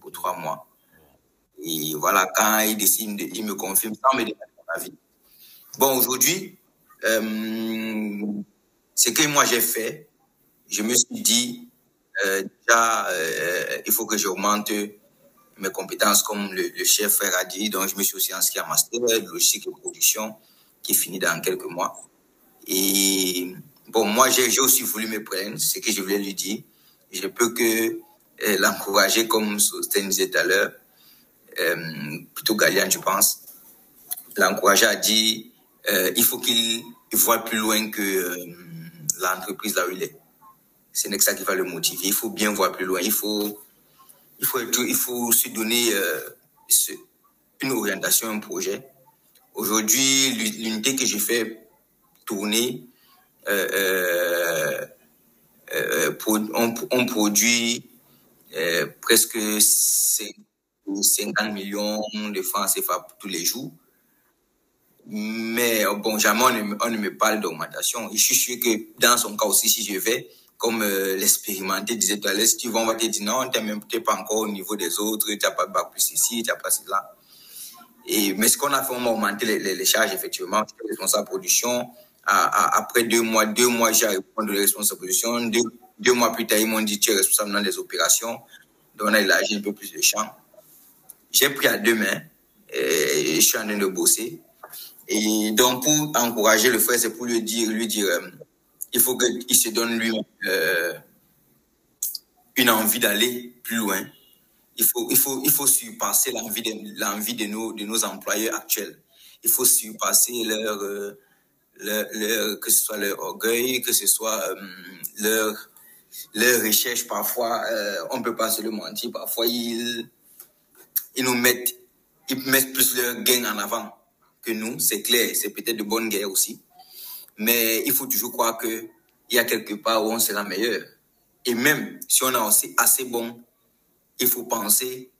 pour trois mois. Et voilà, quand ils me confirment sans me demander mon avis. Bon, aujourd'hui, euh, ce que moi j'ai fait, je me suis dit, euh, déjà, euh, il faut que j'augmente mes compétences comme le, chef frère a dit. Donc, je me suis aussi inscrit à master logistique et production qui finit dans quelques mois. Et bon, moi, j'ai aussi voulu me prendre, ce que je voulais lui dire. Je peux que l'encourager, comme Sosten disait tout à l'heure, plutôt Galian, je pense. L'encourager à dire, euh, il faut qu'il il voit plus loin que euh, l'entreprise là où il est. Ce n'est que ça qui va le motiver. Il faut bien voir plus loin. Il faut, il faut, il faut se donner euh, une orientation, un projet. Aujourd'hui, l'u- l'unité que j'ai fait tourner, euh, euh, euh, on, on produit euh, presque cin- 50 millions de francs CFA tous les jours. Mais bon, jamais on ne, me- parle d'augmentation. Je suis sûr que dans son cas aussi, si je vais, comme euh, l'expérimenté disait tout à l'heure, si tu vas, on va te dire non, tu n'es pas encore au niveau des autres, tu n'as pas bac plus ici, tu n'as pas cela. Et, mais ce qu'on a fait, on a augmenté les, charges, effectivement. J'étais responsable production. À, à- après deux mois, deux mois, j'ai répondu de responsable production. Deux, mois plus tard, ils m'ont dit, tu es responsable dans les opérations. Donc, on a élargi un peu plus de champ. J'ai pris à deux mains et je suis en train de bosser. Et donc, pour encourager le frère, c'est pour lui dire, lui dire, euh, il faut qu'il se donne lui euh, une envie d'aller plus loin. Il faut, il faut, il faut surpasser l'envie de, de nos, de nos employeurs actuels. Il faut surpasser leur, euh, leur, leur- que ce soit leur orgueil, que ce soit euh, leur, leur recherche. Parfois, euh, on peut pas se le mentir. Parfois, ils, ils nous mettent, ils mettent plus leur gain en avant que nous. C'est clair, c'est peut-être de bonnes guerres aussi. Mais il faut toujours croire que il y a quelque part où on sera meilleur. Et même si on a aussi assez bon, il faut penser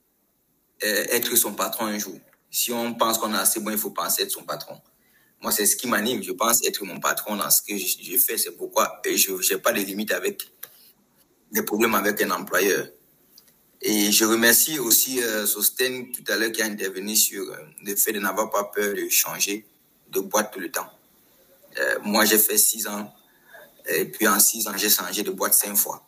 euh, être son patron un jour. Si on pense qu'on a assez bon, il faut penser être son patron. Moi, c'est ce qui m'anime. Je pense être mon patron dans ce que je, je fais. C'est pourquoi je n'ai pas de limite avec des problèmes avec un employeur. Et je remercie aussi euh, Sosten tout à l'heure qui a intervenu sur euh, le fait de n'avoir pas peur de changer de boîte tout le temps. Euh, moi, j'ai fait six ans. Et puis en six ans, j'ai changé de boîte cinq fois.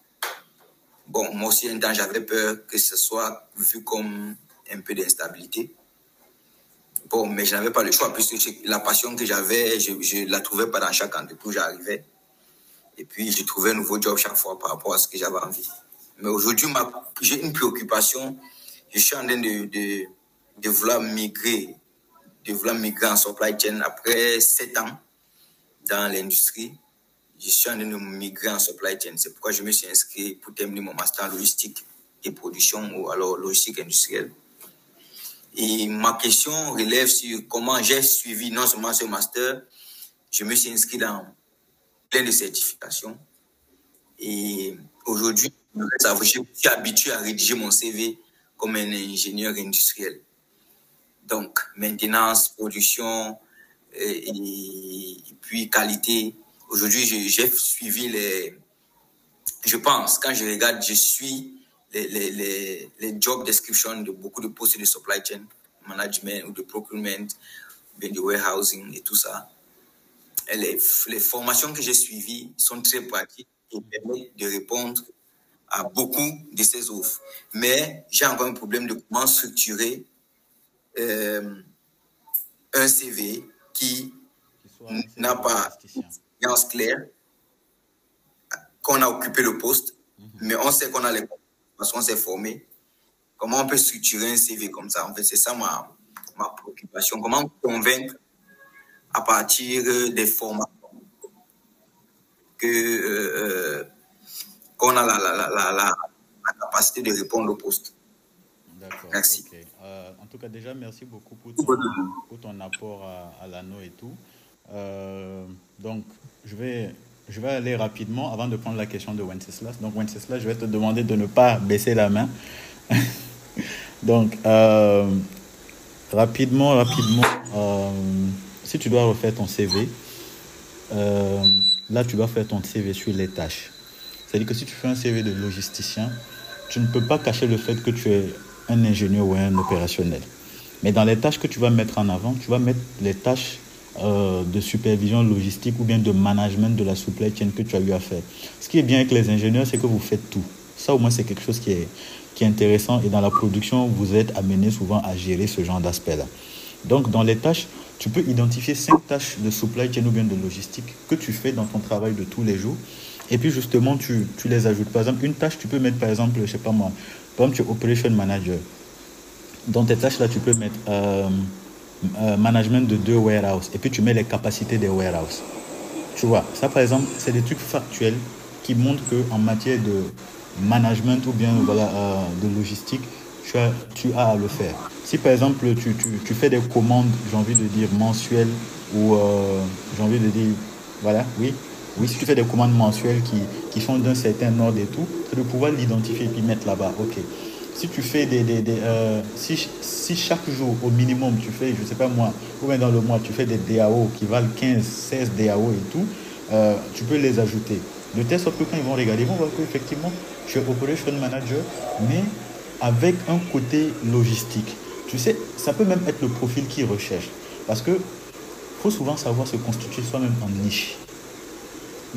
Bon, moi aussi, un temps, j'avais peur que ce soit vu comme un peu d'instabilité. Bon, mais je n'avais pas le choix, puisque je- la passion que j'avais, je ne la trouvais pas dans chaque entreprise où j'arrivais. Et puis, je trouvais un nouveau job chaque fois par rapport à ce que j'avais envie. Mais aujourd'hui, j'ai une préoccupation. Je suis en train de, de, de vouloir migrer, de vouloir migrer en supply chain après sept ans dans l'industrie. Je suis en train de migrer en supply chain. C'est pourquoi je me suis inscrit pour terminer mon master en logistique et production ou alors logistique industrielle. Et ma question relève sur comment j'ai suivi non seulement ce master, je me suis inscrit dans plein de certifications. Et aujourd'hui, je suis habitué à rédiger mon CV comme un ingénieur industriel. Donc, maintenance, production euh, et, puis qualité. Aujourd'hui, j'ai suivi les. Je pense, quand je regarde, je suis les, les, les, job descriptions de beaucoup de postes de supply chain management ou de procurement, bien de warehousing et tout ça. Les, les formations que j'ai suivies sont très pratiques et permettent de répondre à beaucoup de ces offres. Mais j'ai encore un problème de comment structurer euh, un CV qui n'a pas une claire, qu'on a occupé le poste, mais on sait qu'on a les parce qu'on s'est formé. Comment on peut structurer un CV comme ça? En fait, c'est ça ma, ma préoccupation. Comment convaincre à partir des formations que, euh, qu'on a la, la, la, la, capacité de répondre au poste. D'accord. Merci. Euh, en tout cas, déjà, merci beaucoup pour ton, pour ton apport à, à l'anneau et tout. Euh, donc, je vais, je vais aller rapidement avant de prendre la question de Wenceslas. Donc, Wenceslas, je vais te demander de ne pas baisser la main. donc, euh, rapidement, rapidement, si tu dois refaire ton CV, là, tu dois faire ton CV sur les tâches. C'est-à-dire que si tu fais un CV de logisticien, tu ne peux pas cacher le fait que tu es un ingénieur ou un opérationnel. Mais dans les tâches que tu vas mettre en avant, tu vas mettre les tâches euh, de supervision logistique ou bien de management de la supply chain que tu as eu à faire. Ce qui est bien avec les ingénieurs, c'est que vous faites tout. Ça, au moins, c'est quelque chose qui est, qui est intéressant. Et dans la production, vous êtes amené souvent à gérer ce genre d'aspect-là. Donc, dans les tâches, tu peux identifier cinq tâches de supply chain ou bien de logistique que tu fais dans ton travail de tous les jours. Et puis, justement, tu, tu les ajoutes. Par exemple, une tâche, tu peux mettre, par exemple, je sais pas moi, par exemple, tu es operation manager. Dans tes tâches, là, tu peux mettre euh, euh, management de deux warehouses. Et puis, tu mets les capacités des warehouses. Tu vois, ça, par exemple, c'est des trucs factuels qui montrent qu'en matière de management ou bien voilà, euh, de logistique, tu as, tu as à le faire. Si par exemple tu, tu, tu fais des commandes, j'ai envie de dire mensuelles ou j'ai envie de dire, voilà, oui, oui, si tu fais des commandes mensuelles qui, qui sont d'un certain ordre et tout, c'est de pouvoir l'identifier et puis mettre là-bas. Ok. Si tu fais des. des, des euh, si, si chaque jour, au minimum, tu fais, je sais pas moi, ou bien dans le mois, tu fais des DAO qui valent 15, 16 DAO et tout, euh, tu peux les ajouter. De telle sorte que quand ils vont regarder, ils vont voir qu'effectivement, tu es operation manager, mais avec un côté logistique. Tu sais, ça peut même être le profil qu'ils recherchent. Parce que faut souvent savoir se constituer soi-même en niche.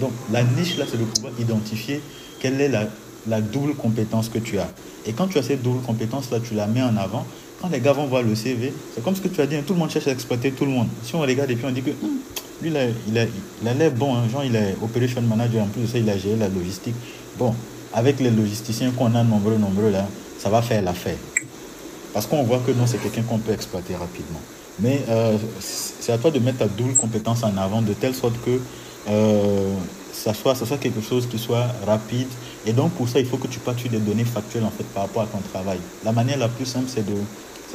Donc, la niche, là, c'est de pouvoir identifier quelle est la, double compétence que tu as. Et quand tu as cette double compétence, là, tu la mets en avant. Quand les gars vont voir le CV, c'est comme ce que tu as dit, hein, tout le monde cherche à exploiter tout le monde. Si on regarde et puis on dit que hum, lui, là, il a il a l'air bon, hein, genre, il est operation manager, en plus de ça, il a géré la logistique. Bon, avec les logisticiens qu'on a nombreux, nombreux, là, ça va faire l'affaire. Parce qu'on voit que non, c'est quelqu'un qu'on peut exploiter rapidement. Mais euh, c'est à toi de mettre ta double compétence en avant de telle sorte que euh, ça, soit, ça soit quelque chose qui soit rapide. Et donc, pour ça, il faut que tu partes des données factuelles en fait, par rapport à ton travail. La manière la plus simple, c'est de,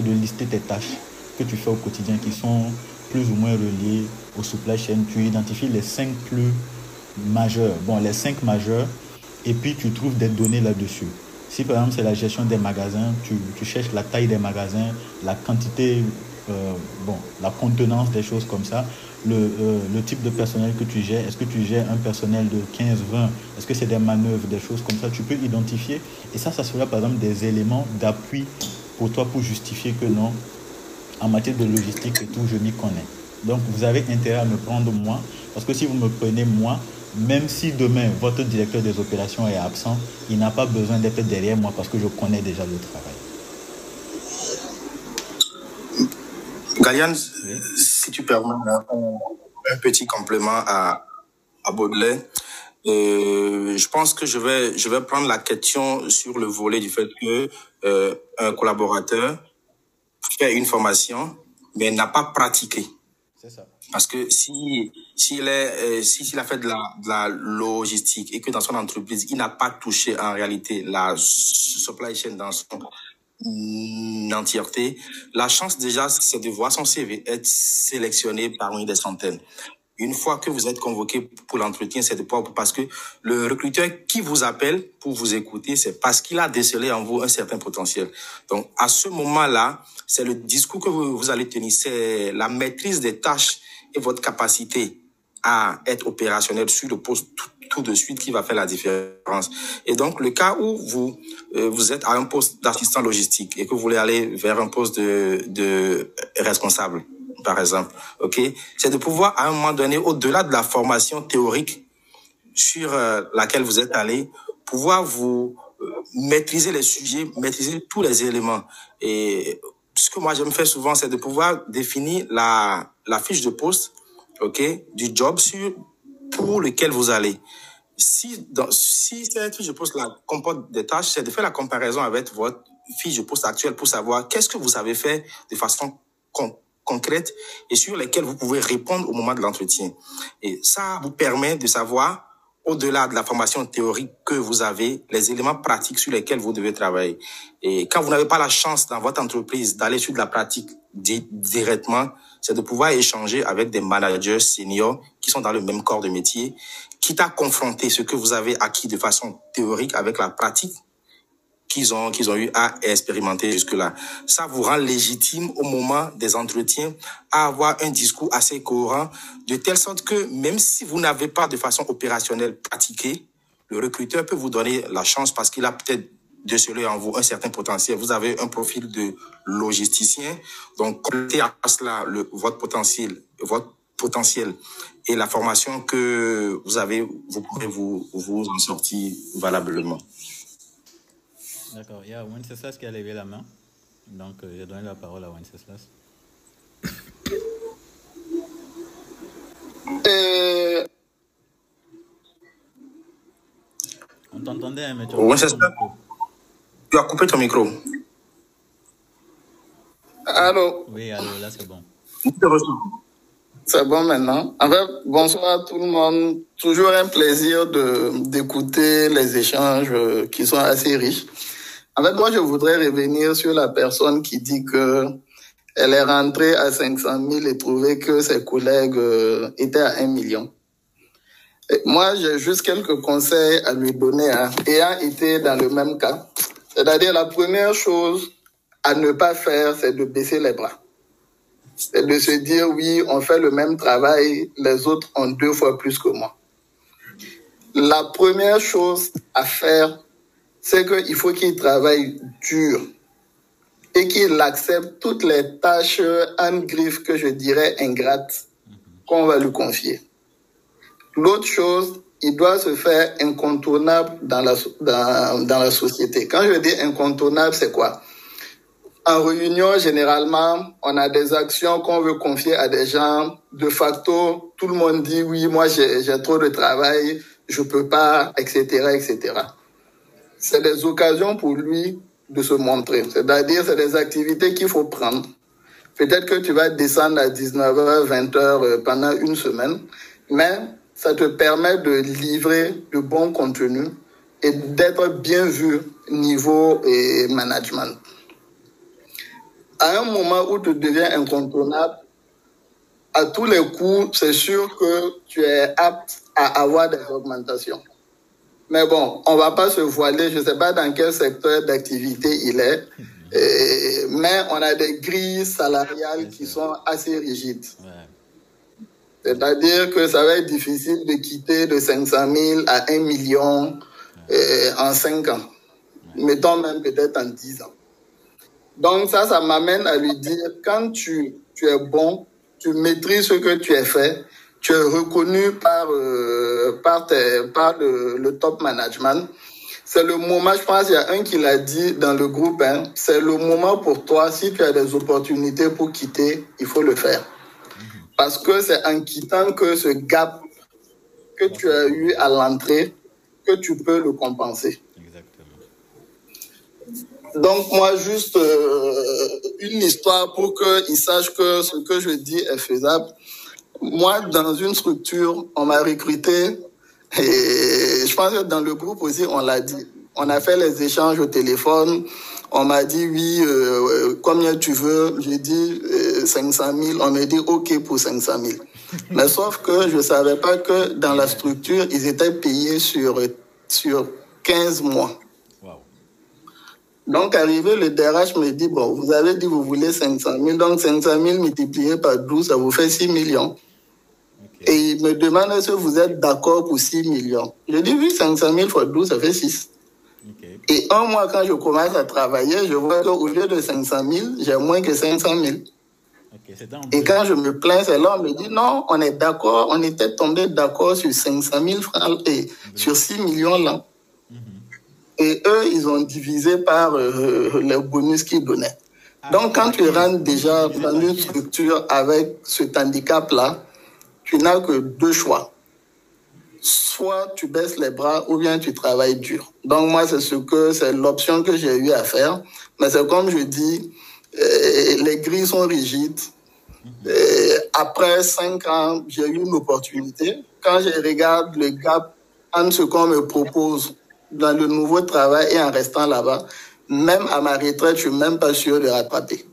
de lister tes tâches que tu fais au quotidien qui sont plus ou moins reliées au supply chain. Tu identifies les cinq plus majeurs. Bon, les cinq majeurs, et puis tu trouves des données là-dessus. Si par exemple c'est la gestion des magasins, tu, tu, cherches la taille des magasins, la quantité, euh, bon, la contenance des choses comme ça, le, euh, le type de personnel que tu gères, est-ce que tu gères un personnel de 15, 20, est-ce que c'est des manœuvres, des choses comme ça, tu peux identifier. Et ça, ça sera par exemple des éléments d'appui pour toi pour justifier que non, en matière de logistique et tout, je m'y connais. Donc vous avez intérêt à me prendre moi, parce que si vous me prenez moi, même si demain votre directeur des opérations est absent, il n'a pas besoin d'être derrière moi parce que je connais déjà le travail. Galian, oui. Si tu permets un, petit complément à, à Baudelaire, euh, je pense que je vais, je vais prendre la question sur le volet du fait que euh, un collaborateur fait une formation mais n'a pas pratiqué. C'est ça. Parce que si s'il est euh, s'il a fait de la, de la logistique et que dans son entreprise il n'a pas touché en réalité la supply chain dans son entièreté, la chance déjà c'est de voir son CV être sélectionné parmi des centaines. Une fois que vous êtes convoqué pour l'entretien, c'est de pouvoir parce que le recruteur qui vous appelle pour vous écouter, c'est parce qu'il a décelé en vous un certain potentiel. Donc à ce moment-là, c'est le discours que vous, vous allez tenir, c'est la maîtrise des tâches et votre capacité à être opérationnel sur le poste tout, tout, de suite qui va faire la différence. Et donc, le cas où vous euh, vous êtes à un poste d'assistant logistique et que vous voulez aller vers un poste de, de responsable, par exemple, ok, c'est de pouvoir à un moment donné, au-delà de la formation théorique sur euh, laquelle vous êtes allé, pouvoir vous euh, maîtriser les sujets, maîtriser tous les éléments. Et ce que moi j'aime faire souvent, c'est de pouvoir définir la, la fiche de poste, ok, du job sur pour lequel vous allez. Si si cette fiche de poste là comporte des tâches, c'est de faire la comparaison avec votre fiche de poste actuelle pour savoir qu'est-ce que vous avez fait de façon con, concrète et sur lesquelles vous pouvez répondre au moment de l'entretien. Et ça vous permet de savoir au-delà de la formation théorique que vous avez, les éléments pratiques sur lesquels vous devez travailler. Et quand vous n'avez pas la chance dans votre entreprise d'aller sur de la pratique di- directement, c'est de pouvoir échanger avec des managers seniors qui sont dans le même corps de métier, quitte à confronter ce que vous avez acquis de façon théorique avec la pratique qu'ils ont, qu'ils ont eu à expérimenter jusque-là. Ça vous rend légitime au moment des entretiens à avoir un discours assez cohérent, de telle sorte que même si vous n'avez pas de façon opérationnelle pratiqué, le recruteur peut vous donner la chance parce qu'il a peut-être décelé en vous un certain potentiel. Vous avez un profil de logisticien, donc complétez à cela le, votre potentiel, votre potentiel et la formation que vous avez, vous pourrez vous, vous en sortir valablement. D'accord. Il y a Wenceslas qui a levé la main. Donc, euh, j'ai donné la parole à Wenceslas. Euh, On t'entendait, hein, mais tu as Ouais, coupé c'est ton ça. micro. Tu as coupé ton micro. allô, Oui, allô, là, c'est bon. C'est bon maintenant. En fait, bonsoir à tout le monde. Toujours un plaisir de d'écouter les échanges euh, qui sont assez riches. En fait, moi, je voudrais revenir sur la personne qui dit que elle est rentrée à 500 000 et trouvait que ses collègues euh, étaient à 1 million. Et moi, j'ai juste quelques conseils à lui donner, hein, ayant été dans le même cas. C'est-à-dire, la première chose à ne pas faire, c'est de baisser les bras. C'est de se dire, oui, on fait le même travail, les autres ont deux fois plus que moi. La première chose à faire, c'est qu'il faut qu'il travaille dur et qu'il accepte toutes les tâches en griffe que je dirais ingrates qu'on va lui confier. L'autre chose, il doit se faire incontournable dans la, dans, la société. Quand je dis incontournable, c'est quoi? En réunion, généralement, on a des actions qu'on veut confier à des gens. De facto, tout le monde dit oui, moi j'ai trop de travail, je peux pas, etc., etc. C'est des occasions pour lui de se montrer. C'est-à-dire, c'est des activités qu'il faut prendre. Peut-être que tu vas descendre à 19h, 20h euh, pendant une semaine, mais ça te permet de livrer de bons contenus et d'être bien vu niveau et management. À un moment où tu deviens incontournable, à tous les coups, c'est sûr que tu es apte à avoir des augmentations. Mais bon, on va pas se voiler, je sais pas dans quel secteur d'activité il est, mais on a des grilles salariales qui sont assez rigides. Ouais. C'est-à-dire que ça va être difficile de quitter de 500 000 à 1 million euh, en 5 ans. Mettons même peut-être en 10 ans. Donc ça, ça m'amène à lui dire, quand tu, es bon, tu maîtrises ce que tu as fait, tu es reconnu par, euh, le top management, c'est le moment, je pense, il y a un qui l'a dit dans le groupe, hein, c'est le moment pour toi, si tu as des opportunités pour quitter, il faut le faire. Parce que c'est en quittant que ce gap que tu as eu à l'entrée, que tu peux le compenser. Exactement. Donc moi, juste euh, une histoire pour qu'ils sachent que ce que je dis est faisable. Moi, dans une structure, on m'a recruté et je pense que dans le groupe aussi, on l'a dit. On a fait les échanges au téléphone. On m'a dit oui, euh, combien tu veux? J'ai dit euh, 500 000. On m'a dit OK pour 500 000. Mais sauf que je savais pas que dans la structure, ils étaient payés sur, sur 15 mois. Donc, arrivé, le DRH me dit, bon, vous avez dit vous voulez 500 000, donc 500 000 multiplié par 12, ça vous fait 6 millions. Et il me demande est-ce que vous êtes d'accord pour 6 millions? Je dis oui, 500 000 fois 12, ça fait 6. Et un mois, quand je commence à travailler, je vois qu'au lieu de 500 000, j'ai moins que 500 000. Ok. C'était en Et quand je me plains, c'est là, on me dit non, on est d'accord, on était tombé d'accord sur 500 000 francs et sur 6 millions là. Et eux, ils ont divisé par euh, les bonus qu'ils donnaient. Donc, quand tu rentres déjà dans une structure avec ce handicap-là, tu n'as que deux choix. Soit tu baisses les bras ou bien tu travailles dur. Donc, moi, c'est ce que, c'est l'option que j'ai eu à faire. Mais c'est comme je dis, euh, les grilles sont rigides. Euh, après cinq ans, j'ai eu une opportunité. Quand je regarde le gap entre ce qu'on me propose dans le nouveau travail et en restant là-bas, même à ma retraite, je suis même pas sûr de rattraper.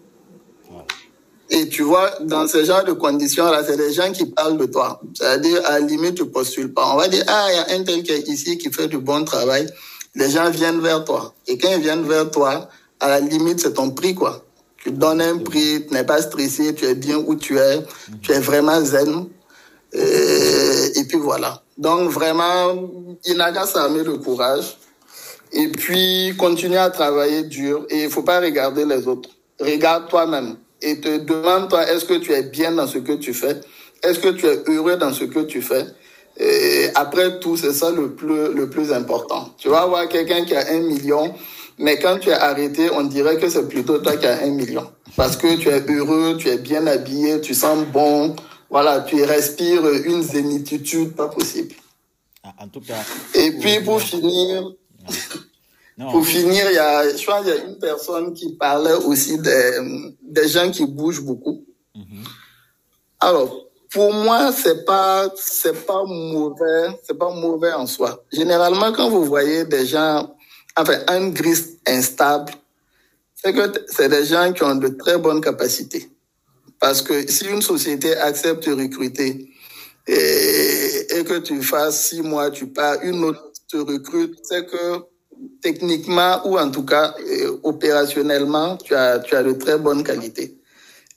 Et tu vois, dans ce genre de conditions-là, c'est des gens qui parlent de toi. C'est-à-dire, à la limite, tu postules pas. On va dire, ah, il y a un tel qui est ici qui fait du bon travail. Les gens viennent vers toi. Et quand ils viennent vers toi, à la limite, c'est ton prix, quoi. Tu donnes un prix, tu n'es pas stressé, tu es bien où tu es, tu es vraiment zen. Et, et puis voilà. Donc vraiment, il n'a qu'à s'armer le courage. Et puis, continue à travailler dur. Et il faut pas regarder les autres. Regarde toi-même. Et te demande-toi, est-ce que tu es bien dans ce que tu fais? Est-ce que tu es heureux dans ce que tu fais? Et après tout, c'est ça le plus, le plus important. Tu vas voir quelqu'un qui a un million, mais quand tu es arrêté, on dirait que c'est plutôt toi qui as un million. Parce que tu es heureux, tu es bien habillé, tu sens bon. Voilà, tu respires une zénitude pas possible. Ah, En tout cas. Et puis pour finir, Non. pour finir, il y a, je crois qu'il y a une personne qui parlait aussi des, des gens qui bougent beaucoup. Mhm. Alors, pour moi, c'est pas, c'est pas mauvais, c'est pas mauvais en soi. Généralement, quand vous voyez des gens, enfin, un gris instable, c'est que c'est des gens qui ont de très bonnes capacités. Parce que si une société accepte de recruter et, et que tu fasses six mois, tu pars, une autre te recrute, c'est que techniquement ou en tout cas euh, opérationnellement, tu as, tu as de très bonnes qualités.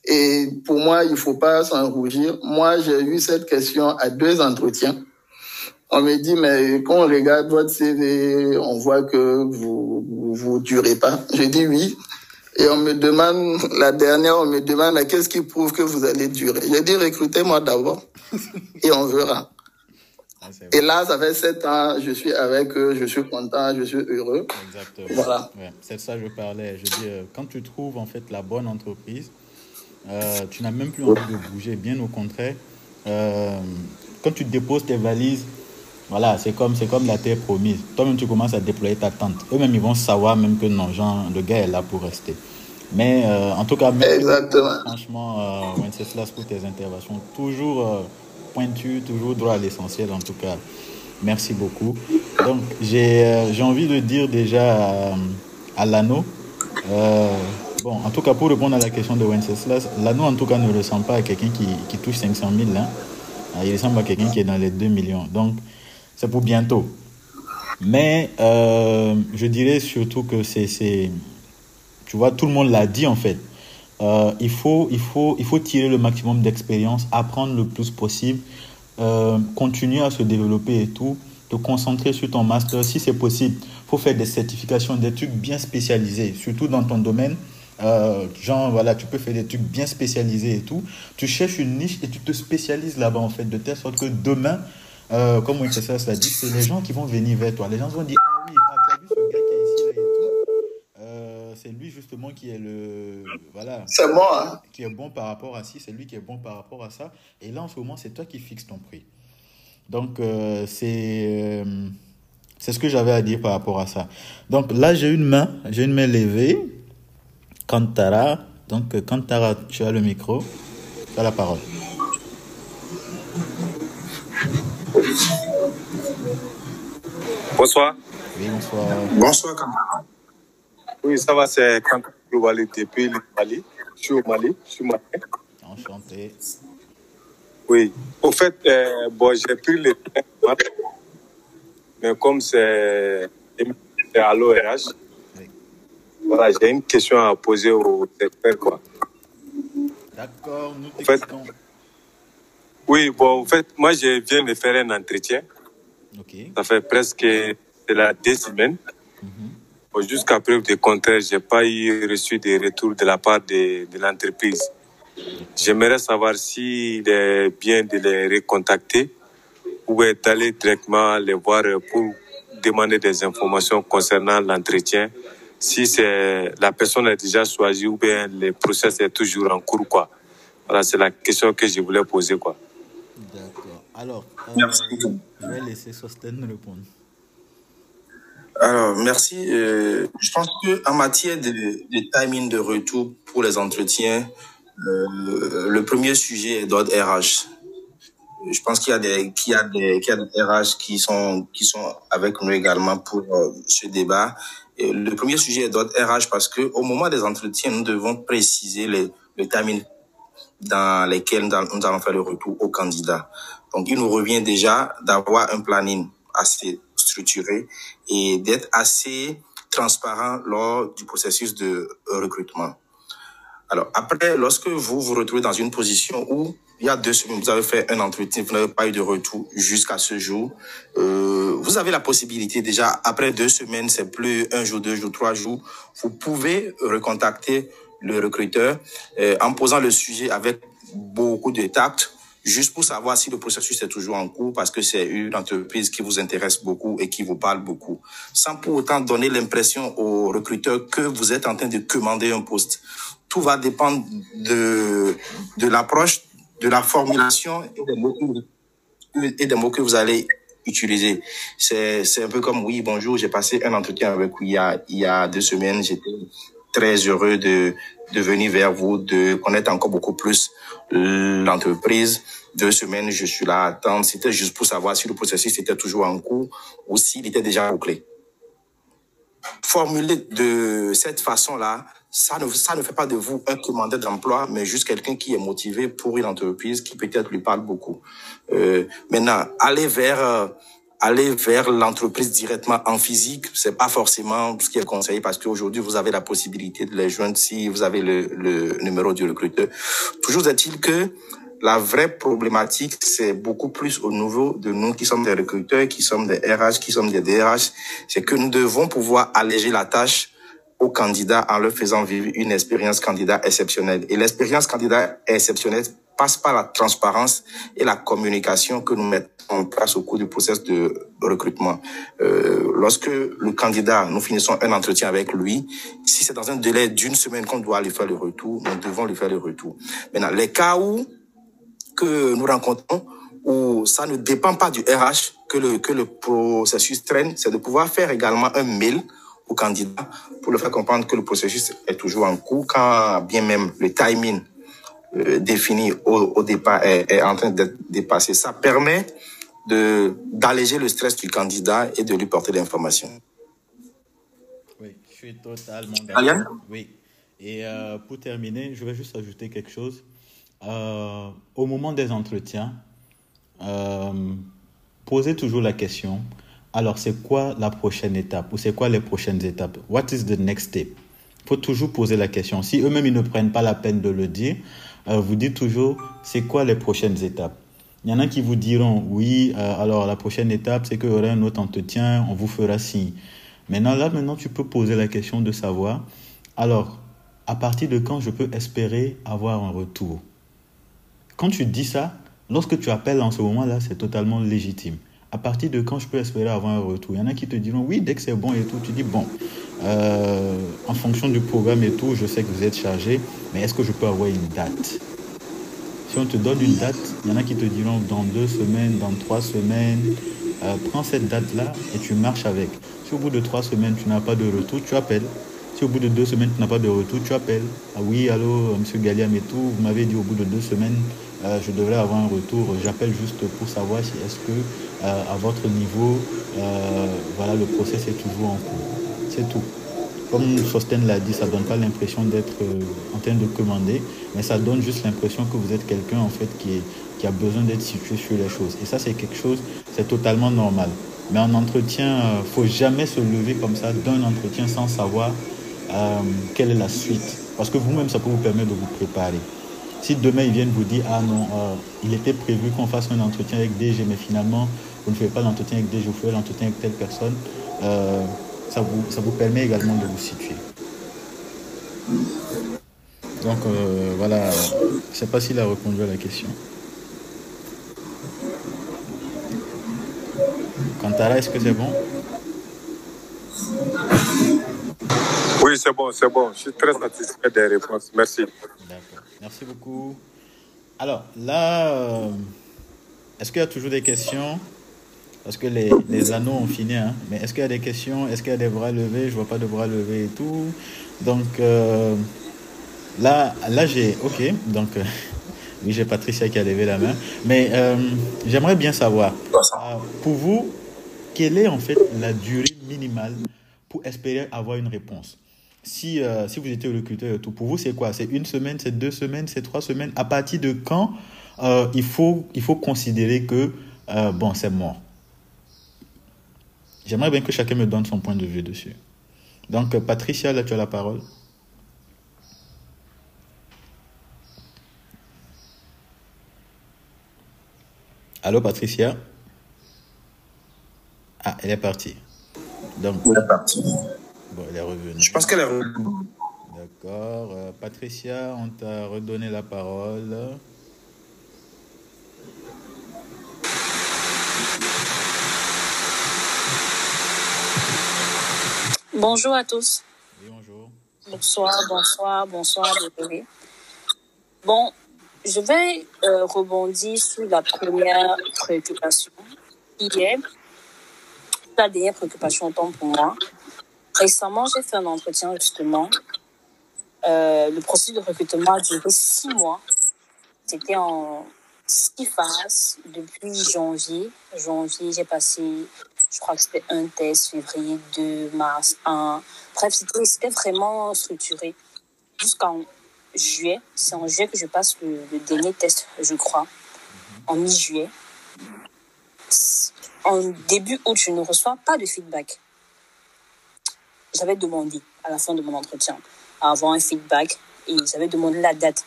Et pour moi, il faut pas s'en rougir. Moi, j'ai eu cette question à deux entretiens. On me dit, mais quand on regarde votre CV, on voit que vous, vous, vous durez pas. Je dis oui. Et on me demande, la dernière, on me demande, qu'est-ce qui prouve que vous allez durer? J'ai dit, recrutez-moi d'abord. et on verra. Ah, Et là, ça fait sept ans, je suis avec eux, je suis content, je suis heureux. Exactement. Voilà. Ouais, c'est de ça que je parlais. Je dis, euh, quand tu trouves en fait la bonne entreprise, euh, tu n'as même plus envie de bouger. Bien au contraire, euh, quand tu déposes tes valises, voilà, c'est comme, c'est comme la terre promise. Toi-même, tu commences à déployer ta tente. Eux-mêmes, ils vont savoir même que non, Jean, le gars est là pour rester. Mais en tout cas, merci Exactement. franchement, Wenceslas, pour tes interventions. Toujours pointu, toujours droit à l'essentiel, en tout cas. Merci beaucoup. Donc, j'ai euh, envie de dire déjà à, l'anneau. bon, en tout cas, pour répondre à la question de Wenceslas, l'anneau, en tout cas, ne ressemble pas à quelqu'un qui, qui touche 500 000. Hein. Ah, Il ressemble à quelqu'un qui est dans les 2 millions. Donc, c'est pour bientôt. Mais euh, je dirais surtout que c'est, tu vois, tout le monde l'a dit en fait. Euh, il, faut, il, faut, il faut tirer le maximum d'expérience, apprendre le plus possible, euh, continuer à se développer et tout, te concentrer sur ton master si c'est possible. Il faut faire des certifications, des trucs bien spécialisés, surtout dans ton domaine. Euh, genre, voilà, tu peux faire des trucs bien spécialisés et tout. Tu cherches une niche et tu te spécialises là-bas en fait, de telle sorte que demain, comme Winchester l'a dit, c'est les gens qui vont venir vers toi. Les gens vont dire Ah oui, ah, tu as vu ce gars qui est ici là et tout. Euh, c'est lui justement qui est le. Voilà C'est moi. Hein? qui est bon par rapport à ci, c'est lui qui est bon par rapport à ça. Et là, en ce moment, c'est toi qui fixes ton prix. Donc, euh, c'est euh, c'est ce que j'avais à dire par rapport à ça. Donc, là, j'ai une main, j'ai une main levée. Kantara. Donc, euh, Kantara, tu as le micro. Tu as la parole. Bonsoir. Oui, bonsoir. Bonsoir, Kamara. Oui, ça va, c'est quand Koulibaly depuis le Mali. Je suis au Mali, je suis malien. Enchanté. Oui. Au fait, euh, bon, j'ai pris le train, mais comme c'est à l'ORH, Oui. voilà, j'ai une question à poser experts, quoi. D'accord, nous fait- t'écoutons. Oui, bon, en fait, moi, je viens de faire un entretien. Ok. Ça fait presque la deux semaines. Mhm. Jusqu'à preuve du contraire, j'ai pas eu reçu de retour de la part de, de l'entreprise. J'aimerais savoir s'il est bien de les recontacter ou est d'aller directement les voir pour demander des informations concernant l'entretien. Si c'est la personne est déjà choisie ou bien le process est toujours en cours, quoi. Voilà, c'est la question que je voulais poser, quoi. D'accord. Alors, euh, Merci. je vais laisser Sosten répondre. Alors, merci. Euh, je pense que en matière de, timing de retour pour les entretiens, euh, le premier sujet est d'ordre RH. Je pense qu'il y a des, qu'il y a des, qu'il y a des RH qui sont, qui sont avec nous également pour euh, ce débat. Le premier sujet est d'autres RH parce que au moment des entretiens, nous devons préciser le timing dans lesquels nous allons faire le retour aux candidats. Donc, il nous revient déjà d'avoir un planning assez et d'être assez transparent lors du processus de recrutement. Alors, après, lorsque vous vous retrouvez dans une position où il y a deux semaines, vous avez fait un entretien, vous n'avez pas eu de retour jusqu'à ce jour, euh, vous avez la possibilité déjà, après deux semaines, c'est plus un jour, deux jours, trois jours, vous pouvez recontacter le recruteur euh, en posant le sujet avec beaucoup de tact, juste pour savoir si le processus est toujours en cours, parce que c'est une entreprise qui vous intéresse beaucoup et qui vous parle beaucoup, sans pour autant donner l'impression au recruteur que vous êtes en train de commander un poste. Tout va dépendre de, de l'approche, de la formulation et des mots que vous, et des mots que vous allez utiliser. C'est, c'est un peu comme, oui, bonjour, j'ai passé un entretien avec vous il y a, il y a deux semaines, j'étais très heureux de, de venir vers vous, de connaître encore beaucoup plus l'entreprise. Deux semaines, je suis là à attendre. C'était juste pour savoir si le processus était toujours en cours ou s'il était déjà bouclé. Formulé de cette façon-là, ça ne, ça ne fait pas de vous un commandeur d'emploi, mais juste quelqu'un qui est motivé pour une entreprise qui peut-être lui parle beaucoup. Euh, maintenant, aller vers euh, aller vers l'entreprise directement en physique, c'est pas forcément ce qui est conseillé parce qu'aujourd'hui vous avez la possibilité de les joindre si vous avez le, le numéro du recruteur. Toujours est-il que la vraie problématique, c'est beaucoup plus au niveau de nous qui sommes des recruteurs, qui sommes des RH, qui sommes des DRH, c'est que nous devons pouvoir alléger la tâche aux candidats en leur faisant vivre une expérience candidat exceptionnelle. Et l'expérience candidat exceptionnelle passe par la transparence et la communication que nous mettons en place au cours du processus de recrutement. Euh, lorsque le candidat, nous finissons un entretien avec lui, si c'est dans un délai d'une semaine qu'on doit lui faire le retour, nous devons lui faire le retour. Maintenant, les cas où que nous rencontrons, où ça ne dépend pas du RH que le, que le processus traîne, c'est de pouvoir faire également un mail au candidat pour le faire comprendre que le processus est toujours en cours, quand bien même le timing euh, défini au, au départ est, est, en train d'être dépassé. Ça permet de d'alléger le stress du candidat et de lui porter l'information. Oui, je suis totalement d'accord. Oui. Et euh, pour terminer, je vais juste ajouter quelque chose. Euh, au moment des entretiens, euh, posez toujours la question. Alors, c'est quoi la prochaine étape ou c'est quoi les prochaines étapes? What is the next step? Il faut toujours poser la question. Si eux-mêmes ils ne prennent pas la peine de le dire, vous dites toujours c'est quoi les prochaines étapes? Il y en a qui vous diront oui, euh, alors la prochaine étape c'est qu'il y aura un autre entretien, on vous fera signe. Maintenant là maintenant tu peux poser la question de savoir alors à partir de quand je peux espérer avoir un retour? Quand tu dis ça, lorsque tu appelles en ce moment-là, c'est totalement légitime. À partir de quand je peux espérer avoir un retour? Il y en a qui te diront oui, dès que c'est bon et tout. Tu dis bon, euh, en fonction du programme et tout, je sais que vous êtes chargé, mais est-ce que je peux avoir une date? Si on te donne une date, il y en a qui te diront dans deux semaines, dans trois semaines. Euh, prends cette date-là et tu marches avec. Si au bout de trois semaines, tu n'as pas de retour, tu appelles. Si au bout de deux semaines, tu n'as pas de retour, tu appelles. Ah oui, allô, monsieur Galliam et tout, vous m'avez dit au bout de deux semaines, euh, je devrais avoir un retour. J'appelle juste pour savoir si est-ce que euh, à votre niveau, euh, voilà, le process est toujours en cours. C'est tout. Comme Sosten l'a dit, ça donne pas l'impression d'être euh, en train de commander, mais ça donne juste l'impression que vous êtes quelqu'un en fait qui, est, qui a besoin d'être situé sur les choses. Et ça, c'est quelque chose, c'est totalement normal. Mais en entretien, euh, faut jamais se lever comme ça d'un entretien sans savoir euh, quelle est la suite. Parce que vous-même, ça peut vous permettre de vous préparer. Si demain ils viennent vous dire ah non, euh, il était prévu qu'on fasse un entretien avec DG, mais finalement vous ne faites pas l'entretien avec DG, vous faites l'entretien avec telle personne, euh, ça, vous, ça vous permet également de vous situer. Donc euh, voilà, je ne sais pas s'il a répondu à la question. Kantara, est-ce que c'est bon? Oui, c'est bon, c'est bon. Je suis très satisfait des réponses. Merci. D'accord. Merci beaucoup. Alors là, euh, est-ce qu'il y a toujours des questions? Parce que les, anneaux ont fini, hein. mais est-ce qu'il y a des questions? Est-ce qu'il y a des bras levés? Je vois pas de bras levés et tout. Donc euh, là, là j'ai, ok. Donc euh, Oui, j'ai Patricia qui a levé la main. Mais euh, j'aimerais bien savoir, pour vous, quelle est en fait la durée minimale pour espérer avoir une réponse? Si, si vous étiez recruteur et tout, pour vous, c'est quoi? C'est une semaine, c'est deux semaines, c'est trois semaines? À partir de quand il, faut, il faut considérer que, bon, c'est mort? J'aimerais bien que chacun me donne son point de vue dessus. Donc, euh, Patricia, là, tu as la parole. Allô, Patricia? Ah, elle est partie. Donc, Elle est partie. bon, elle est revenue. Je pense qu'elle est revenue. D'accord. Euh, Patricia, on t'a redonné la parole. Bonjour à tous. Oui, bonjour. Bonsoir, bonsoir, bonsoir, désolé. Bon, je vais euh, rebondir sur la première préoccupation qui est la dernière préoccupation autant pour moi. Récemment, j'ai fait un entretien justement. Euh, le processus de recrutement a duré six mois. C'était en six phases depuis janvier. Janvier, j'ai passé, je crois que c'était un test, février 2, mars 1. Bref, c'était vraiment structuré. Jusqu'en juillet, c'est en juillet que je passe le, le dernier test, je crois, en mi-juillet. En début août, je ne reçois pas de feedback. J'avais demandé à la fin de mon entretien à avoir un feedback et j'avais demandé la date.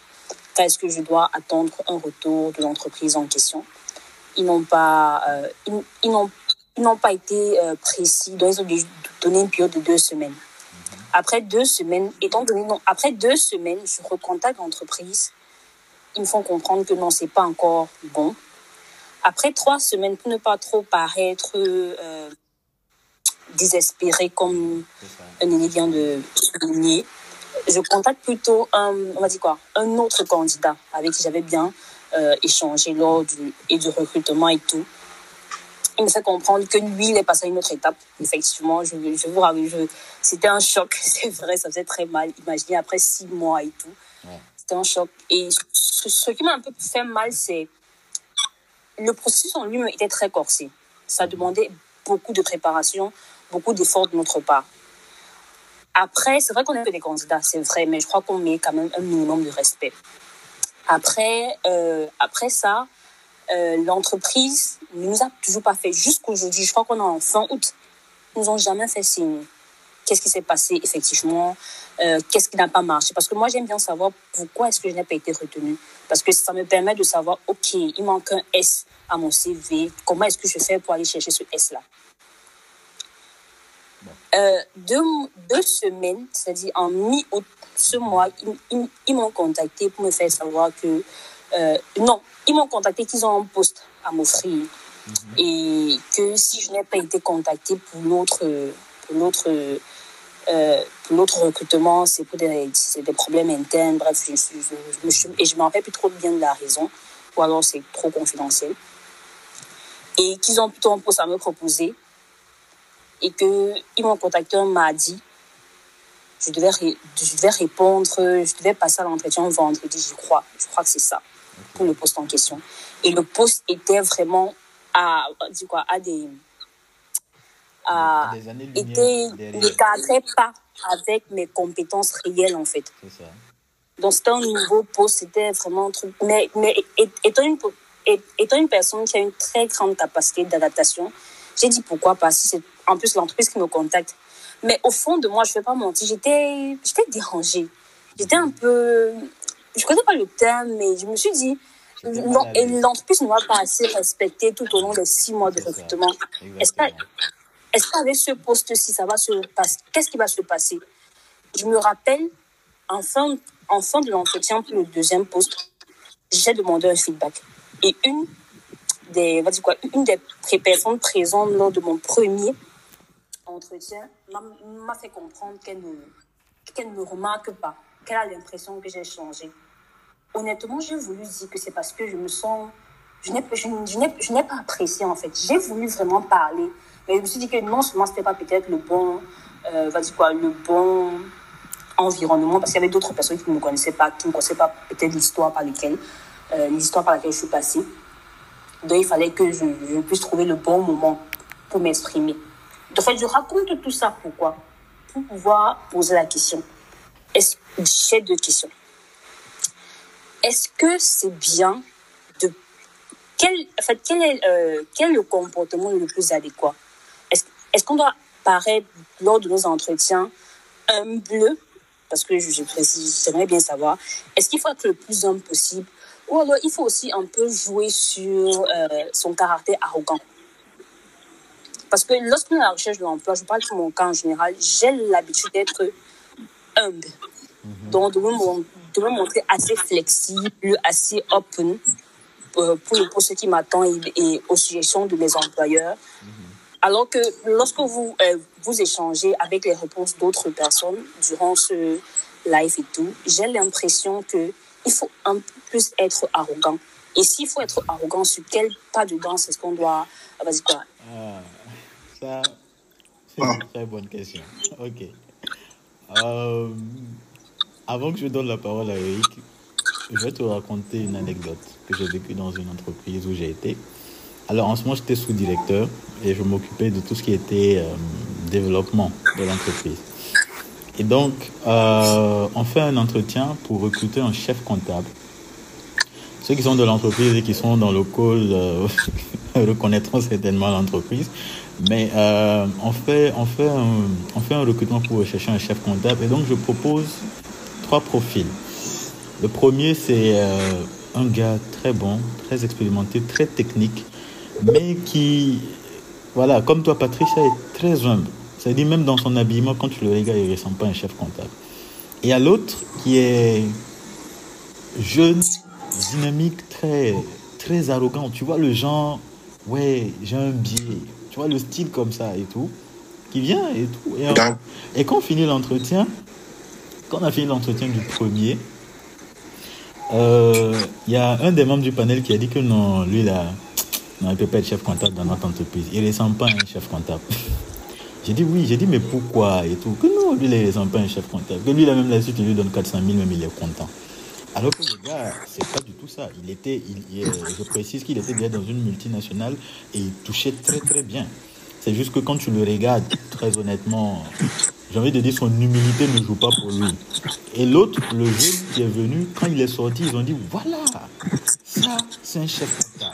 Quand est-ce que je dois attendre un retour de l'entreprise en question? Ils n'ont pas, euh, ils, ils n'ont, ils n'ont pas été euh, précis. Donc ils ont dû donner une période de deux semaines. Après deux semaines, étant donné non, après deux semaines, je recontacte l'entreprise. Ils me font comprendre que non, c'est pas encore bon. Après trois semaines, pour ne pas trop paraître euh, désespéré comme un aîné vient de souligner, je contacte plutôt un, on va dire quoi, un autre candidat avec qui j'avais bien euh, échangé lors du, et du recrutement et tout. Il me fait comprendre que lui, il est passé à une autre étape. Effectivement, je, je vous je, c'était un choc, c'est vrai, ça faisait très mal. Imaginez après six mois et tout. Ouais. C'était un choc. Et ce, ce qui m'a un peu fait mal, c'est le processus en lui-même était très corsé. Ça demandait beaucoup de préparation, beaucoup d'efforts de notre part. Après, c'est vrai qu'on est que des candidats, c'est vrai, mais je crois qu'on met quand même un minimum de respect. Après, euh, après ça, euh, l'entreprise ne nous a toujours pas fait jusqu'aujourd'hui. Je crois qu'on est en fin août. Ils nous ont jamais fait signe. Qu'est-ce qui s'est passé effectivement? Euh, Qu'est-ce qui n'a pas marché? Parce que moi, j'aime bien savoir pourquoi est-ce que je n'ai pas été retenue. Parce que ça me permet de savoir, OK, il manque un S à mon CV. Comment est-ce que je fais pour aller chercher ce S-là? Euh, deux, semaines, c'est-à-dire en mi-août, ce mois, ils, ils m'ont contacté pour me faire savoir que... euh, non, ils m'ont contacté qu'ils ont un poste à m'offrir. Et que si je n'ai pas été contactée pour l'autre pour l'autre euh, pour l'autre recrutement, c'est pour des, des problèmes internes. Bref, je, je, je, et je me rappelle plus trop bien de la raison, ou alors c'est trop confidentiel. Et qu'ils ont plutôt un poste à me proposer, et que ils m'ont contacté un mardi. Je devais, je devais répondre, je devais passer à l'entretien vendredi, je crois. Je crois que c'est ça, pour le poste en question. Et le poste était vraiment à, dit quoi, à des, à, Des années était, ne cadrait pas avec mes compétences réelles, en fait. C'est ça. Donc, c'était un nouveau poste, c'était vraiment un truc. Mais, mais étant, une, étant une personne qui a une très grande capacité d'adaptation, j'ai dit pourquoi pas, si c'est en plus l'entreprise qui me contacte. Mais au fond de moi, je ne vais pas mentir, j'étais j'étais dérangée. J'étais un peu. Je ne connais pas le terme, mais je me suis dit. L'entreprise ne m'a pas assez respecté tout au long des six mois de recrutement. Est-ce est-ce qu'avec ce poste-ci, ça va se passer Qu'est-ce qui va se passer? Je me rappelle, en fin, en fin de l'entretien pour le deuxième poste, j'ai demandé un feedback. Et une des, va dire quoi, une des personnes présentes lors de mon premier entretien m'a fait comprendre qu'elle ne, qu'elle ne remarque pas, qu'elle a l'impression que j'ai changé. Honnêtement, j'ai voulu dire que c'est parce que je me sens. Je n'ai pas apprécié en fait. J'ai voulu vraiment parler. Mais je me suis dit que non seulement c'était pas peut-être le bon, euh, va dire quoi, le bon environnement, parce qu'il y avait d'autres personnes qui ne me connaissaient pas, qui ne connaissaient pas peut-être l'histoire par laquelle euh, l'histoire par laquelle je suis passée. Donc, il fallait que je puisse trouver le bon moment pour m'exprimer. En fait, je raconte tout ça pourquoi? Pour pouvoir poser la question. J'ai deux questions. Est-ce que c'est bien de quel, en fait, quel est, euh, quel est le comportement le plus adéquat? Est-ce, est-ce qu'on doit paraître lors de nos entretiens humble? Parce que je, je précise, j'aimerais bien savoir. Est-ce qu'il faut être le plus humble possible? Ou alors il faut aussi un peu jouer sur euh, son caractère arrogant? Parce que lorsqu'on est à la recherche de l'emploi, je parle de mon cas en général, j'ai l'habitude d'être humble. Donc, de me, mon- de me montrer assez flexible, assez open euh, pour le poste qui m'attend et, et aux suggestions de mes employeurs. Alors que lorsque vous, euh, vous échangez avec les réponses d'autres personnes durant ce live et tout, j'ai l'impression que il faut un peu plus être arrogant. Et s'il faut être arrogant, sur quel pas de danse est-ce qu'on doit... Ah, Vas-y, toi. Ah, ça, c'est une très bonne question. Ok. Euh, avant que je donne la parole à Eric, je vais te raconter une anecdote que j'ai vécue dans une entreprise où j'ai été. Alors, en ce moment, j'étais sous-directeur et je m'occupais de tout ce qui était euh, développement de l'entreprise. Et donc, euh, on fait un entretien pour recruter un chef comptable. Ceux qui sont de l'entreprise et qui sont dans le call reconnaîtront certainement l'entreprise. Mais euh, on, fait, on, fait un, on fait un recrutement pour rechercher un chef comptable. Et donc, je propose trois profils. Le premier, c'est euh, un gars très bon, très expérimenté, très technique, mais qui, voilà, comme toi, Patricia, est très humble. C'est-à-dire, même dans son habillement, quand tu le regardes, il ne ressemble pas à un chef comptable. Et a l'autre qui est jeune, dynamique, très, très arrogant. Tu vois le genre, ouais, j'ai un biais. Vois le style comme ça et tout, qui vient et tout. Et, on- et quand on finit l'entretien, quand on a fini l'entretien du premier, euh, il y a un des membres du panel qui a dit que non, lui là, non, il peut pas être chef comptable dans notre entreprise. Il ressemble pas à un chef comptable. J'ai dit oui, j'ai dit mais pourquoi et tout. Que non, lui, il ressemble pas à un chef comptable. Que lui, là, même là-dessus, tu lui donnes 400 000, même il est content. Alors que le gars, c'est pas du tout ça. Il était, euh, je précise qu'il était déjà dans une multinationale et il touchait très très bien. C'est juste que quand tu le regardes, très honnêtement, j'ai envie de dire son humilité ne joue pas pour lui. Et l'autre, le jeune qui est venu, quand il est sorti, ils ont dit voilà, ça c'est un chef d'État.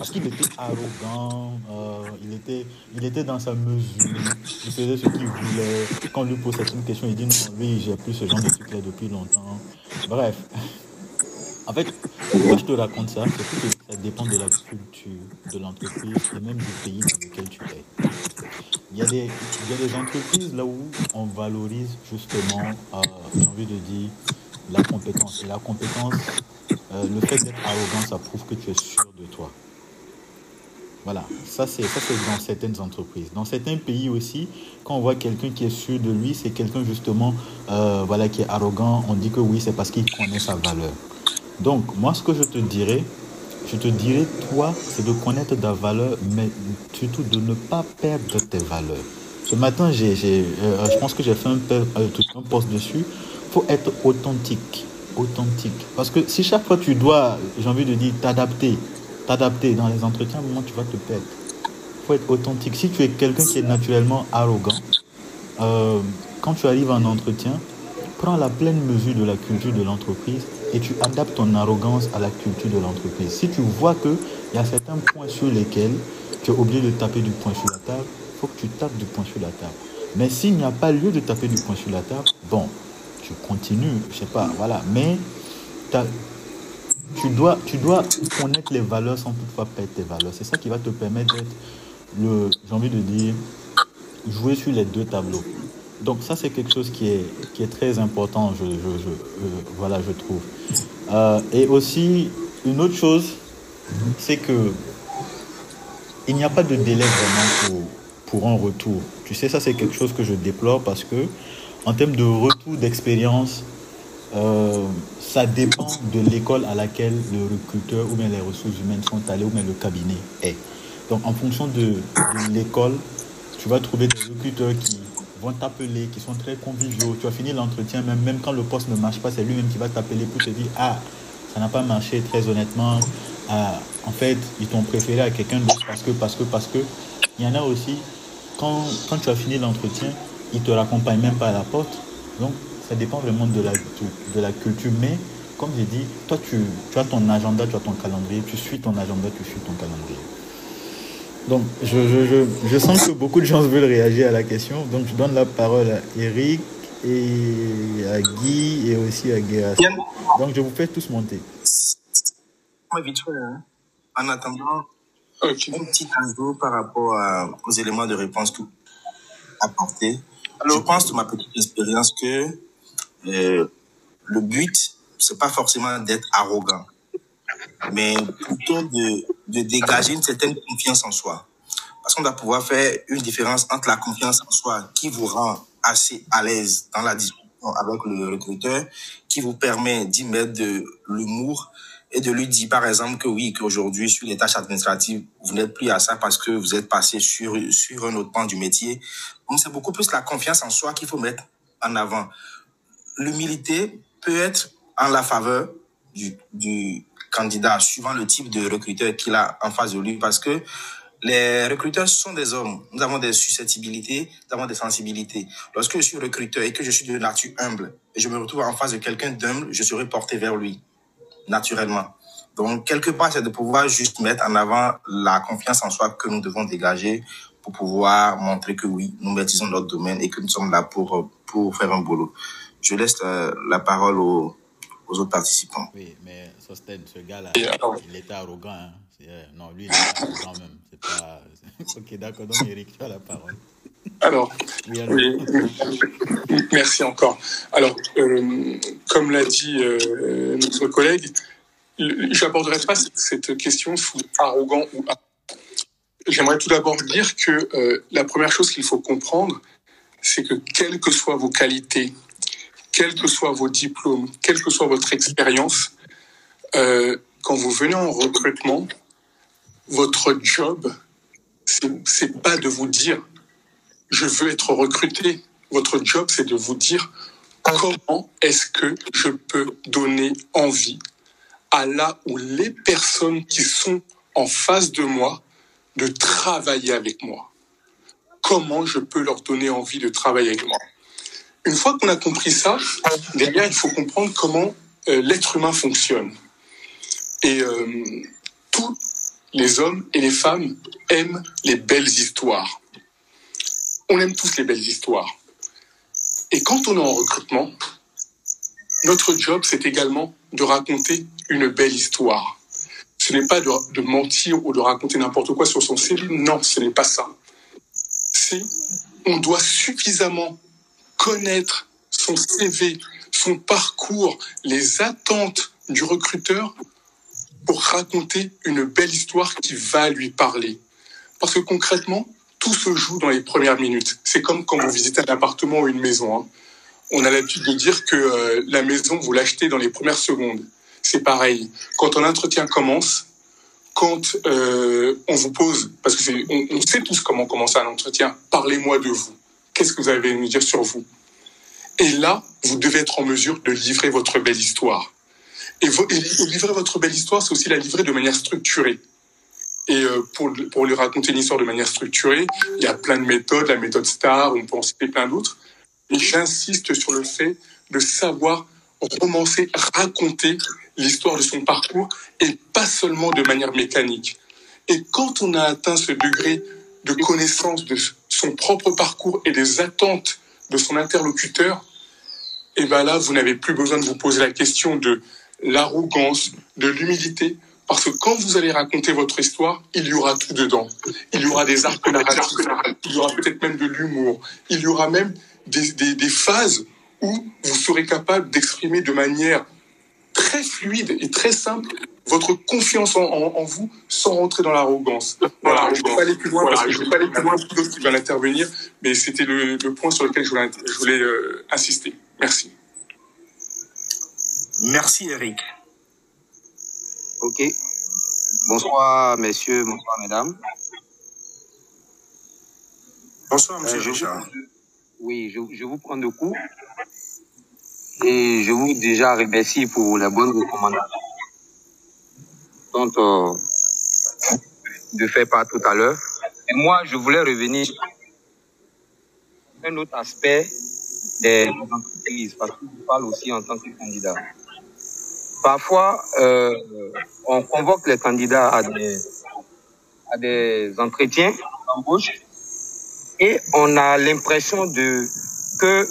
Parce qu'il était arrogant, euh, il, était, il était dans sa mesure, il faisait ce qu'il voulait. Quand on lui pose une question, il dit non, lui, j'ai plus ce genre de truc-là depuis longtemps. Bref. En fait, pourquoi je te raconte ça C'est que ça dépend de la culture de l'entreprise et même du pays dans lequel tu es. Il y, a des, il y a des entreprises là où on valorise justement, euh, j'ai envie de dire, la compétence. Et la compétence, euh, le fait d'être arrogant, ça prouve que tu es sûr de toi. Voilà, ça c'est dans certaines entreprises. Dans certains pays aussi, quand on voit quelqu'un qui est sûr de lui, c'est quelqu'un justement euh, voilà qui est arrogant. On dit que oui, c'est parce qu'il connaît sa valeur. Donc moi, ce que je te dirais, je te dirais toi, c'est de connaître ta valeur, mais surtout de ne pas perdre tes valeurs. Ce matin, euh, je pense que j'ai fait un, euh, truc, un post dessus. Faut être authentique, authentique. Parce que si chaque fois tu dois, j'ai envie de dire, t'adapter, t'adapter dans les entretiens, à un moment tu vas te perdre. Faut être authentique. Si tu es quelqu'un qui est naturellement arrogant, euh, quand tu arrives en entretien, prends la pleine mesure de la culture de l'entreprise et tu adaptes ton arrogance à la culture de l'entreprise. Si tu vois qu'il y a certains points sur lesquels tu es obligé de taper du poing sur la table, il faut que tu tapes du poing sur la table. Mais s'il n'y a pas lieu de taper du poing sur la table, bon, tu continues, je sais pas, voilà. Mais tu dois, tu dois connaître les valeurs sans toutefois perdre tes valeurs. C'est ça qui va te permettre d'être le, j'ai envie de dire, jouer sur les deux tableaux. Donc ça, c'est quelque chose qui est, qui est très important, je, je, voilà, je trouve. Euh, et aussi, une autre chose, c'est que il n'y a pas de délai vraiment pour, pour un retour. Tu sais, ça, c'est quelque chose que je déplore parce que, en termes de retour d'expérience, euh, ça dépend de l'école à laquelle le recruteur ou bien les ressources humaines sont allées ou bien le cabinet est. Donc, en fonction de, l'école, tu vas trouver des recruteurs qui vont t'appeler, qui sont très conviviaux. Tu vas finir l'entretien, même, même quand le poste ne marche pas, c'est lui-même qui va t'appeler pour te dire Ah, ça n'a pas marché très honnêtement. à- en fait, ils t'ont préféré à quelqu'un d'autre parce que, parce que, parce que. Il y en a aussi, quand, quand tu as fini l'entretien, ils te raccompagnent même pas à la porte. Donc, ça dépend vraiment de la, de, la culture. Mais, comme j'ai dit, toi, tu, tu as ton agenda, tu as ton calendrier, tu suis ton agenda, tu suis ton calendrier. Donc, je, je, je, je sens que beaucoup de gens veulent réagir à la question. Donc, je donne la parole à Eric et à Guy et aussi à Guéras. Donc, je vous fais tous monter. moi, vite fait, hein. En attendant, Ok. un petit niveau par rapport à- aux éléments de réponse que vous apportés. Je pense, de ma petite expérience, que euh, le but, c'est pas forcément d'être arrogant, mais plutôt de, de dégager une certaine confiance en soi. Parce qu'on doit pouvoir faire une différence entre la confiance en soi qui vous rend assez à l'aise dans la discussion avec le recruteur, qui vous permet d'y mettre de l'humour et de lui dire, par exemple, que oui, qu'aujourd'hui, sur les tâches administratives, vous n'êtes plus à ça parce que vous êtes passé sur, sur un autre pan du métier. Donc, c'est beaucoup plus la confiance en soi qu'il faut mettre en avant. L'humilité peut être en la faveur du, candidat, suivant le type de recruteur qu'il a en face de lui, parce que les recruteurs sont des hommes. Nous avons des susceptibilités, nous avons des sensibilités. Lorsque je suis recruteur et que je suis de nature humble, et je me retrouve en face de quelqu'un d'humble, je serai porté vers lui, naturellement. Donc, quelque part, c'est de pouvoir juste mettre en avant la confiance en soi que nous devons dégager pour pouvoir montrer que oui, nous maîtrisons notre domaine et que nous sommes là pour, euh, pour faire un boulot. Je laisse la parole aux, aux autres participants. Oui, mais Sosten, ce gars-là, il était arrogant. Hein. Euh, Non, lui, il était arrogant même. C'est pas... ok, d'accord. Donc, Eric, tu as la parole. Alors, Oui, alors. oui, merci encore. Alors, euh, comme l'a dit euh, notre collègue, je n'aborderai pas cette question sous arrogant ou arrogant. J'aimerais tout d'abord dire que euh, la première chose qu'il faut comprendre, c'est que quelles que soient vos qualités, quels que soient vos diplômes, quelle que soit votre expérience, euh, quand vous venez en recrutement, votre job, c'est pas de vous dire je veux être recruté. Votre job, c'est de vous dire comment est-ce que je peux donner envie à là ou les personnes qui sont en face de moi de travailler avec moi? Comment je peux leur donner envie de travailler avec moi? Une fois qu'on a compris ça, derrière, il faut comprendre comment euh, l'être humain fonctionne. Et euh, tous les hommes et les femmes aiment les belles histoires. On aime tous les belles histoires. Et quand on est en recrutement, notre job, c'est également de raconter une belle histoire. Ce n'est pas de, mentir ou de raconter n'importe quoi sur son CV. Non, ce n'est pas ça. C'est, on doit suffisamment connaître son CV, son parcours, les attentes du recruteur pour raconter une belle histoire qui va lui parler. Parce que concrètement, tout se joue dans les premières minutes. C'est comme quand vous visitez un appartement ou une maison. hein. On a l'habitude de dire que euh, la maison, vous l'achetez dans les premières secondes. C'est pareil. Quand un entretien commence, quand euh, on vous pose, parce que c'est, on, on sait tous comment commencer un entretien, parlez-moi de vous. Qu'est-ce que vous avez à nous dire sur vous? Et là, vous devez être en mesure de livrer votre belle histoire. Et, livrer votre belle histoire, c'est aussi la livrer de manière structurée. Et euh, pour, pour lui raconter une histoire de manière structurée, il y a plein de méthodes, la méthode STAR, on peut en citer plein d'autres. Et j'insiste sur le fait de savoir romancer, raconter l'histoire de son parcours et pas seulement de manière mécanique. Et quand on a atteint ce degré de connaissance de son propre parcours et des attentes de son interlocuteur, et ben là, vous n'avez plus besoin de vous poser la question de l'arrogance, de l'humilité, parce que quand vous allez raconter votre histoire, il y aura tout dedans. Il y aura des arcs narratifs, il y aura peut-être même de l'humour, il y aura même des, des phases où vous serez capable d'exprimer de manière très fluide et très simple votre confiance en, en, en vous sans rentrer dans l'arrogance. Voilà, je ne vais pas aller plus loin parce que je ne vais pas aller plus loin pour d'autres qui veulent intervenir, mais c'était le, le point sur lequel je voulais, je voulais euh, insister. Merci. Merci, Eric. Ok. Bonsoir, messieurs, bonsoir, mesdames. Bonsoir, monsieur Euh, je, Richard. vous, oui, je, je vous prends de coup et je vous déjà remercie pour la bonne recommandation dont euh, de faire part tout à l'heure. Et moi, je voulais revenir sur un autre aspect des entreprises, parce que je parle aussi en tant que candidat. Parfois, euh, on convoque les candidats à des, à des entretiens d'embauche et on a l'impression de que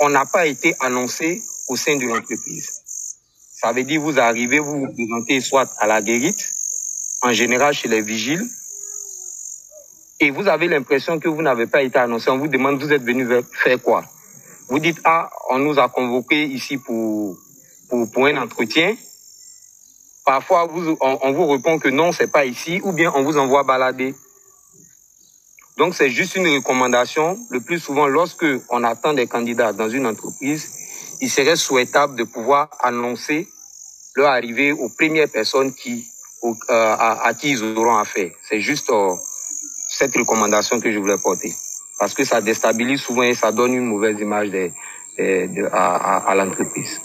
on n'a pas été annoncé au sein de l'entreprise. Ça veut dire vous arrivez, vous vous présentez soit à la guérite, en général chez les vigiles, et vous avez l'impression que vous n'avez pas été annoncé. On vous demande vous êtes venu faire quoi? Vous dites ah on nous a convoqué ici pour pour, un entretien. Parfois on, on vous répond que non c'est pas ici, ou bien on vous envoie balader. Donc c'est juste une recommandation. Le plus souvent, lorsque on attend des candidats dans une entreprise, il serait souhaitable de pouvoir annoncer leur arrivée aux premières personnes qui, euh, à, qui ils auront affaire. C'est juste euh, cette recommandation que je voulais porter. Parce que ça déstabilise souvent et ça donne une mauvaise image à, l'entreprise.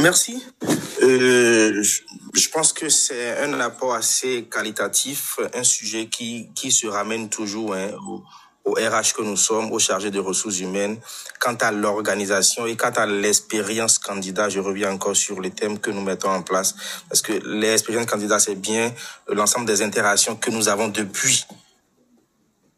Merci. Euh, je, pense que c'est un apport assez qualitatif, un sujet qui, qui se ramène toujours hein, au, au RH que nous sommes, aux chargés de ressources humaines. Quant à l'organisation et quant à l'expérience candidat, je reviens encore sur les thèmes que nous mettons en place. Parce que l'expérience candidat, c'est bien l'ensemble des interactions que nous avons depuis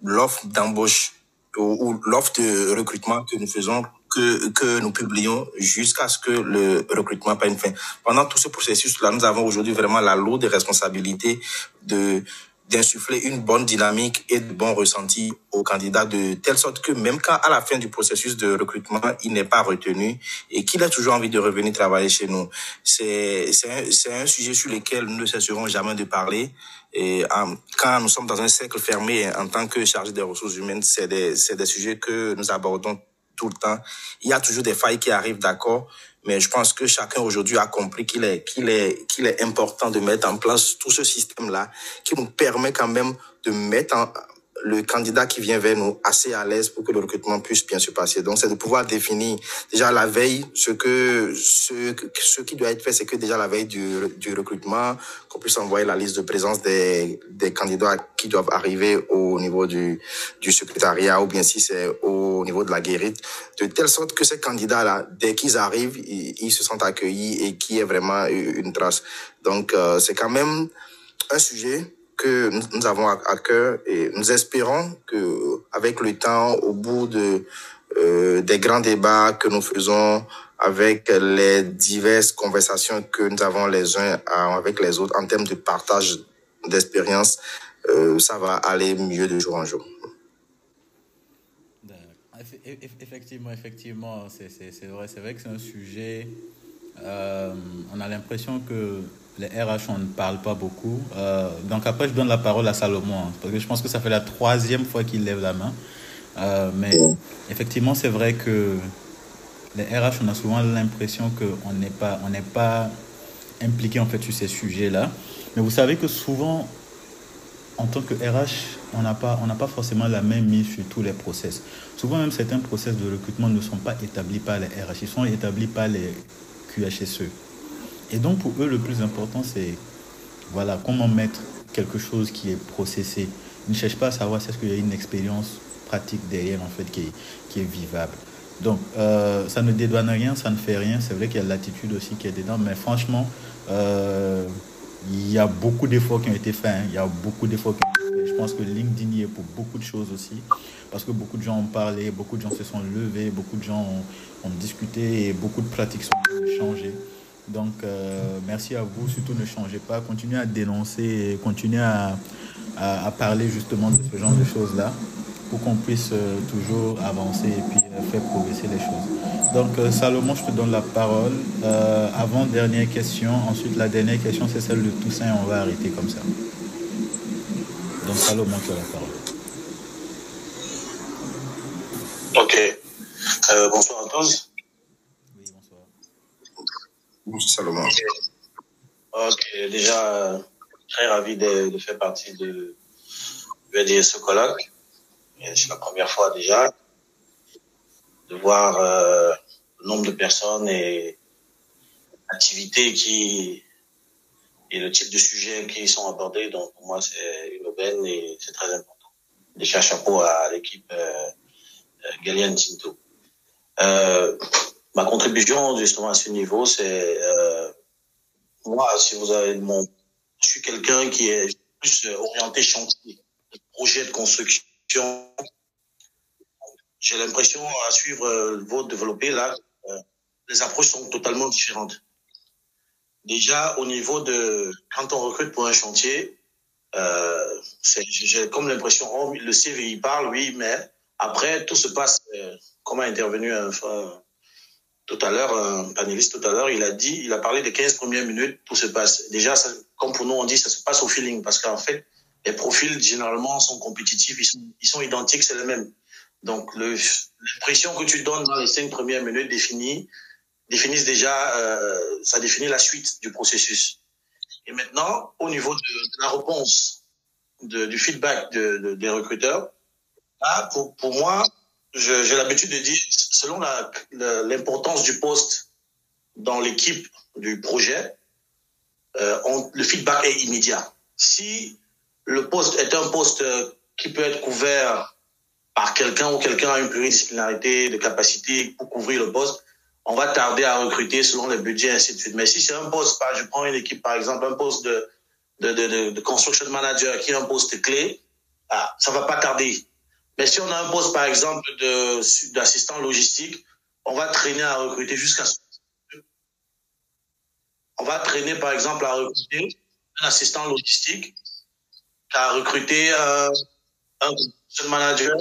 l'offre d'embauche ou l'offre de recrutement que nous faisons, que, que nous publions jusqu'à ce que le recrutement prenne fin. Pendant tout ce processus-là, nous avons aujourd'hui vraiment la lourde responsabilité de d'insuffler une bonne dynamique et de bons ressentis aux candidats de telle sorte que même quand à la fin du processus de recrutement, il n'est pas retenu et qu'il a toujours envie de revenir travailler chez nous. C'est c'est un, un sujet sur lequel nous ne cesserons jamais de parler. Et quand nous sommes dans un cercle fermé en tant que chargé des ressources humaines, c'est des, c'est des sujets que nous abordons tout le temps. Il y a toujours des failles qui arrivent, d'accord, mais je pense que chacun aujourd'hui a compris qu'il est, qu'il est, qu'il est important de mettre en place tout ce système-là qui nous permet quand même de mettre en, le candidat qui vient vers nous assez à l'aise pour que le recrutement puisse bien se passer. Donc, c'est de pouvoir définir déjà la veille ce que ce, ce qui doit être fait, c'est que déjà la veille du, du recrutement, qu'on puisse envoyer la liste de présence des, des candidats qui doivent arriver au niveau du, du secrétariat ou bien si c'est au niveau de la guérite, de telle sorte que ces candidats-là, dès qu'ils arrivent, ils, ils se sentent accueillis et qu'il y ait vraiment une trace. Donc, euh, c'est quand même un sujet que nous, avons à, cœur et nous espérons que avec le temps, au bout de euh, des grands débats que nous faisons avec les diverses conversations que nous avons les uns avec les autres en termes de partage d'expérience, euh, ça va aller mieux de jour en jour. Eff- eff- Effectivement, effectivement, c'est vrai, c'est vrai que c'est un sujet. euh, on a l'impression que les RH, on ne parle pas beaucoup. Euh, donc après, je donne la parole à Salomon, hein, parce que je pense que ça fait la troisième fois qu'il lève la main. Euh, mais effectivement, c'est vrai que les RH, on a souvent l'impression qu'on n'est pas, on n'est pas impliqué en fait sur ces sujets-là. Mais vous savez que souvent, en tant que RH, on n'a pas, on n'a pas forcément la même mise sur tous les process. Souvent même certains process de recrutement ne sont pas établis par les RH, ils sont établis par les QHSE. Et donc pour eux, le plus important, c'est voilà, comment mettre quelque chose qui est processé. Ils ne cherchent pas à savoir si est-ce qu'il y a une expérience pratique derrière en fait qui est, vivable. Donc euh, ça ne dédouane rien, ça ne fait rien. C'est vrai qu'il y a l'attitude aussi qui est dedans, mais franchement, euh, il y a beaucoup d'efforts qui ont été faits. hein. Il y a beaucoup d'efforts qui ont été faits. Je pense que LinkedIn y est pour beaucoup de choses aussi. Parce que beaucoup de gens ont parlé, beaucoup de gens se sont levés, beaucoup de gens ont, ont discuté et beaucoup de pratiques sont changées. Donc, euh, merci à vous. Surtout, ne changez pas. Continuez à dénoncer continuez à, à, parler justement de ce genre de choses-là pour qu'on puisse euh, toujours avancer et puis euh, faire progresser les choses. Donc, Salomon, je te donne la parole. Avant, dernière question. Ensuite, la dernière question, c'est celle de Toussaint. On va arrêter comme ça. Donc, Salomon, tu as la parole. Ok. Bonsoir à tous. Salomon. Ok, déjà, euh, très ravi de, faire partie de, de colloque. C'est la première fois déjà de voir euh, nombre de personnes et activités qui et le type de sujets qui sont abordés. Donc pour moi, c'est une aubaine et c'est très important. Déjà chapeau à l'équipe euh, euh, Galian Tinto. Ma contribution justement à ce niveau, c'est euh, moi, si vous avez mon, je suis quelqu'un qui est plus orienté chantier, projet de construction. J'ai l'impression à suivre euh, votre développé là, euh, les approches sont totalement différentes. Déjà au niveau de quand on recrute pour un chantier, euh, j'ai comme l'impression oh, le CV il parle oui, mais après tout se passe euh, comme a intervenu un, un- tout à l'heure un panéliste tout à l'heure, il a dit, il a parlé des 15 premières minutes, tout se passe. Déjà, ça, comme pour nous on dit, ça se passe au feeling parce qu'en fait les profils généralement sont compétitifs, ils sont, ils sont identiques, c'est les mêmes. Donc le- l'impression que tu donnes dans les cinq premières minutes définies définissent déjà, euh, ça définit la suite du processus. Et maintenant, au niveau de, la réponse, de, du feedback de, de- des recruteurs, là, pour, pour moi, j'ai l'habitude de dire, selon l'importance du poste dans l'équipe du projet, euh, le feedback est immédiat. Si le poste est un poste euh, qui peut être couvert par quelqu'un ou quelqu'un a une pluridisciplinarité de capacité pour couvrir le poste, on va tarder à recruter selon les budgets, ainsi de suite. Mais si c'est un poste, je prends une équipe, par exemple, un poste de, de construction manager qui est un poste clé, ah, ça va pas tarder. Mais si on a un poste, par exemple, d'assistant logistique, on va traîner à recruter jusqu'à ce on va traîner, par exemple, à recruter un assistant logistique, à recruter euh, un manager,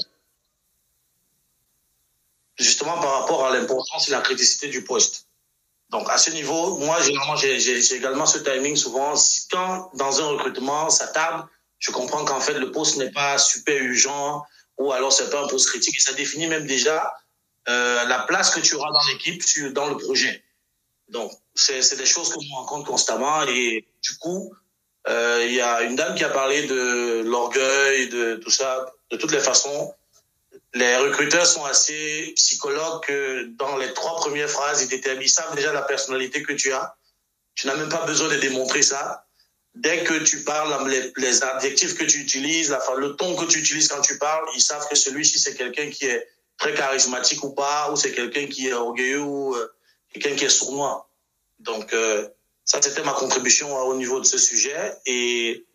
justement par rapport à l'importance et la criticité du poste. Donc, à ce niveau, moi, généralement, j'ai également ce timing souvent. Quand, dans un recrutement, ça tarde, je comprends qu'en fait, le poste n'est pas super urgent ou alors c'est pas un poste critique et ça définit même déjà euh, la place que tu auras dans l'équipe, dans le projet. Donc, c'est c'est des choses que je rencontre constamment et du coup, euh, il y a une dame qui a parlé de l'orgueil, de tout ça. De toutes les façons, les recruteurs sont assez psychologues que dans les trois premières phrases, ils déterminent, ils savent déjà la personnalité que tu as. Tu n'as même pas besoin de démontrer ça. Dès que tu parles, les, les adjectifs que tu utilises, la, le ton que tu utilises quand tu parles, ils savent que celui-ci, c'est quelqu'un qui est très charismatique ou pas, ou c'est quelqu'un qui est orgueilleux ou euh, quelqu'un qui est sournois. Donc, euh, ça, c'était ma contribution euh, au niveau de ce sujet. Et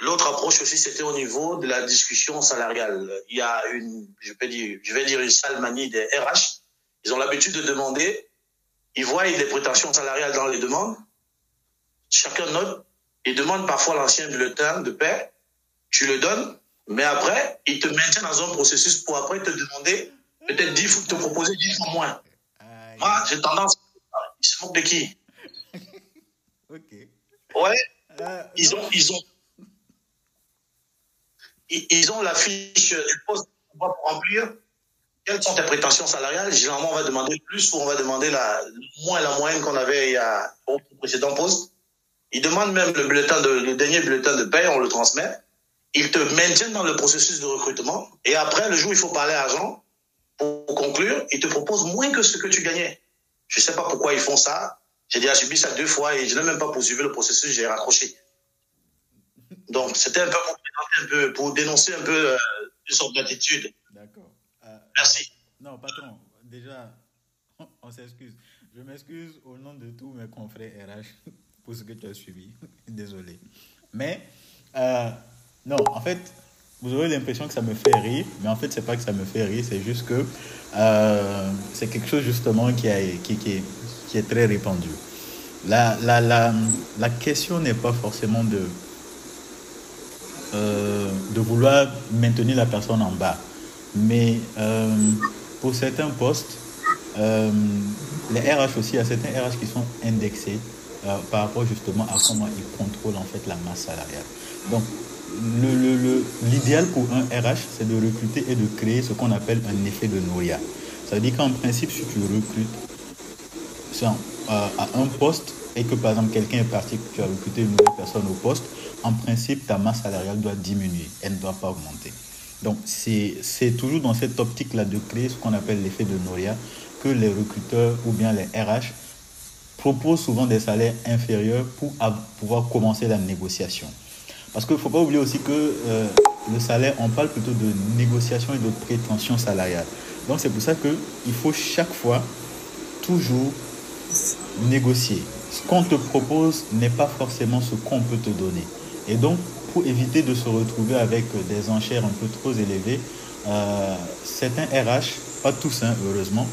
l'autre approche aussi, c'était au niveau de la discussion salariale. Il y a une, je peux dire, je vais dire une sale manie des RH. Ils ont l'habitude de demander, ils voient les prétentions salariales dans les demandes. Chacun note. Ils demandent parfois l'ancien bulletin de paie. Tu le donnes. Mais après, ils te maintiennent dans un processus pour après te demander, peut-être 10 fois, te proposer 10 fois moins. Moi, j'ai tendance, ils se moquent de qui? Ok. Ouais. Euh, Ils ont, ils ont, ils, ils ont la fiche du poste qu'on va remplir. Quelles sont tes prétentions salariales? Généralement, on va demander plus ou on va demander la, moins la moyenne qu'on avait il y a, au précédent poste. Ils demandent même le bulletin de, le dernier bulletin de paie, on le transmet. Ils te maintiennent dans le processus de recrutement. Et après, le jour où il faut parler argent, pour conclure, ils te proposent moins que ce que tu gagnais. Je sais pas pourquoi ils font ça. J'ai déjà subi ça deux fois et je n'ai même pas poursuivi le processus, j'ai raccroché. Donc, c'était un peu pour, dénoncer un peu, pour dénoncer un peu euh, une sorte d'attitude. D'accord. Euh, Merci. Non, patron, déjà, on s'excuse. Je m'excuse au nom de tous mes confrères RH pour ce que tu as suivi. Désolé. Mais, euh, non, en fait, vous aurez l'impression que ça me fait rire, mais en fait, c'est pas que ça me fait rire, c'est juste que euh, c'est quelque chose justement qui, a, qui, qui, est, qui est très répandu. La, la, la, la question n'est pas forcément de, euh, de vouloir maintenir la personne en bas, mais pour certains postes, les RH aussi, il y a certains RH qui sont indexés euh, par rapport justement à comment ils contrôlent en fait la masse salariale. Donc, l'idéal le, pour un RH, c'est de recruter et de créer ce qu'on appelle un effet de noyau. Ça veut dire qu'en principe, si tu recrutes euh, à un poste et que par exemple quelqu'un est parti, tu as recruté une nouvelle personne au poste, en principe, ta masse salariale doit diminuer, elle ne doit pas augmenter. Donc, c'est toujours dans cette optique-là de créer ce qu'on appelle l'effet de Noria que les recruteurs ou bien les RH proposent souvent des salaires inférieurs pour pouvoir commencer la négociation. Parce qu'il ne faut pas oublier aussi que euh, le salaire, on parle plutôt de négociation et de prétention salariale. Donc c'est pour ça qu'il faut chaque fois toujours négocier. Ce qu'on te propose n'est pas forcément ce qu'on peut te donner. Et donc, pour éviter de se retrouver avec des enchères un peu trop élevées, euh, certains RH, pas tous hein, heureusement,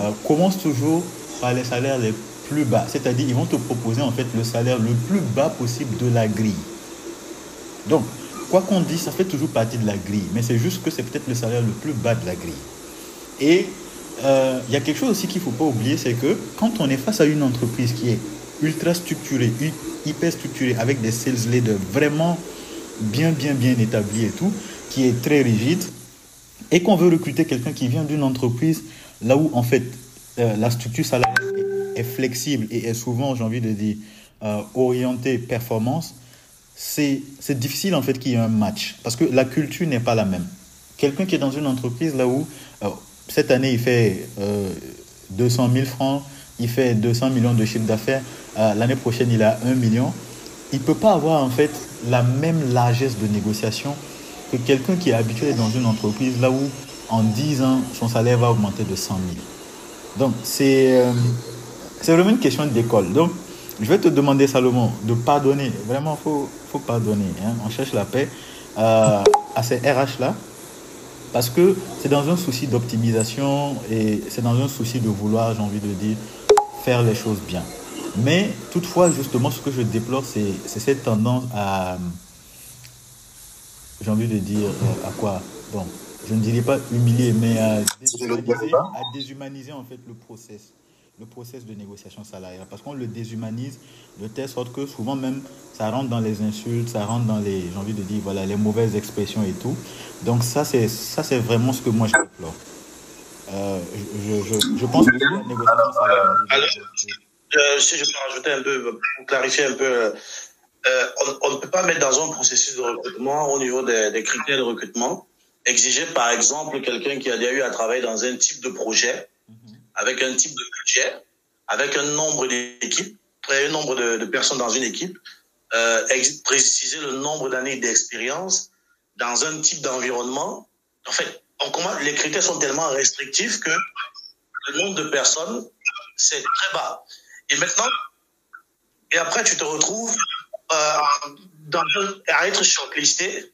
euh, commencent toujours par les salaires les plus bas. C'est-à-dire, ils vont te proposer en fait le salaire le plus bas possible de la grille. Donc, quoi qu'on dise, ça fait toujours partie de la grille. Mais c'est juste que c'est peut-être le salaire le plus bas de la grille. Et euh, il y a quelque chose aussi qu'il faut pas oublier, c'est que quand on est face à une entreprise qui est ultra structurée, hy- hyper structurée, avec des sales leaders vraiment bien, bien, bien établis et tout, qui est très rigide, et qu'on veut recruter quelqu'un qui vient d'une entreprise là où en fait euh, la structure salariale est, flexible et est souvent, j'ai envie de dire, euh, orientée performance, c'est difficile en fait qu'il y ait un match parce que la culture n'est pas la même. Quelqu'un qui est dans une entreprise là où euh, cette année il fait euh, 200 000 francs, il fait 200 millions de chiffre d'affaires, euh, l'année prochaine il a 1 million, il ne peut pas avoir en fait la même largesse de négociation que quelqu'un qui est habitué dans une entreprise là où en 10 ans son salaire va augmenter de 100 000. Donc c'est c'est vraiment une question d'école. Donc je vais te demander Salomon de pardonner. Vraiment, il faut, faut pardonner. hein. On cherche la paix euh, à ces RH là parce que c'est dans un souci d'optimisation et c'est dans un souci de vouloir, j'ai envie de dire, faire les choses bien. Mais toutefois, justement, ce que je déplore, c'est c'est cette tendance à, j'ai envie de dire, euh, à quoi? Bon, je ne dirais pas humilier, mais à déshumaniser, à déshumaniser en fait le process, le process de négociation salariale. Parce qu'on le déshumanise de telle sorte que souvent même, ça rentre dans les insultes, ça rentre dans les, j'ai envie de dire, voilà, les mauvaises expressions et tout. Donc ça, c'est ça, c'est vraiment ce que moi je déplore. Euh, je, je, je pense que la négociation salariale... Alors, euh, si je peux rajouter un peu, pour clarifier un peu, euh, on, ne peut pas mettre dans un processus de recrutement au niveau des, des critères de recrutement, exiger par exemple quelqu'un qui a déjà eu à travailler dans un type de projet, avec un type de budget, avec un nombre d'équipes, un nombre de, personnes dans une équipe, euh, préciser le nombre d'années d'expérience dans un type d'environnement. En fait, on commence, les critères sont tellement restrictifs que le nombre de personnes, c'est très bas. Et maintenant, et après, tu te retrouves euh, dans à être shortlisté.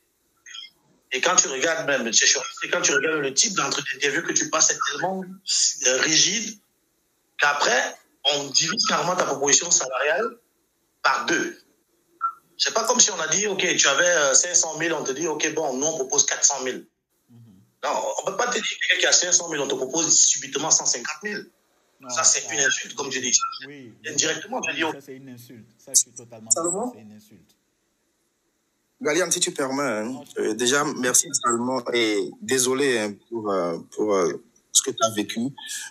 Et quand tu regardes même, quand tu regardes le type d'interview que tu passes, c'est tellement euh, rigide qu'après, on divise carrément ta proposition salariale par deux. C'est pas comme si on a dit, OK, tu avais euh, 500 000, on te dit, OK, bon, nous, on propose 400 000. Non, on peut pas te dire quelqu'un qui a 500 000, on te propose subitement 150 000. ça, c'est une insulte, comme je dis. Oui, Indirectement, je dis, ça c'est une insulte. Ça, je suis totalement c'est une insulte. Galiam, si tu permets, hein, euh, déjà, merci Salomon et désolé hein, pour, euh, pour euh, ce que tu as vécu.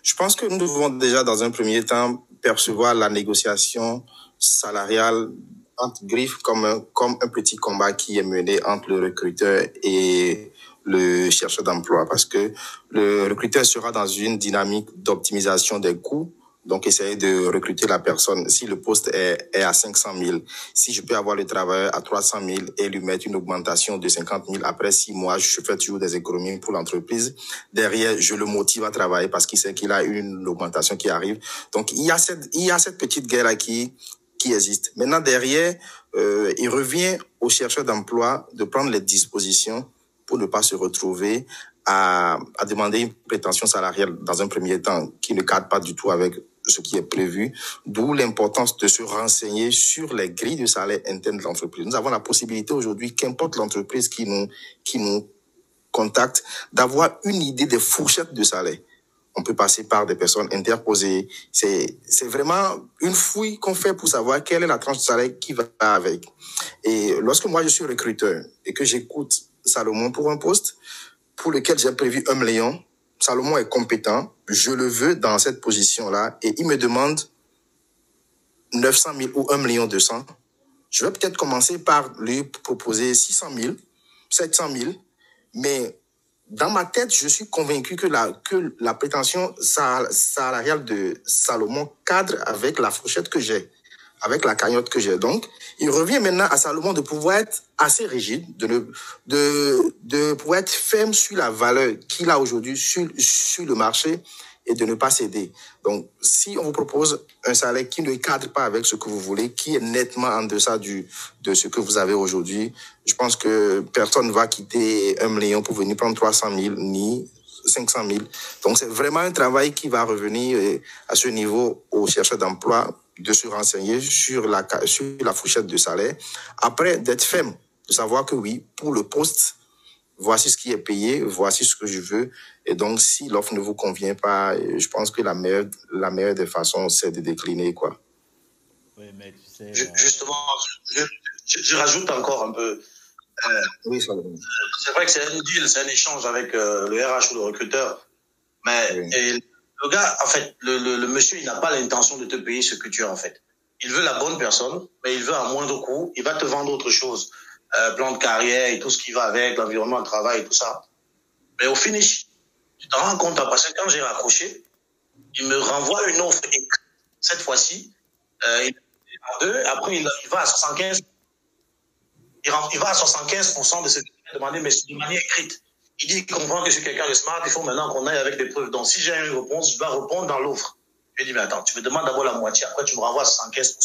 Je pense que nous devons déjà, dans un premier temps, percevoir la négociation salariale entre griffes comme comme un petit combat qui est mené entre le recruteur et le chercheur d'emploi parce que le recruteur sera dans une dynamique d'optimisation des coûts donc, essayer de recruter la personne. Si le poste est, est à 500 000, si je peux avoir le travailleur à 300 000 et lui mettre une augmentation de 50 000 après six mois, je fais toujours des économies pour l'entreprise. Derrière, je le motive à travailler parce qu'il sait qu'il a une augmentation qui arrive. Donc, il y a cette, il y a cette petite guerre-là qui, qui existe. Maintenant, derrière, euh, il revient aux chercheurs d'emploi de prendre les dispositions pour ne pas se retrouver à, à demander une prétention salariale dans un premier temps qui ne cadre pas du tout avec ce qui est prévu, d'où l'importance de se renseigner sur les grilles de salaire internes de l'entreprise. Nous avons la possibilité aujourd'hui, qu'importe l'entreprise qui nous, qui nous contacte, d'avoir une idée des fourchettes de salaire. On peut passer par des personnes interposées. C'est, c'est vraiment une fouille qu'on fait pour savoir quelle est la tranche de salaire qui va avec. Et lorsque moi je suis recruteur et que j'écoute Salomon pour un poste pour lequel j'ai prévu un million, Salomon est compétent, je le veux dans cette position-là, et il me demande 900 000 ou 1 million 200. Je vais peut-être commencer par lui proposer 600 000, 700 000, mais dans ma tête, je suis convaincu que la, que la prétention sal- salariale de Salomon cadre avec la fourchette que j'ai, avec la cagnotte que j'ai. Donc, il revient maintenant à Salomon de pouvoir être assez rigide, de, ne, de, de pouvoir être ferme sur la valeur qu'il a aujourd'hui sur, sur le marché et de ne pas céder. Donc, si on vous propose un salaire qui ne cadre pas avec ce que vous voulez, qui est nettement en deçà du, de ce que vous avez aujourd'hui, je pense que personne ne va quitter un million pour venir prendre 300 000 ni 500 000. Donc, c'est vraiment un travail qui va revenir euh, à ce niveau aux chercheurs d'emploi de se renseigner sur la, sur la fourchette de salaire. Après, d'être ferme, de savoir que oui, pour le poste, voici ce qui est payé, voici ce que je veux. Et donc, si l'offre ne vous convient pas, je pense que la meilleure, la meilleure des façons, c'est de décliner, quoi. Oui, mais tu sais. Ju- euh, Justement, je, je- je rajoute encore un peu. Euh, Oui, c'est vrai que c'est un deal, c'est un échange avec euh, le RH ou le recruteur. Mais Oui. et le gars, en fait, le, monsieur, il n'a pas l'intention de te payer ce que tu as en fait. Il veut la bonne personne, mais il veut à moindre coût. Il va te vendre autre chose, euh, plan de carrière et tout ce qui va avec, l'environnement de travail et tout ça. Mais au finish, tu t'en rends compte parce que quand j'ai raccroché, il me renvoie une offre écrite. Cette fois-ci, euh, il en deux. Après, il, va à 75. Il, il va à 75% de ce qu'il a demandé, mais de manière écrite. Il dit qu'il comprend que je suis quelqu'un de smart. Il faut maintenant qu'on aille avec des preuves. Donc, si j'ai une réponse, je dois répondre dans l'offre. Je lui dis, mais attends, tu me demandes d'abord la moitié. Après, tu me renvoies à 75%.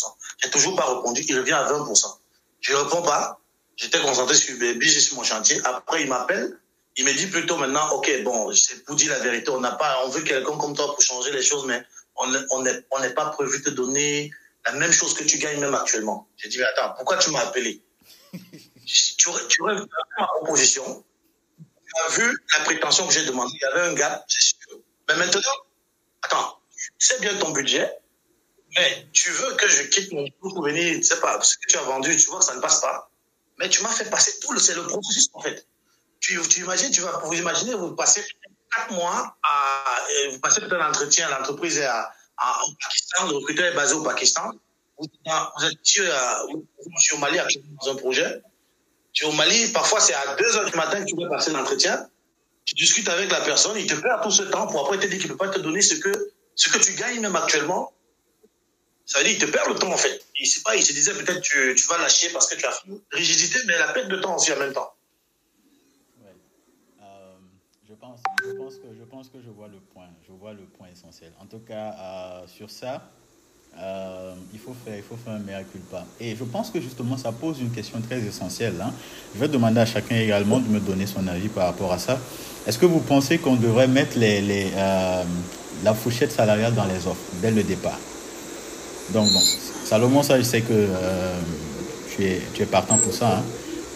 J'ai toujours pas répondu. Il revient à 20%. Je réponds pas. J'étais concentré sur Baby, sur mon chantier. Après, il m'appelle. Il me dit plutôt maintenant, OK, bon, c'est pour dire la vérité. On n'a pas, on veut quelqu'un comme toi pour changer les choses, mais on n'est pas prévu de te donner la même chose que tu gagnes même actuellement. J'ai dit, mais attends, pourquoi tu m'as appelé? tu tu vu ma proposition. Tu as vu la prétention que j'ai demandé. Il y avait un gars, c'est sûr. Mais maintenant, attends, sais bien ton budget, mais tu veux que je quitte mon boulot pour venir, tu sais pas, ce que tu as vendu, tu vois ça ne passe pas. Mais tu m'as fait passer tout le, c'est le processus en fait. Tu, tu imagines, tu vas, vous imaginez, vous passez quatre mois à, euh, vous passez peut-être un entretien, l'entreprise est à, à- au Pakistan, le recruteur est basé au Pakistan. Vous, vous êtes sur, euh, vous êtes sur Mali actuellement dans un projet. Tu es au Mali, parfois c'est à 2 heures du matin que tu veux passer l'entretien. Tu discutes avec la personne, il te perd tout ce temps pour après te dire qu'il ne peut pas te donner ce que, ce que tu gagnes même actuellement. Ça veut dire qu'il te perd le temps en fait. Il sait pas, il se disait peut-être tu, tu vas lâcher parce que tu as rigidité, mais la perte de temps aussi en même temps. Euh, je, pense, je, pense que, je pense que je vois le point. Je vois le point essentiel. En tout cas, euh, sur ça, euh, il, faut faire, il faut faire un mea culpa. Et je pense que justement, ça pose une question très essentielle. hein. Je vais demander à chacun également de me donner son avis par rapport à ça. Est-ce que vous pensez qu'on devrait mettre les, les, euh, la fourchette salariale dans les offres dès le départ? Donc, bon, Salomon, ça, je sais que euh, tu, es, tu es partant pour ça. hein.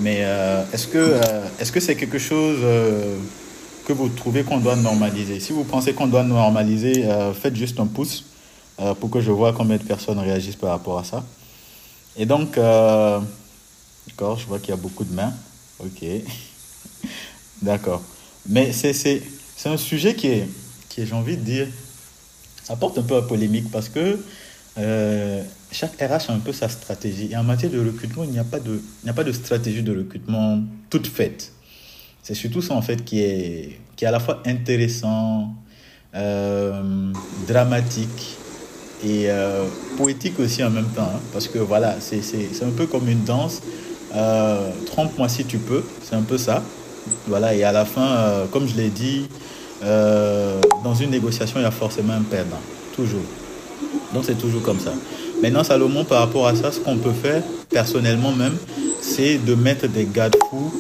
Mais est-ce que est-ce que c'est quelque chose que vous trouvez qu'on doit normaliser? Si vous pensez qu'on doit normaliser, faites juste un pouce euh, pour que je vois combien de personnes réagissent par rapport à ça. Et donc, euh, d'accord, je vois qu'il y a beaucoup de mains. Ok, d'accord. Mais c'est un sujet qui est qui est, j'ai envie de dire, ça porte un peu à polémique parce que euh, chaque RH a un peu sa stratégie. Et en matière de recrutement, il n'y a pas de, a pas de stratégie de recrutement toute faite. C'est surtout ça, en fait, qui est, qui est à la fois intéressant, dramatique et euh, poétique aussi en même temps. hein. parce que voilà, c'est, un peu comme une danse. Euh, Trompe-moi si tu peux, c'est un peu ça. Voilà, et à la fin, euh, comme je l'ai dit, dans une négociation, il y a forcément un perdant. Toujours. Donc c'est toujours comme ça. Maintenant, Salomon, par rapport à ça, ce qu'on peut faire, personnellement même, c'est de mettre des garde-fous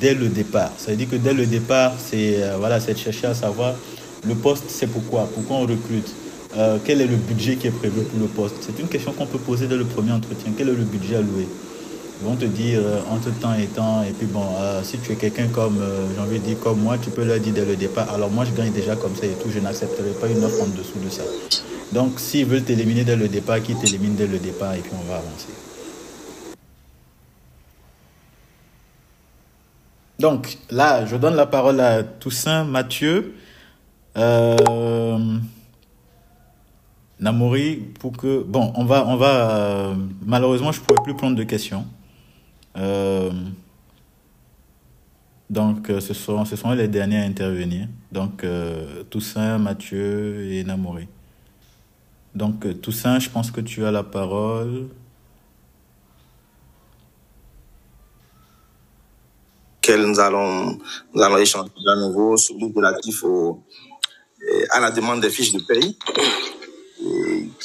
dès le départ. Ça veut dire que dès le départ, c'est voilà, c'est de chercher à savoir le poste, c'est pourquoi, pourquoi on recrute, Euh, quel est le budget qui est prévu pour le poste? C'est une question qu'on peut poser dès le premier entretien. Quel est le budget alloué Ils vont te dire euh, entre temps et temps, et puis bon, euh, si tu es quelqu'un comme, j'ai envie de dire comme moi, tu peux leur dire dès le départ, alors moi je gagne déjà comme ça et tout, je n'accepterai pas une offre en dessous de ça. Donc s'ils veulent t'éliminer dès le départ, qu'ils t'éliminent dès le départ et puis on va avancer. Donc là, je donne la parole à Toussaint Mathieu. Euh, Namori, pour que... Bon, on va... On va euh, malheureusement, je ne pourrais plus prendre de questions. Euh, Donc, euh, ce, sont, ce sont les derniers à intervenir. Donc, Toussaint, Mathieu et Namoré. Donc, Toussaint, je pense que tu as la parole. Nous allons, nous allons échanger à nouveau sur le relatif à la demande des fiches de euh,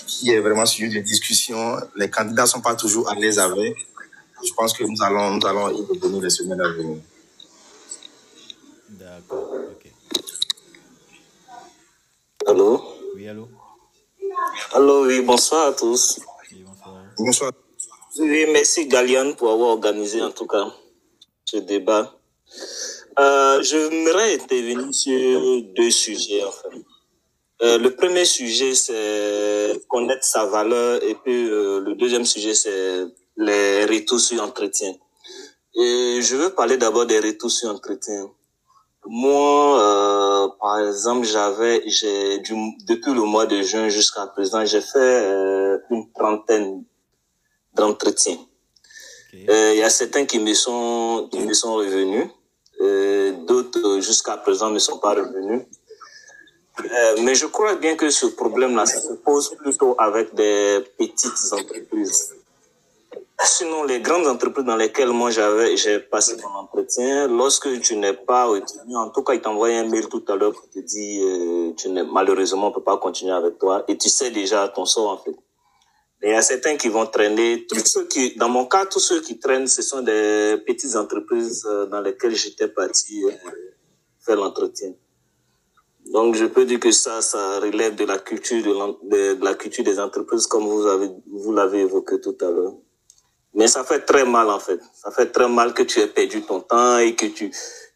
qui est vraiment sujet de discussion. Les candidats sont pas toujours à l'aise avec. Je pense que nous allons, nous allons y revenir les semaines à venir. D'accord, ok. Allô? Oui, allô? Allô, oui, bonsoir à tous. Oui, bonsoir. Bonsoir. Oui, merci Galian pour avoir organisé en tout cas ce débat. Euh, J'aimerais intervenir sur deux sujets en fait. Euh, le premier sujet, c'est connaître sa valeur et puis euh, le deuxième sujet, c'est les retours sur entretien. Et je veux parler d'abord des retours sur entretien. Moi, euh, par exemple, j'avais, j'ai du, depuis le mois de juin jusqu'à présent, j'ai fait une trentaine d'entretiens. Il y a certains qui me sont, qui me sont revenus, d'autres jusqu'à présent ne sont pas revenus. Euh, mais je crois bien que ce problème-là se pose plutôt avec des petites entreprises. Sinon, les grandes entreprises dans lesquelles moi j'avais, j'ai passé mon entretien, lorsque tu n'es pas retenu, en tout cas, ils t'envoient un mail tout à l'heure pour te dire, euh, tu n'es, malheureusement, on peut pas continuer avec toi, et tu sais déjà ton sort, en fait. Mais il y a certains qui vont traîner. Tous ceux qui, dans mon cas, tous ceux qui traînent, ce sont des petites entreprises euh, dans lesquelles j'étais parti euh, faire l'entretien. Donc, je peux dire que ça, ça relève de la culture de, de, la culture des entreprises, comme vous avez, vous l'avez évoqué tout à l'heure. Mais ça fait très mal en fait. Ça fait très mal que tu aies perdu ton temps et que tu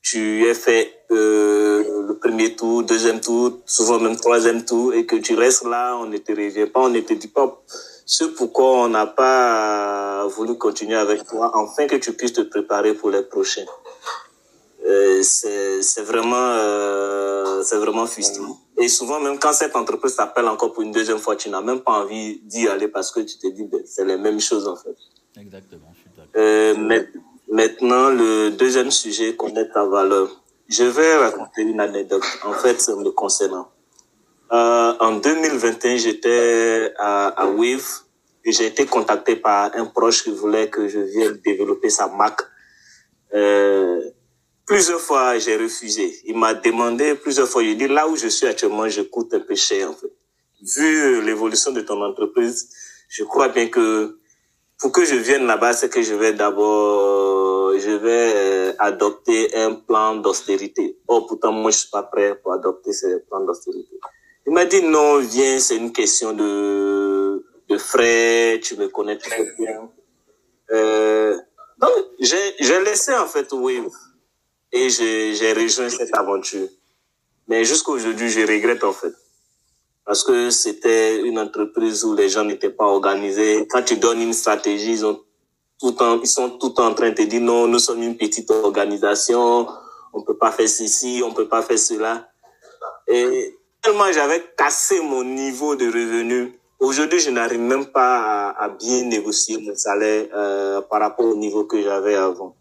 tu aies fait euh, le premier tour, deuxième tour, souvent même troisième tour et que tu restes là, on ne te revient pas, on ne te dit pas ce pourquoi on n'a pas voulu continuer avec toi, afin que tu puisses te préparer pour les prochains. Euh, c'est c'est vraiment euh, c'est vraiment frustrant. Et souvent même quand cette entreprise t'appelle encore pour une deuxième fois, tu n'as même pas envie d'y aller parce que tu te dis ben, c'est les mêmes choses en fait. Exactement, je suis d'accord. Euh, ma- maintenant, le deuxième sujet, connaître ta valeur. Je vais raconter une anecdote, en fait, me concernant. Euh, en 2021, j'étais à, à Wave et j'ai été contacté par un proche qui voulait que je vienne développer sa marque. Euh, plusieurs fois, j'ai refusé. Il m'a demandé plusieurs fois, il dit, là où je suis actuellement, je coûte un peu cher, en fait. Vu euh, l'évolution de ton entreprise, je crois bien que pour que je vienne là-bas, c'est que je vais d'abord, je vais euh, adopter un plan d'austérité. Oh, pourtant, moi, je suis pas prêt pour adopter ce plan d'austérité. Il m'a dit non, viens, c'est une question de, de frais, tu me connais très bien. Euh, donc, j'ai, laissé en fait Wave et j'ai, rejoint cette aventure. Mais jusqu'à aujourd'hui, je regrette en fait parce que c'était une entreprise où les gens n'étaient pas organisés. Quand tu donnes une stratégie, ils ont tout en, ils sont tout en train de te dire non, nous sommes une petite organisation, on peut pas faire ceci, on peut pas faire cela. Et tellement j'avais cassé mon niveau de revenu. Aujourd'hui, je n'arrive même pas à, à bien négocier mon salaire euh, par rapport au niveau que j'avais avant.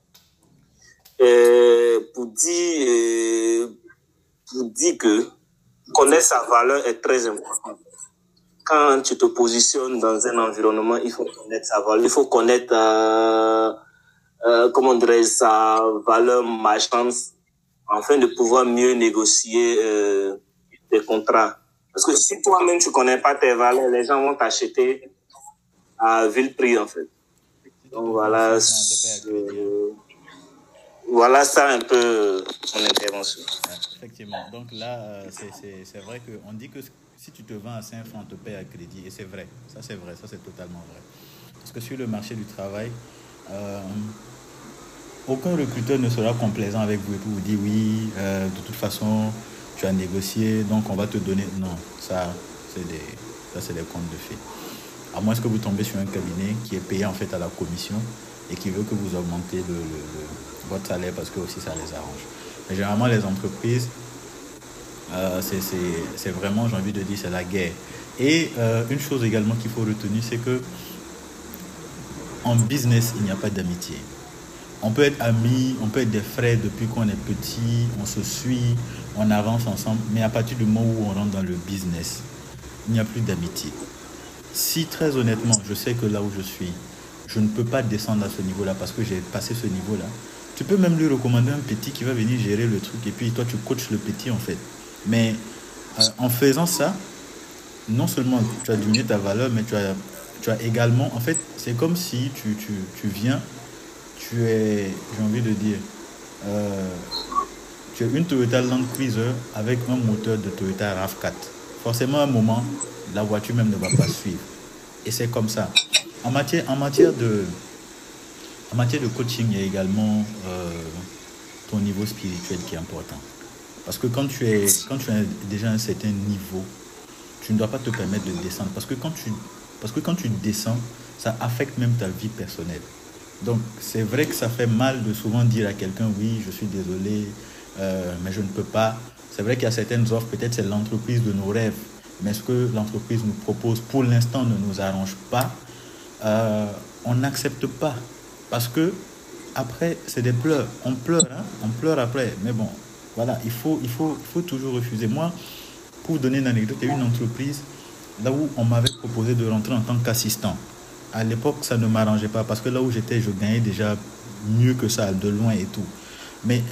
Et pour dire, euh, pour dire que connaître sa valeur est très important. Quand tu te positionnes dans un environnement, il faut connaître sa valeur. Il faut connaître, euh, euh, comment dirais sa valeur marchande afin de pouvoir mieux négocier euh, des contrats. Parce que si toi-même tu connais pas tes valeurs, les gens vont t'acheter à vil prix en fait. Donc voilà, euh, voilà ça un peu mon intervention. Effectivement. Donc là, euh, c'est- vrai qu'on dit que si tu te vends à 5 francs, on te paye à crédit. Et c'est vrai. Ça, c'est vrai. Ça, c'est totalement vrai. Parce que sur le marché du travail, euh, aucun recruteur ne sera complaisant avec vous et vous dire oui, euh, de toute façon, tu as négocié, donc on va te donner. Non, ça, c'est des, ça, c'est contes de fées. À moins que vous tombez sur un cabinet qui est payé en fait à la commission et qui veut que vous augmentez le- votre salaire parce que aussi ça les arrange. Mais généralement, les entreprises, euh, c'est- vraiment, j'ai envie de dire, c'est la guerre. Et euh, une chose également qu'il faut retenir, c'est que en business, il n'y a pas d'amitié. on peut être amis, on peut être des frères depuis qu'on est petit, on se suit, on avance ensemble, mais à partir du moment où on rentre dans le business, il n'y a plus d'amitié. Si très honnêtement, je sais que là où je suis, je ne peux pas descendre à ce niveau-là parce que j'ai passé ce niveau-là. Tu peux même lui recommander un petit qui va venir gérer le truc et puis toi tu coaches le petit en fait. Mais euh, en faisant ça, non seulement tu as diminué ta valeur, mais tu as, tu as également, en fait, c'est comme si tu, tu, tu viens, tu es, j'ai envie de dire, euh, tu es une Toyota Land Cruiser avec un moteur de Toyota RAV4. Forcément, à un moment, la voiture même ne va pas suivre. Et c'est comme ça. En matière, en matière de, en matière de coaching, il y a également euh, ton niveau spirituel qui est important. Parce que quand tu es, quand tu as déjà un certain niveau, tu ne dois pas te permettre de descendre. Parce que quand tu, parce que quand tu descends, ça affecte même ta vie personnelle. Donc, c'est vrai que ça fait mal de souvent dire à quelqu'un, oui, je suis désolé, euh, mais je ne peux pas. C'est vrai qu'il y a certaines offres, peut-être c'est l'entreprise de nos rêves, mais ce que l'entreprise nous propose pour l'instant ne nous arrange pas. Euh, on n'accepte pas. Parce que après, c'est des pleurs. On pleure, hein? on pleure après. Mais bon, voilà, il faut, il faut, il faut toujours refuser. Moi, pour vous donner une anecdote, il y a une entreprise là où on m'avait proposé de rentrer en tant qu'assistant. À l'époque, ça ne m'arrangeait pas parce que là où j'étais, je gagnais déjà mieux que ça, de loin et tout. Mais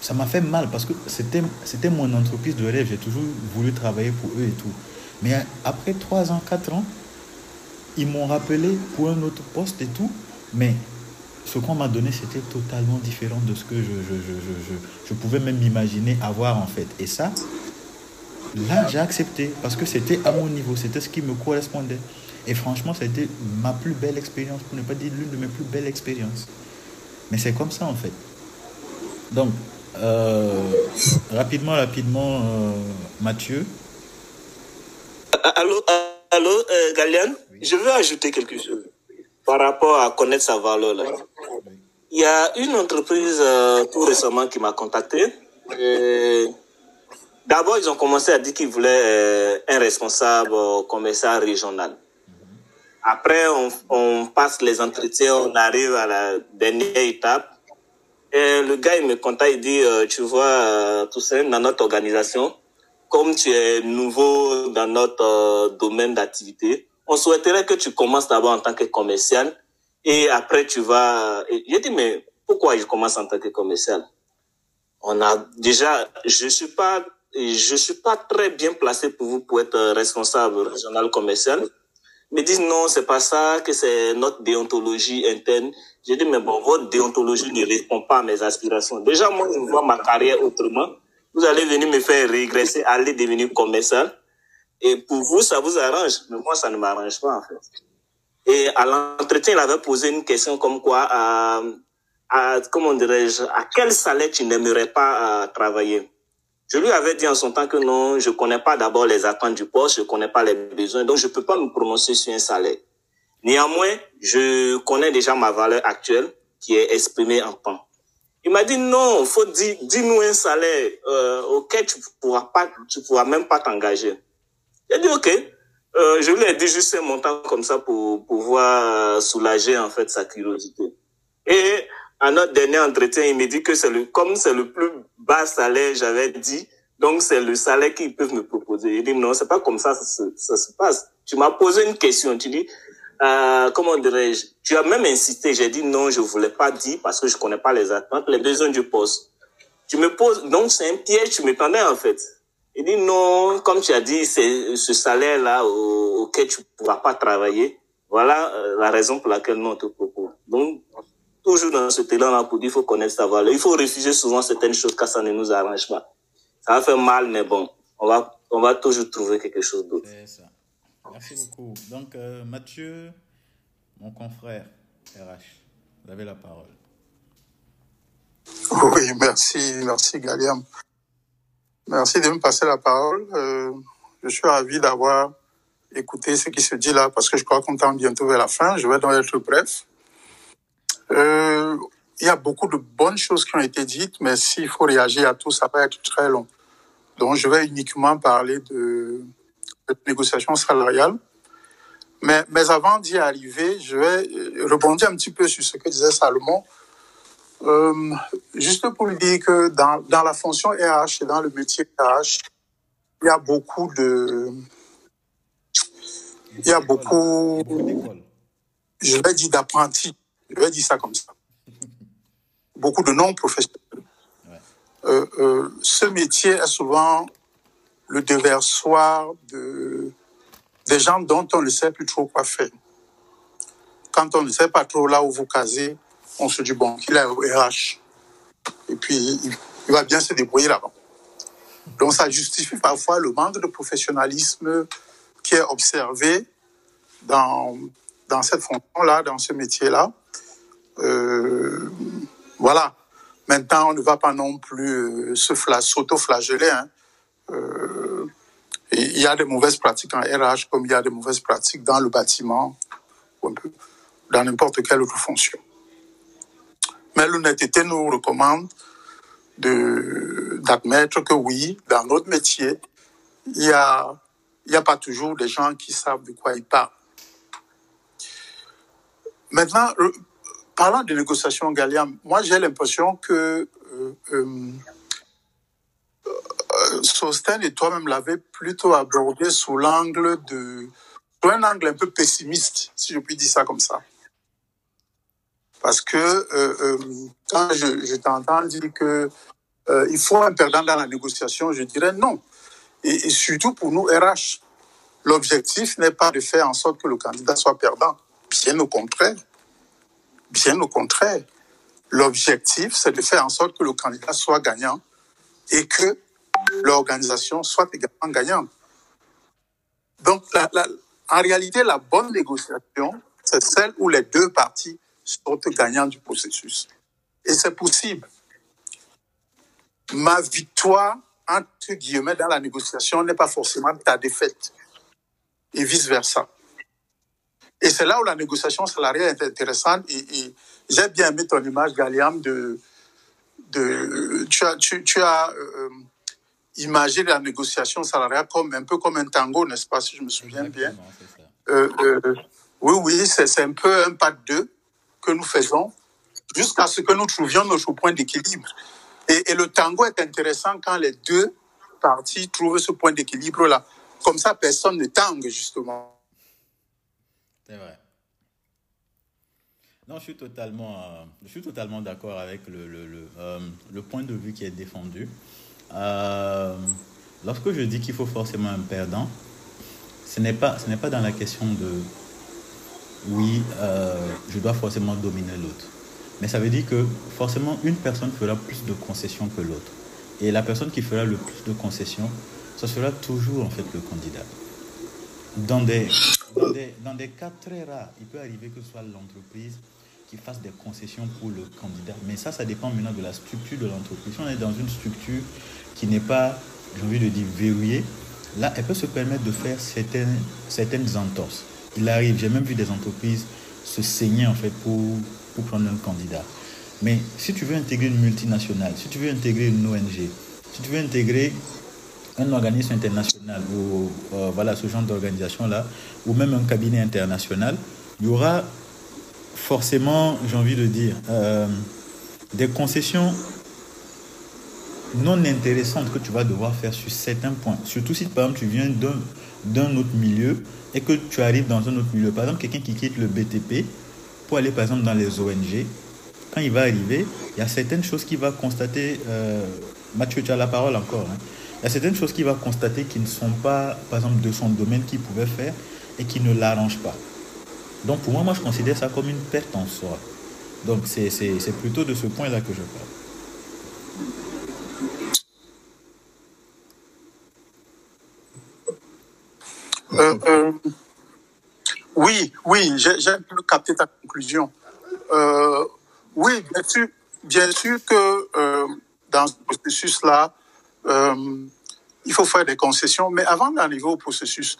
ça m'a fait mal parce que c'était, c'était mon entreprise de rêve. J'ai toujours voulu travailler pour eux et tout. Mais après 3 ans, 4 ans, ils m'ont rappelé pour un autre poste et tout. Mais ce qu'on m'a donné, c'était totalement différent de ce que je, je, je, je, je pouvais même imaginer avoir en fait. Et ça, là, j'ai accepté parce que c'était à mon niveau, c'était ce qui me correspondait. Et franchement, c'était ma plus belle expérience, pour ne pas dire l'une de mes plus belles expériences. Mais c'est comme ça en fait. Donc, euh, rapidement, rapidement, euh, Mathieu. Allô, allô euh, Galian? Je veux ajouter quelque chose par rapport à connaître sa valeur. Il y a une entreprise euh, tout récemment qui m'a contacté. D'abord, ils ont commencé à dire qu'ils voulaient euh, un responsable euh, commercial régional. Après, on, passe les entretiens, on arrive à la dernière étape. Et le gars, il me contacte, il dit, euh, tu vois, tout ça, dans notre organisation, comme tu es nouveau dans notre domaine d'activité, on souhaiterait que tu commences d'abord en tant que commercial et après tu vas... J'ai dit, mais pourquoi je commence en tant que commercial? On a déjà... Je suis pas je suis pas très bien placé pour vous pour être responsable régional commercial. Me disent non, c'est pas ça, que c'est notre déontologie interne. J'ai dit, mais bon, votre déontologie ne répond pas à mes aspirations. Déjà, moi, je vois ma carrière autrement. Vous allez venir me faire régresser, aller devenir commercial. Et pour vous, ça vous arrange? Mais moi, ça ne m'arrange pas, en fait. Et à l'entretien, il avait posé une question comme quoi, à, à comment dirais-je, à quel salaire tu n'aimerais pas euh, travailler? Je lui avais dit en son temps que non, je connais pas d'abord les attentes du poste, je connais pas les besoins, donc je peux pas me prononcer sur un salaire. Néanmoins, je connais déjà ma valeur actuelle qui est exprimée en temps. Il m'a dit non, faut dire, dis-nous un salaire euh, auquel tu pourras pas, tu pourras même pas t'engager. J'ai dit ok. Euh, je lui ai dit juste un montant comme ça pour pouvoir soulager en fait sa curiosité. Et à notre dernier entretien, il me dit que c'est le, comme c'est le plus bas salaire, j'avais dit, donc c'est le salaire qu'ils peuvent me proposer. Il dit non, c'est pas comme ça, ça, se- ça se passe. Tu m'as posé une question, tu dis, euh, comment dirais-je, tu as même insisté, j'ai dit non, je voulais pas dire parce que je connais pas les attentes, les besoins du poste. Tu me poses, donc c'est un piège, tu m'étendais en fait. Il dit non, comme tu as dit, c'est ce salaire-là au- auquel tu pourras pas travailler. Voilà euh, la raison pour laquelle nous on te propose. Donc, toujours dans ce élan-là pour dire, il faut connaître sa valeur. Il faut refuser souvent certaines choses car ça ne nous arrange pas. Ça va faire mal, mais bon, on va, on va toujours trouver quelque chose d'autre. C'est ça. Merci beaucoup. Donc, euh, Mathieu, mon confrère RH, vous avez la parole. Oui, merci, merci Galiam. Merci de me passer la parole. Euh, je suis ravi d'avoir écouté ce qui se dit là parce que je crois qu'on tend bientôt vers la fin. Je vais donc être bref. Euh, il y a beaucoup de bonnes choses qui ont été dites, mais s'il faut réagir à tout, ça va être très long. Donc, je vais uniquement parler de, de négociation salariale. Mais, mais avant d'y arriver, je vais euh, rebondir un petit peu sur ce que disait Salomon Euh, juste pour lui dire que dans, dans la fonction RH et dans le métier RH, il y a beaucoup de... Il y a beaucoup, je vais dire d'apprentis, je vais dire ça comme ça. Beaucoup de non-professionnels. Euh, euh, ce métier est souvent le déversoir de, des gens dont on ne sait plus trop quoi faire. Quand on ne sait pas trop là où vous casez, on se dit, bon, qu'il est au RH. Et puis, il, il va bien se débrouiller là-bas. Donc, ça justifie parfois le manque de professionnalisme qui est observé dans, dans cette fonction-là, dans ce métier-là. Euh, voilà. Maintenant, on ne va pas non plus euh, se fla- s'auto-flageller. Hein. Euh, il y a des mauvaises pratiques en RH comme il y a des mauvaises pratiques dans le bâtiment, ou un peu dans n'importe quelle autre fonction. Mais l'honnêteté nous recommande de, d'admettre que oui, dans notre métier, il y a, il y a pas toujours des gens qui savent de quoi ils parlent. Maintenant, euh, parlant de négociation, Galiam, moi j'ai l'impression que euh, euh, Sosten et toi-même l'avez plutôt abordé sous l'angle de, sous un angle un peu pessimiste, si je puis dire ça comme ça. Parce que euh, euh, quand je, t'entends dire que euh, il faut un perdant dans la négociation, je dirais non. Et, surtout pour nous, RH, l'objectif n'est pas de faire en sorte que le candidat soit perdant. Bien au contraire. Bien au contraire. L'objectif, c'est de faire en sorte que le candidat soit gagnant et que l'organisation soit également gagnante. Donc, en réalité, la bonne négociation, c'est celle où les deux parties sortent gagnants du processus. Et c'est possible. Ma victoire, entre guillemets, dans la négociation n'est pas forcément ta défaite. Et vice-versa. Et c'est là où la négociation salariale est intéressante. Et, et j'ai bien aimé ton image, Galiam, de, de tu as, tu, tu as euh, imagé la négociation salariale comme un peu comme un tango, n'est-ce pas, si je me souviens bien? Euh, euh, oui, oui, c'est un peu un pas de deux que nous faisons jusqu'à ce que nous trouvions notre point d'équilibre. Et, le tango est intéressant quand les deux parties trouvent ce point d'équilibre-là. Comme ça, personne ne tangue, justement. Non, je suis totalement, euh, totalement d'accord avec le, euh, le point de vue qui est défendu. Euh, lorsque je dis qu'il faut forcément un perdant, ce n'est pas, ce n'est pas dans la question de oui, euh, je dois forcément dominer l'autre. Mais ça veut dire que forcément une personne fera plus de concessions que l'autre. Et la personne qui fera le plus de concessions, ce sera toujours en fait le candidat. Dans des, dans cas très rares, il peut arriver que ce soit l'entreprise qui fasse des concessions pour le candidat. Mais ça, ça dépend maintenant de la structure de l'entreprise. Si on est dans une structure qui n'est pas, j'ai envie de dire, verrouillée, là, elle peut se permettre de faire certaines, certaines entorses. Il arrive, j'ai même vu des entreprises se saigner en fait pour, pour prendre un candidat. Mais si tu veux intégrer une multinationale, si tu veux intégrer une ONG, si tu veux intégrer un organisme international ou euh, voilà ce genre d'organisation là ou même un cabinet international il y aura forcément j'ai envie de dire euh, des concessions non intéressantes que tu vas devoir faire sur certains points surtout si par exemple tu viens d'un d'un autre milieu et que tu arrives dans un autre milieu par exemple quelqu'un qui quitte le BTP pour aller par exemple dans les ONG quand il va arriver il y a certaines choses qu'il va constater euh, Mathieu tu as la parole encore hein. Il y a certaines choses qu'il va constater qui ne sont pas, par exemple, de son domaine qu'il pouvait faire et qui ne l'arrangent pas. Donc pour moi, moi, je considère ça comme une perte en soi. Donc c'est plutôt de ce point-là que je parle. Euh, euh, oui, oui, j'ai peu capté ta conclusion. Euh, oui, bien sûr, que dans ce processus-là, il faut faire des concessions, mais avant d'arriver au processus,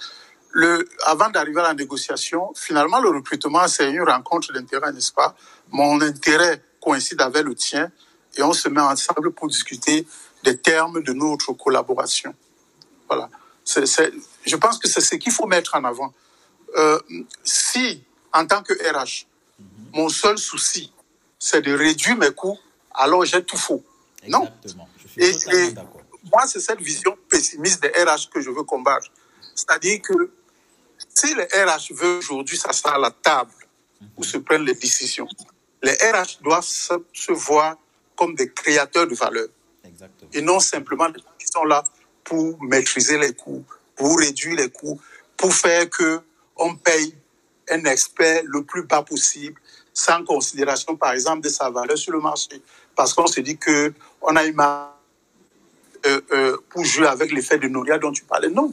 le, avant d'arriver à la négociation, finalement, le recrutement, c'est une rencontre d'intérêt, n'est-ce pas? Mon intérêt coïncide avec le tien et on se met ensemble pour discuter des termes de notre collaboration. Voilà. C'est- je pense que c'est ce qu'il faut mettre en avant. Euh, si, en tant que RH, mon seul souci, c'est de réduire mes coûts alors j'ai tout faux. Non. Je suis Et, totalement et d'accord. moi, c'est cette vision pessimiste des RH que je veux combattre. C'est-à-dire que si les RH veulent aujourd'hui s'asseoir à la table où se prennent les décisions, les RH doivent se, se voir comme des créateurs de valeur Exactement. et non simplement des gens qui sont là pour maîtriser les coûts, pour réduire les coûts, pour faire que on paye un expert le plus bas possible, sans considération, par exemple, de sa valeur sur le marché. Parce qu'on se dit que on a une euh, euh, pour jouer avec l'effet de Noria dont tu parlais. Non.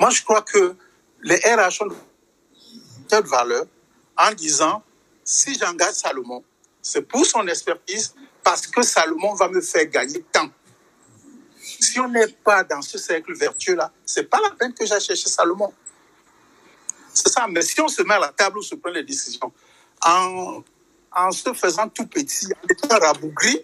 Moi, je crois que les RH ont de valeur en disant, si j'engage Salomon, c'est pour son expertise, parce que Salomon va me faire gagner tant. Si on n'est pas dans ce cercle vertueux-là, c'est pas la peine que j'aille chercher Salomon. C'est ça. Mais si on se met à la table où se prennent les décisions, en, en se faisant tout petit, en étant rabougri,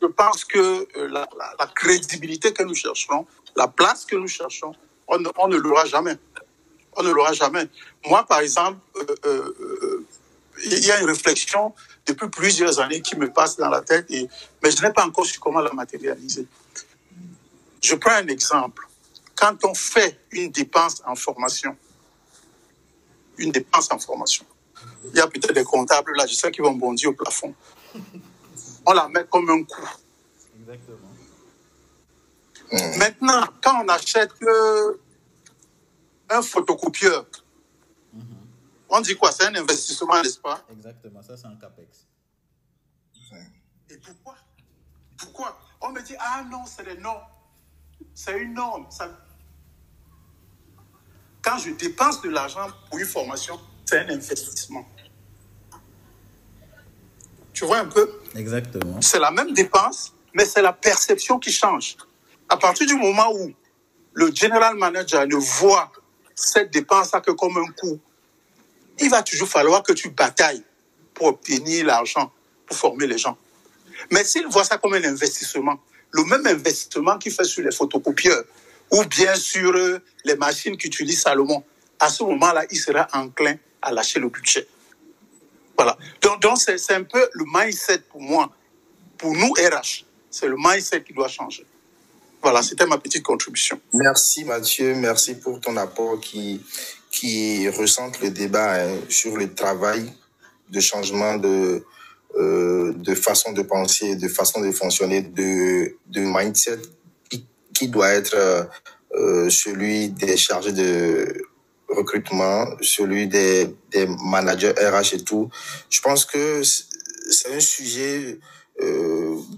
je pense que euh, la, crédibilité que nous cherchons, la place que nous cherchons, on ne, l'aura jamais. On ne l'aura jamais. Moi, par exemple, euh, euh, il y a une réflexion depuis plusieurs années qui me passe dans la tête, mais je n'ai pas encore su comment la matérialiser. Je prends un exemple. Quand on fait une dépense en formation, une dépense en formation, il y a peut-être des comptables là, je sais qu'ils vont bondir au plafond. On la met comme un coût. Exactement. Maintenant, quand on achète euh, un photocopieur, on dit quoi? C'est un investissement, n'est-ce pas? Exactement. Ça, c'est un capex. Et pourquoi? Pourquoi? On me dit, ah non, c'est des normes. C'est une norme. Ça... Quand je dépense de l'argent pour une formation, c'est un investissement. Tu vois un peu? Exactement. C'est la même dépense, mais c'est la perception qui change. À partir du moment où le general manager ne voit cette dépense-là que comme un coût, il va toujours falloir que tu batailles pour obtenir l'argent, pour former les gens. Mais s'il voit ça comme un investissement, le même investissement qu'il fait sur les photocopieurs ou bien sur euh, les machines qu'utilise Salomon, à ce moment-là, il sera enclin à lâcher le budget. Voilà. Donc, c'est un peu le mindset pour moi. Pour nous, RH, c'est le mindset qui doit changer. Voilà, c'était ma petite contribution. Merci Mathieu, merci pour ton apport qui, qui ressente le débat hein, sur le travail de changement de, euh, de façon de penser, de façon de fonctionner, de, de mindset qui, qui doit être euh, euh, celui des chargés de recrutement, celui des, des managers RH et tout. Je pense que c'est un sujet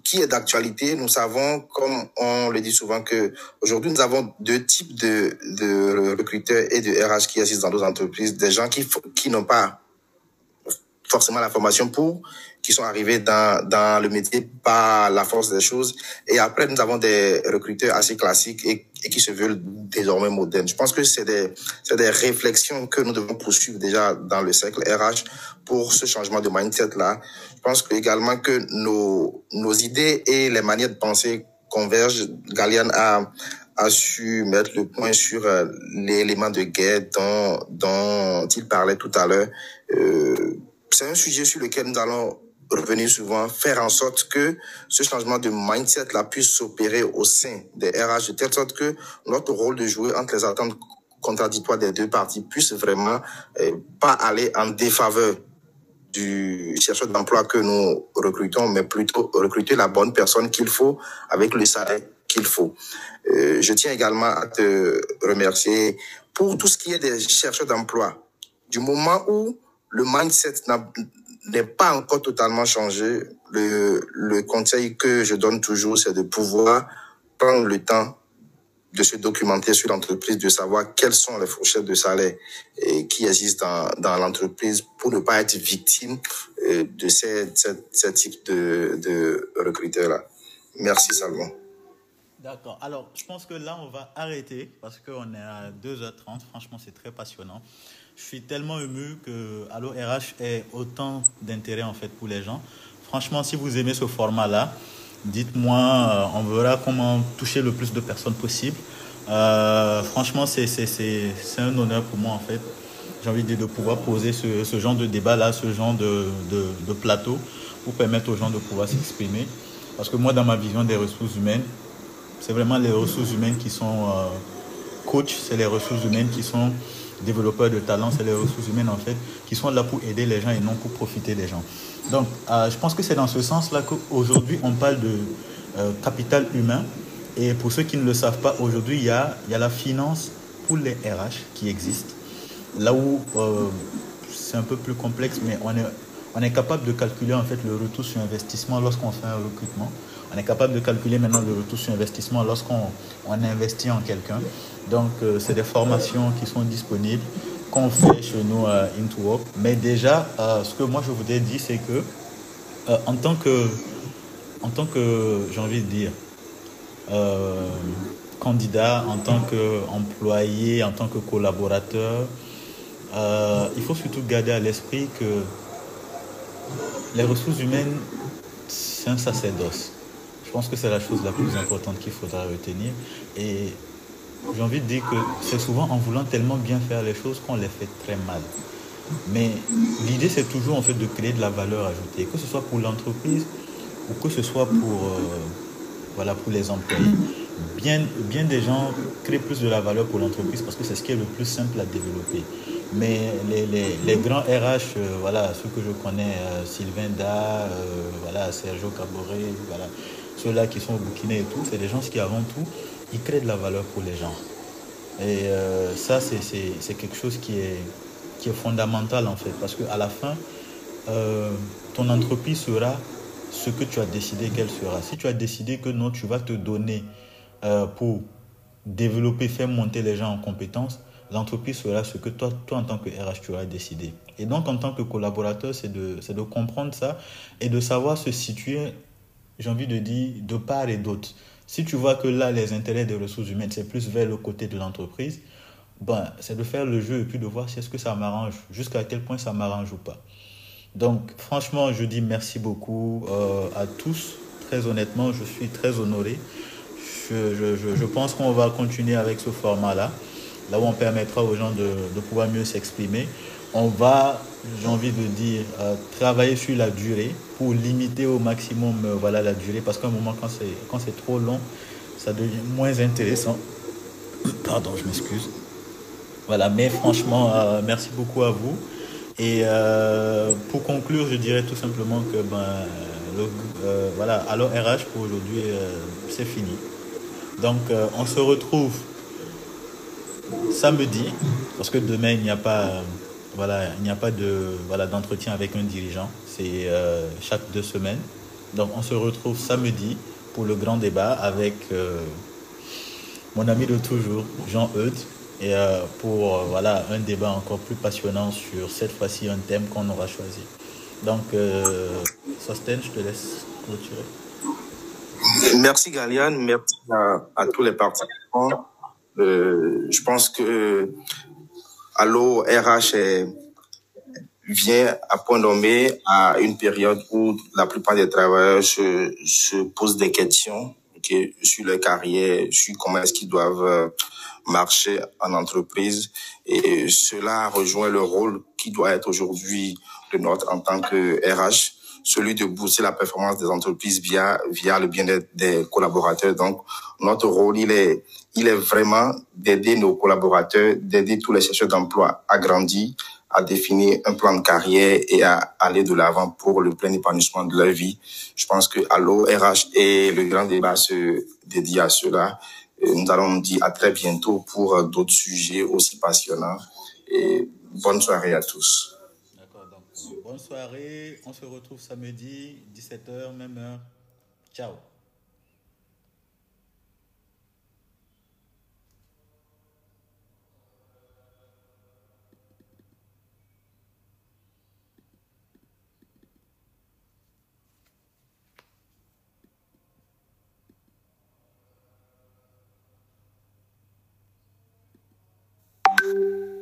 qui est d'actualité. Nous savons, comme on le dit souvent, que aujourd'hui nous avons deux types de, de recruteurs et de RH qui assistent dans nos entreprises. Des gens qui, qui n'ont pas forcément la formation pour, qui sont arrivés dans, dans le métier par la force des choses. Et après, nous avons des recruteurs assez classiques et, et qui se veulent désormais modernes. Je pense que c'est des, c'est des réflexions que nous devons poursuivre déjà dans le cercle RH pour ce changement de mindset-là. Je pense également que nos, nos idées et les manières de penser convergent. Galian a, a su mettre le point sur euh, l'élément de guerre dont, dont il parlait tout à l'heure. Euh, c'est un sujet sur lequel nous allons revenir souvent, faire en sorte que ce changement de mindset là puisse s'opérer au sein des RH de telle sorte que notre rôle de jouer entre les attentes contradictoires des deux parties puisse vraiment euh, pas aller en défaveur du chercheur d'emploi que nous recrutons, mais plutôt recruter la bonne personne qu'il faut avec le salaire qu'il faut. Euh, je tiens également à te remercier pour tout ce qui est des chercheurs d'emploi. Du moment où le mindset n'est pas encore totalement changé, le, conseil que je donne toujours, c'est de pouvoir prendre le temps de se documenter sur l'entreprise, de savoir quelles sont les fourchettes de salaire et qui existent dans, dans l'entreprise pour ne pas être victime euh, de ces types de, de recruteurs-là. Merci Salomon. D'accord. Alors, je pense que là, on va arrêter parce qu'on est à 2h30. Franchement, c'est très passionnant. Je suis tellement ému que Allo RH ait autant d'intérêt en fait pour les gens. Franchement, si vous aimez ce format-là, dites-moi, euh, on verra comment toucher le plus de personnes possible. Euh, franchement, c'est un honneur pour moi en fait. J'ai envie de, de pouvoir poser ce, ce, genre de débat-là, ce genre de, de, plateau pour permettre aux gens de pouvoir s'exprimer. Parce que moi, dans ma vision des ressources humaines, c'est vraiment les ressources humaines qui sont euh, coach, c'est les ressources humaines qui sont développeurs de talent, c'est les ressources humaines en fait qui sont là pour aider les gens et non pour profiter des gens. Donc, euh, je pense que c'est dans ce sens-là qu'aujourd'hui on parle de euh, capital humain. Et pour ceux qui ne le savent pas, aujourd'hui il y a, y a la finance pour les RH qui existe. Là où c'est un peu plus complexe, mais on est, on est capable de calculer en fait le retour sur investissement lorsqu'on fait un recrutement. On est capable de calculer maintenant le retour sur investissement lorsqu'on on investit en quelqu'un. Donc, euh, c'est des formations qui sont disponibles, qu'on fait chez nous à IntoWork. Mais déjà, euh, ce que moi je voudrais dire, c'est que euh, en tant que, en tant que, j'ai envie de dire, candidat, en tant qu'employé, en tant que collaborateur, il faut surtout garder à l'esprit que les ressources humaines, c'est un sacerdoce. Pense que c'est la chose la plus importante qu'il faudra retenir. Et j'ai envie de dire que c'est souvent en voulant tellement bien faire les choses qu'on les fait très mal. Mais l'idée, c'est toujours en fait de créer de la valeur ajoutée, que ce soit pour l'entreprise ou que ce soit pour, euh, voilà, pour les employés. Bien, bien des gens créent plus de la valeur pour l'entreprise parce que c'est ce qui est le plus simple à développer. Mais les, les, les grands RH, euh, voilà, ceux que je connais, euh, Sylvain Da, voilà, Sergio Caboret, voilà, ceux-là qui sont au Burkina et tout, c'est des gens qui avant tout, ils créent de la valeur pour les gens. Et euh, ça, c'est quelque chose qui est, qui est fondamental en fait, parce qu'à la fin, euh, ton entreprise sera ce que tu as décidé qu'elle sera. Si tu as décidé que non, tu vas te donner euh, pour développer, faire monter les gens en compétences, l'entreprise sera ce que toi, toi en tant que RH, tu auras décidé. Et donc, en tant que collaborateur, c'est de, de comprendre ça et de savoir se situer j'ai envie de dire, de part et d'autre. Si tu vois que là, les intérêts des ressources humaines, c'est plus vers le côté de l'entreprise, ben, c'est de faire le jeu et puis de voir si est-ce que ça m'arrange, jusqu'à quel point ça m'arrange ou pas. Donc, franchement, je dis merci beaucoup euh, à tous. Très honnêtement, je suis très honoré. Je, je, je pense qu'on va continuer avec ce format-là, là où on permettra aux gens de, de pouvoir mieux s'exprimer on va, j'ai envie de dire, euh, travailler sur la durée pour limiter au maximum euh, voilà, la durée, parce qu'à un moment, quand c'est, trop long, ça devient moins intéressant. Pardon, je m'excuse. Voilà, mais franchement, euh, merci beaucoup à vous. Et pour conclure, je dirais tout simplement que, ben, voilà, alors RH pour aujourd'hui, c'est fini. Donc, on se retrouve samedi, parce que demain, il n'y a pas voilà, il n'y a pas de voilà d'entretien avec un dirigeant. C'est euh, chaque deux semaines. Donc on se retrouve samedi pour le grand débat avec euh, mon ami de toujours, Jean Eudes, et euh, pour voilà un débat encore plus passionnant sur cette fois-ci un thème qu'on aura choisi. Donc, Sosten, je te laisse clôturer. Merci Galiane, merci à, à tous les participants. je pense que Allo RH vient à point nommé à une période où la plupart des travailleurs se, se posent des questions okay, sur leur carrière, sur comment est-ce qu'ils doivent euh, marcher en entreprise. Et cela rejoint le rôle qui doit être aujourd'hui le nôtre en tant que RH, celui de booster la performance des entreprises via, via le bien-être des collaborateurs. Donc, notre rôle, il est il est vraiment d'aider nos collaborateurs, d'aider tous les chercheurs d'emploi à grandir, à définir un plan de carrière et à aller de l'avant pour le plein épanouissement de leur vie. Je pense que Allo RH et le grand débat se dédie à cela. Nous allons dire à très bientôt pour d'autres sujets aussi passionnants. Et bonne soirée à tous. D'accord, bonne soirée. On se retrouve samedi, 17h, même heure. Ciao. you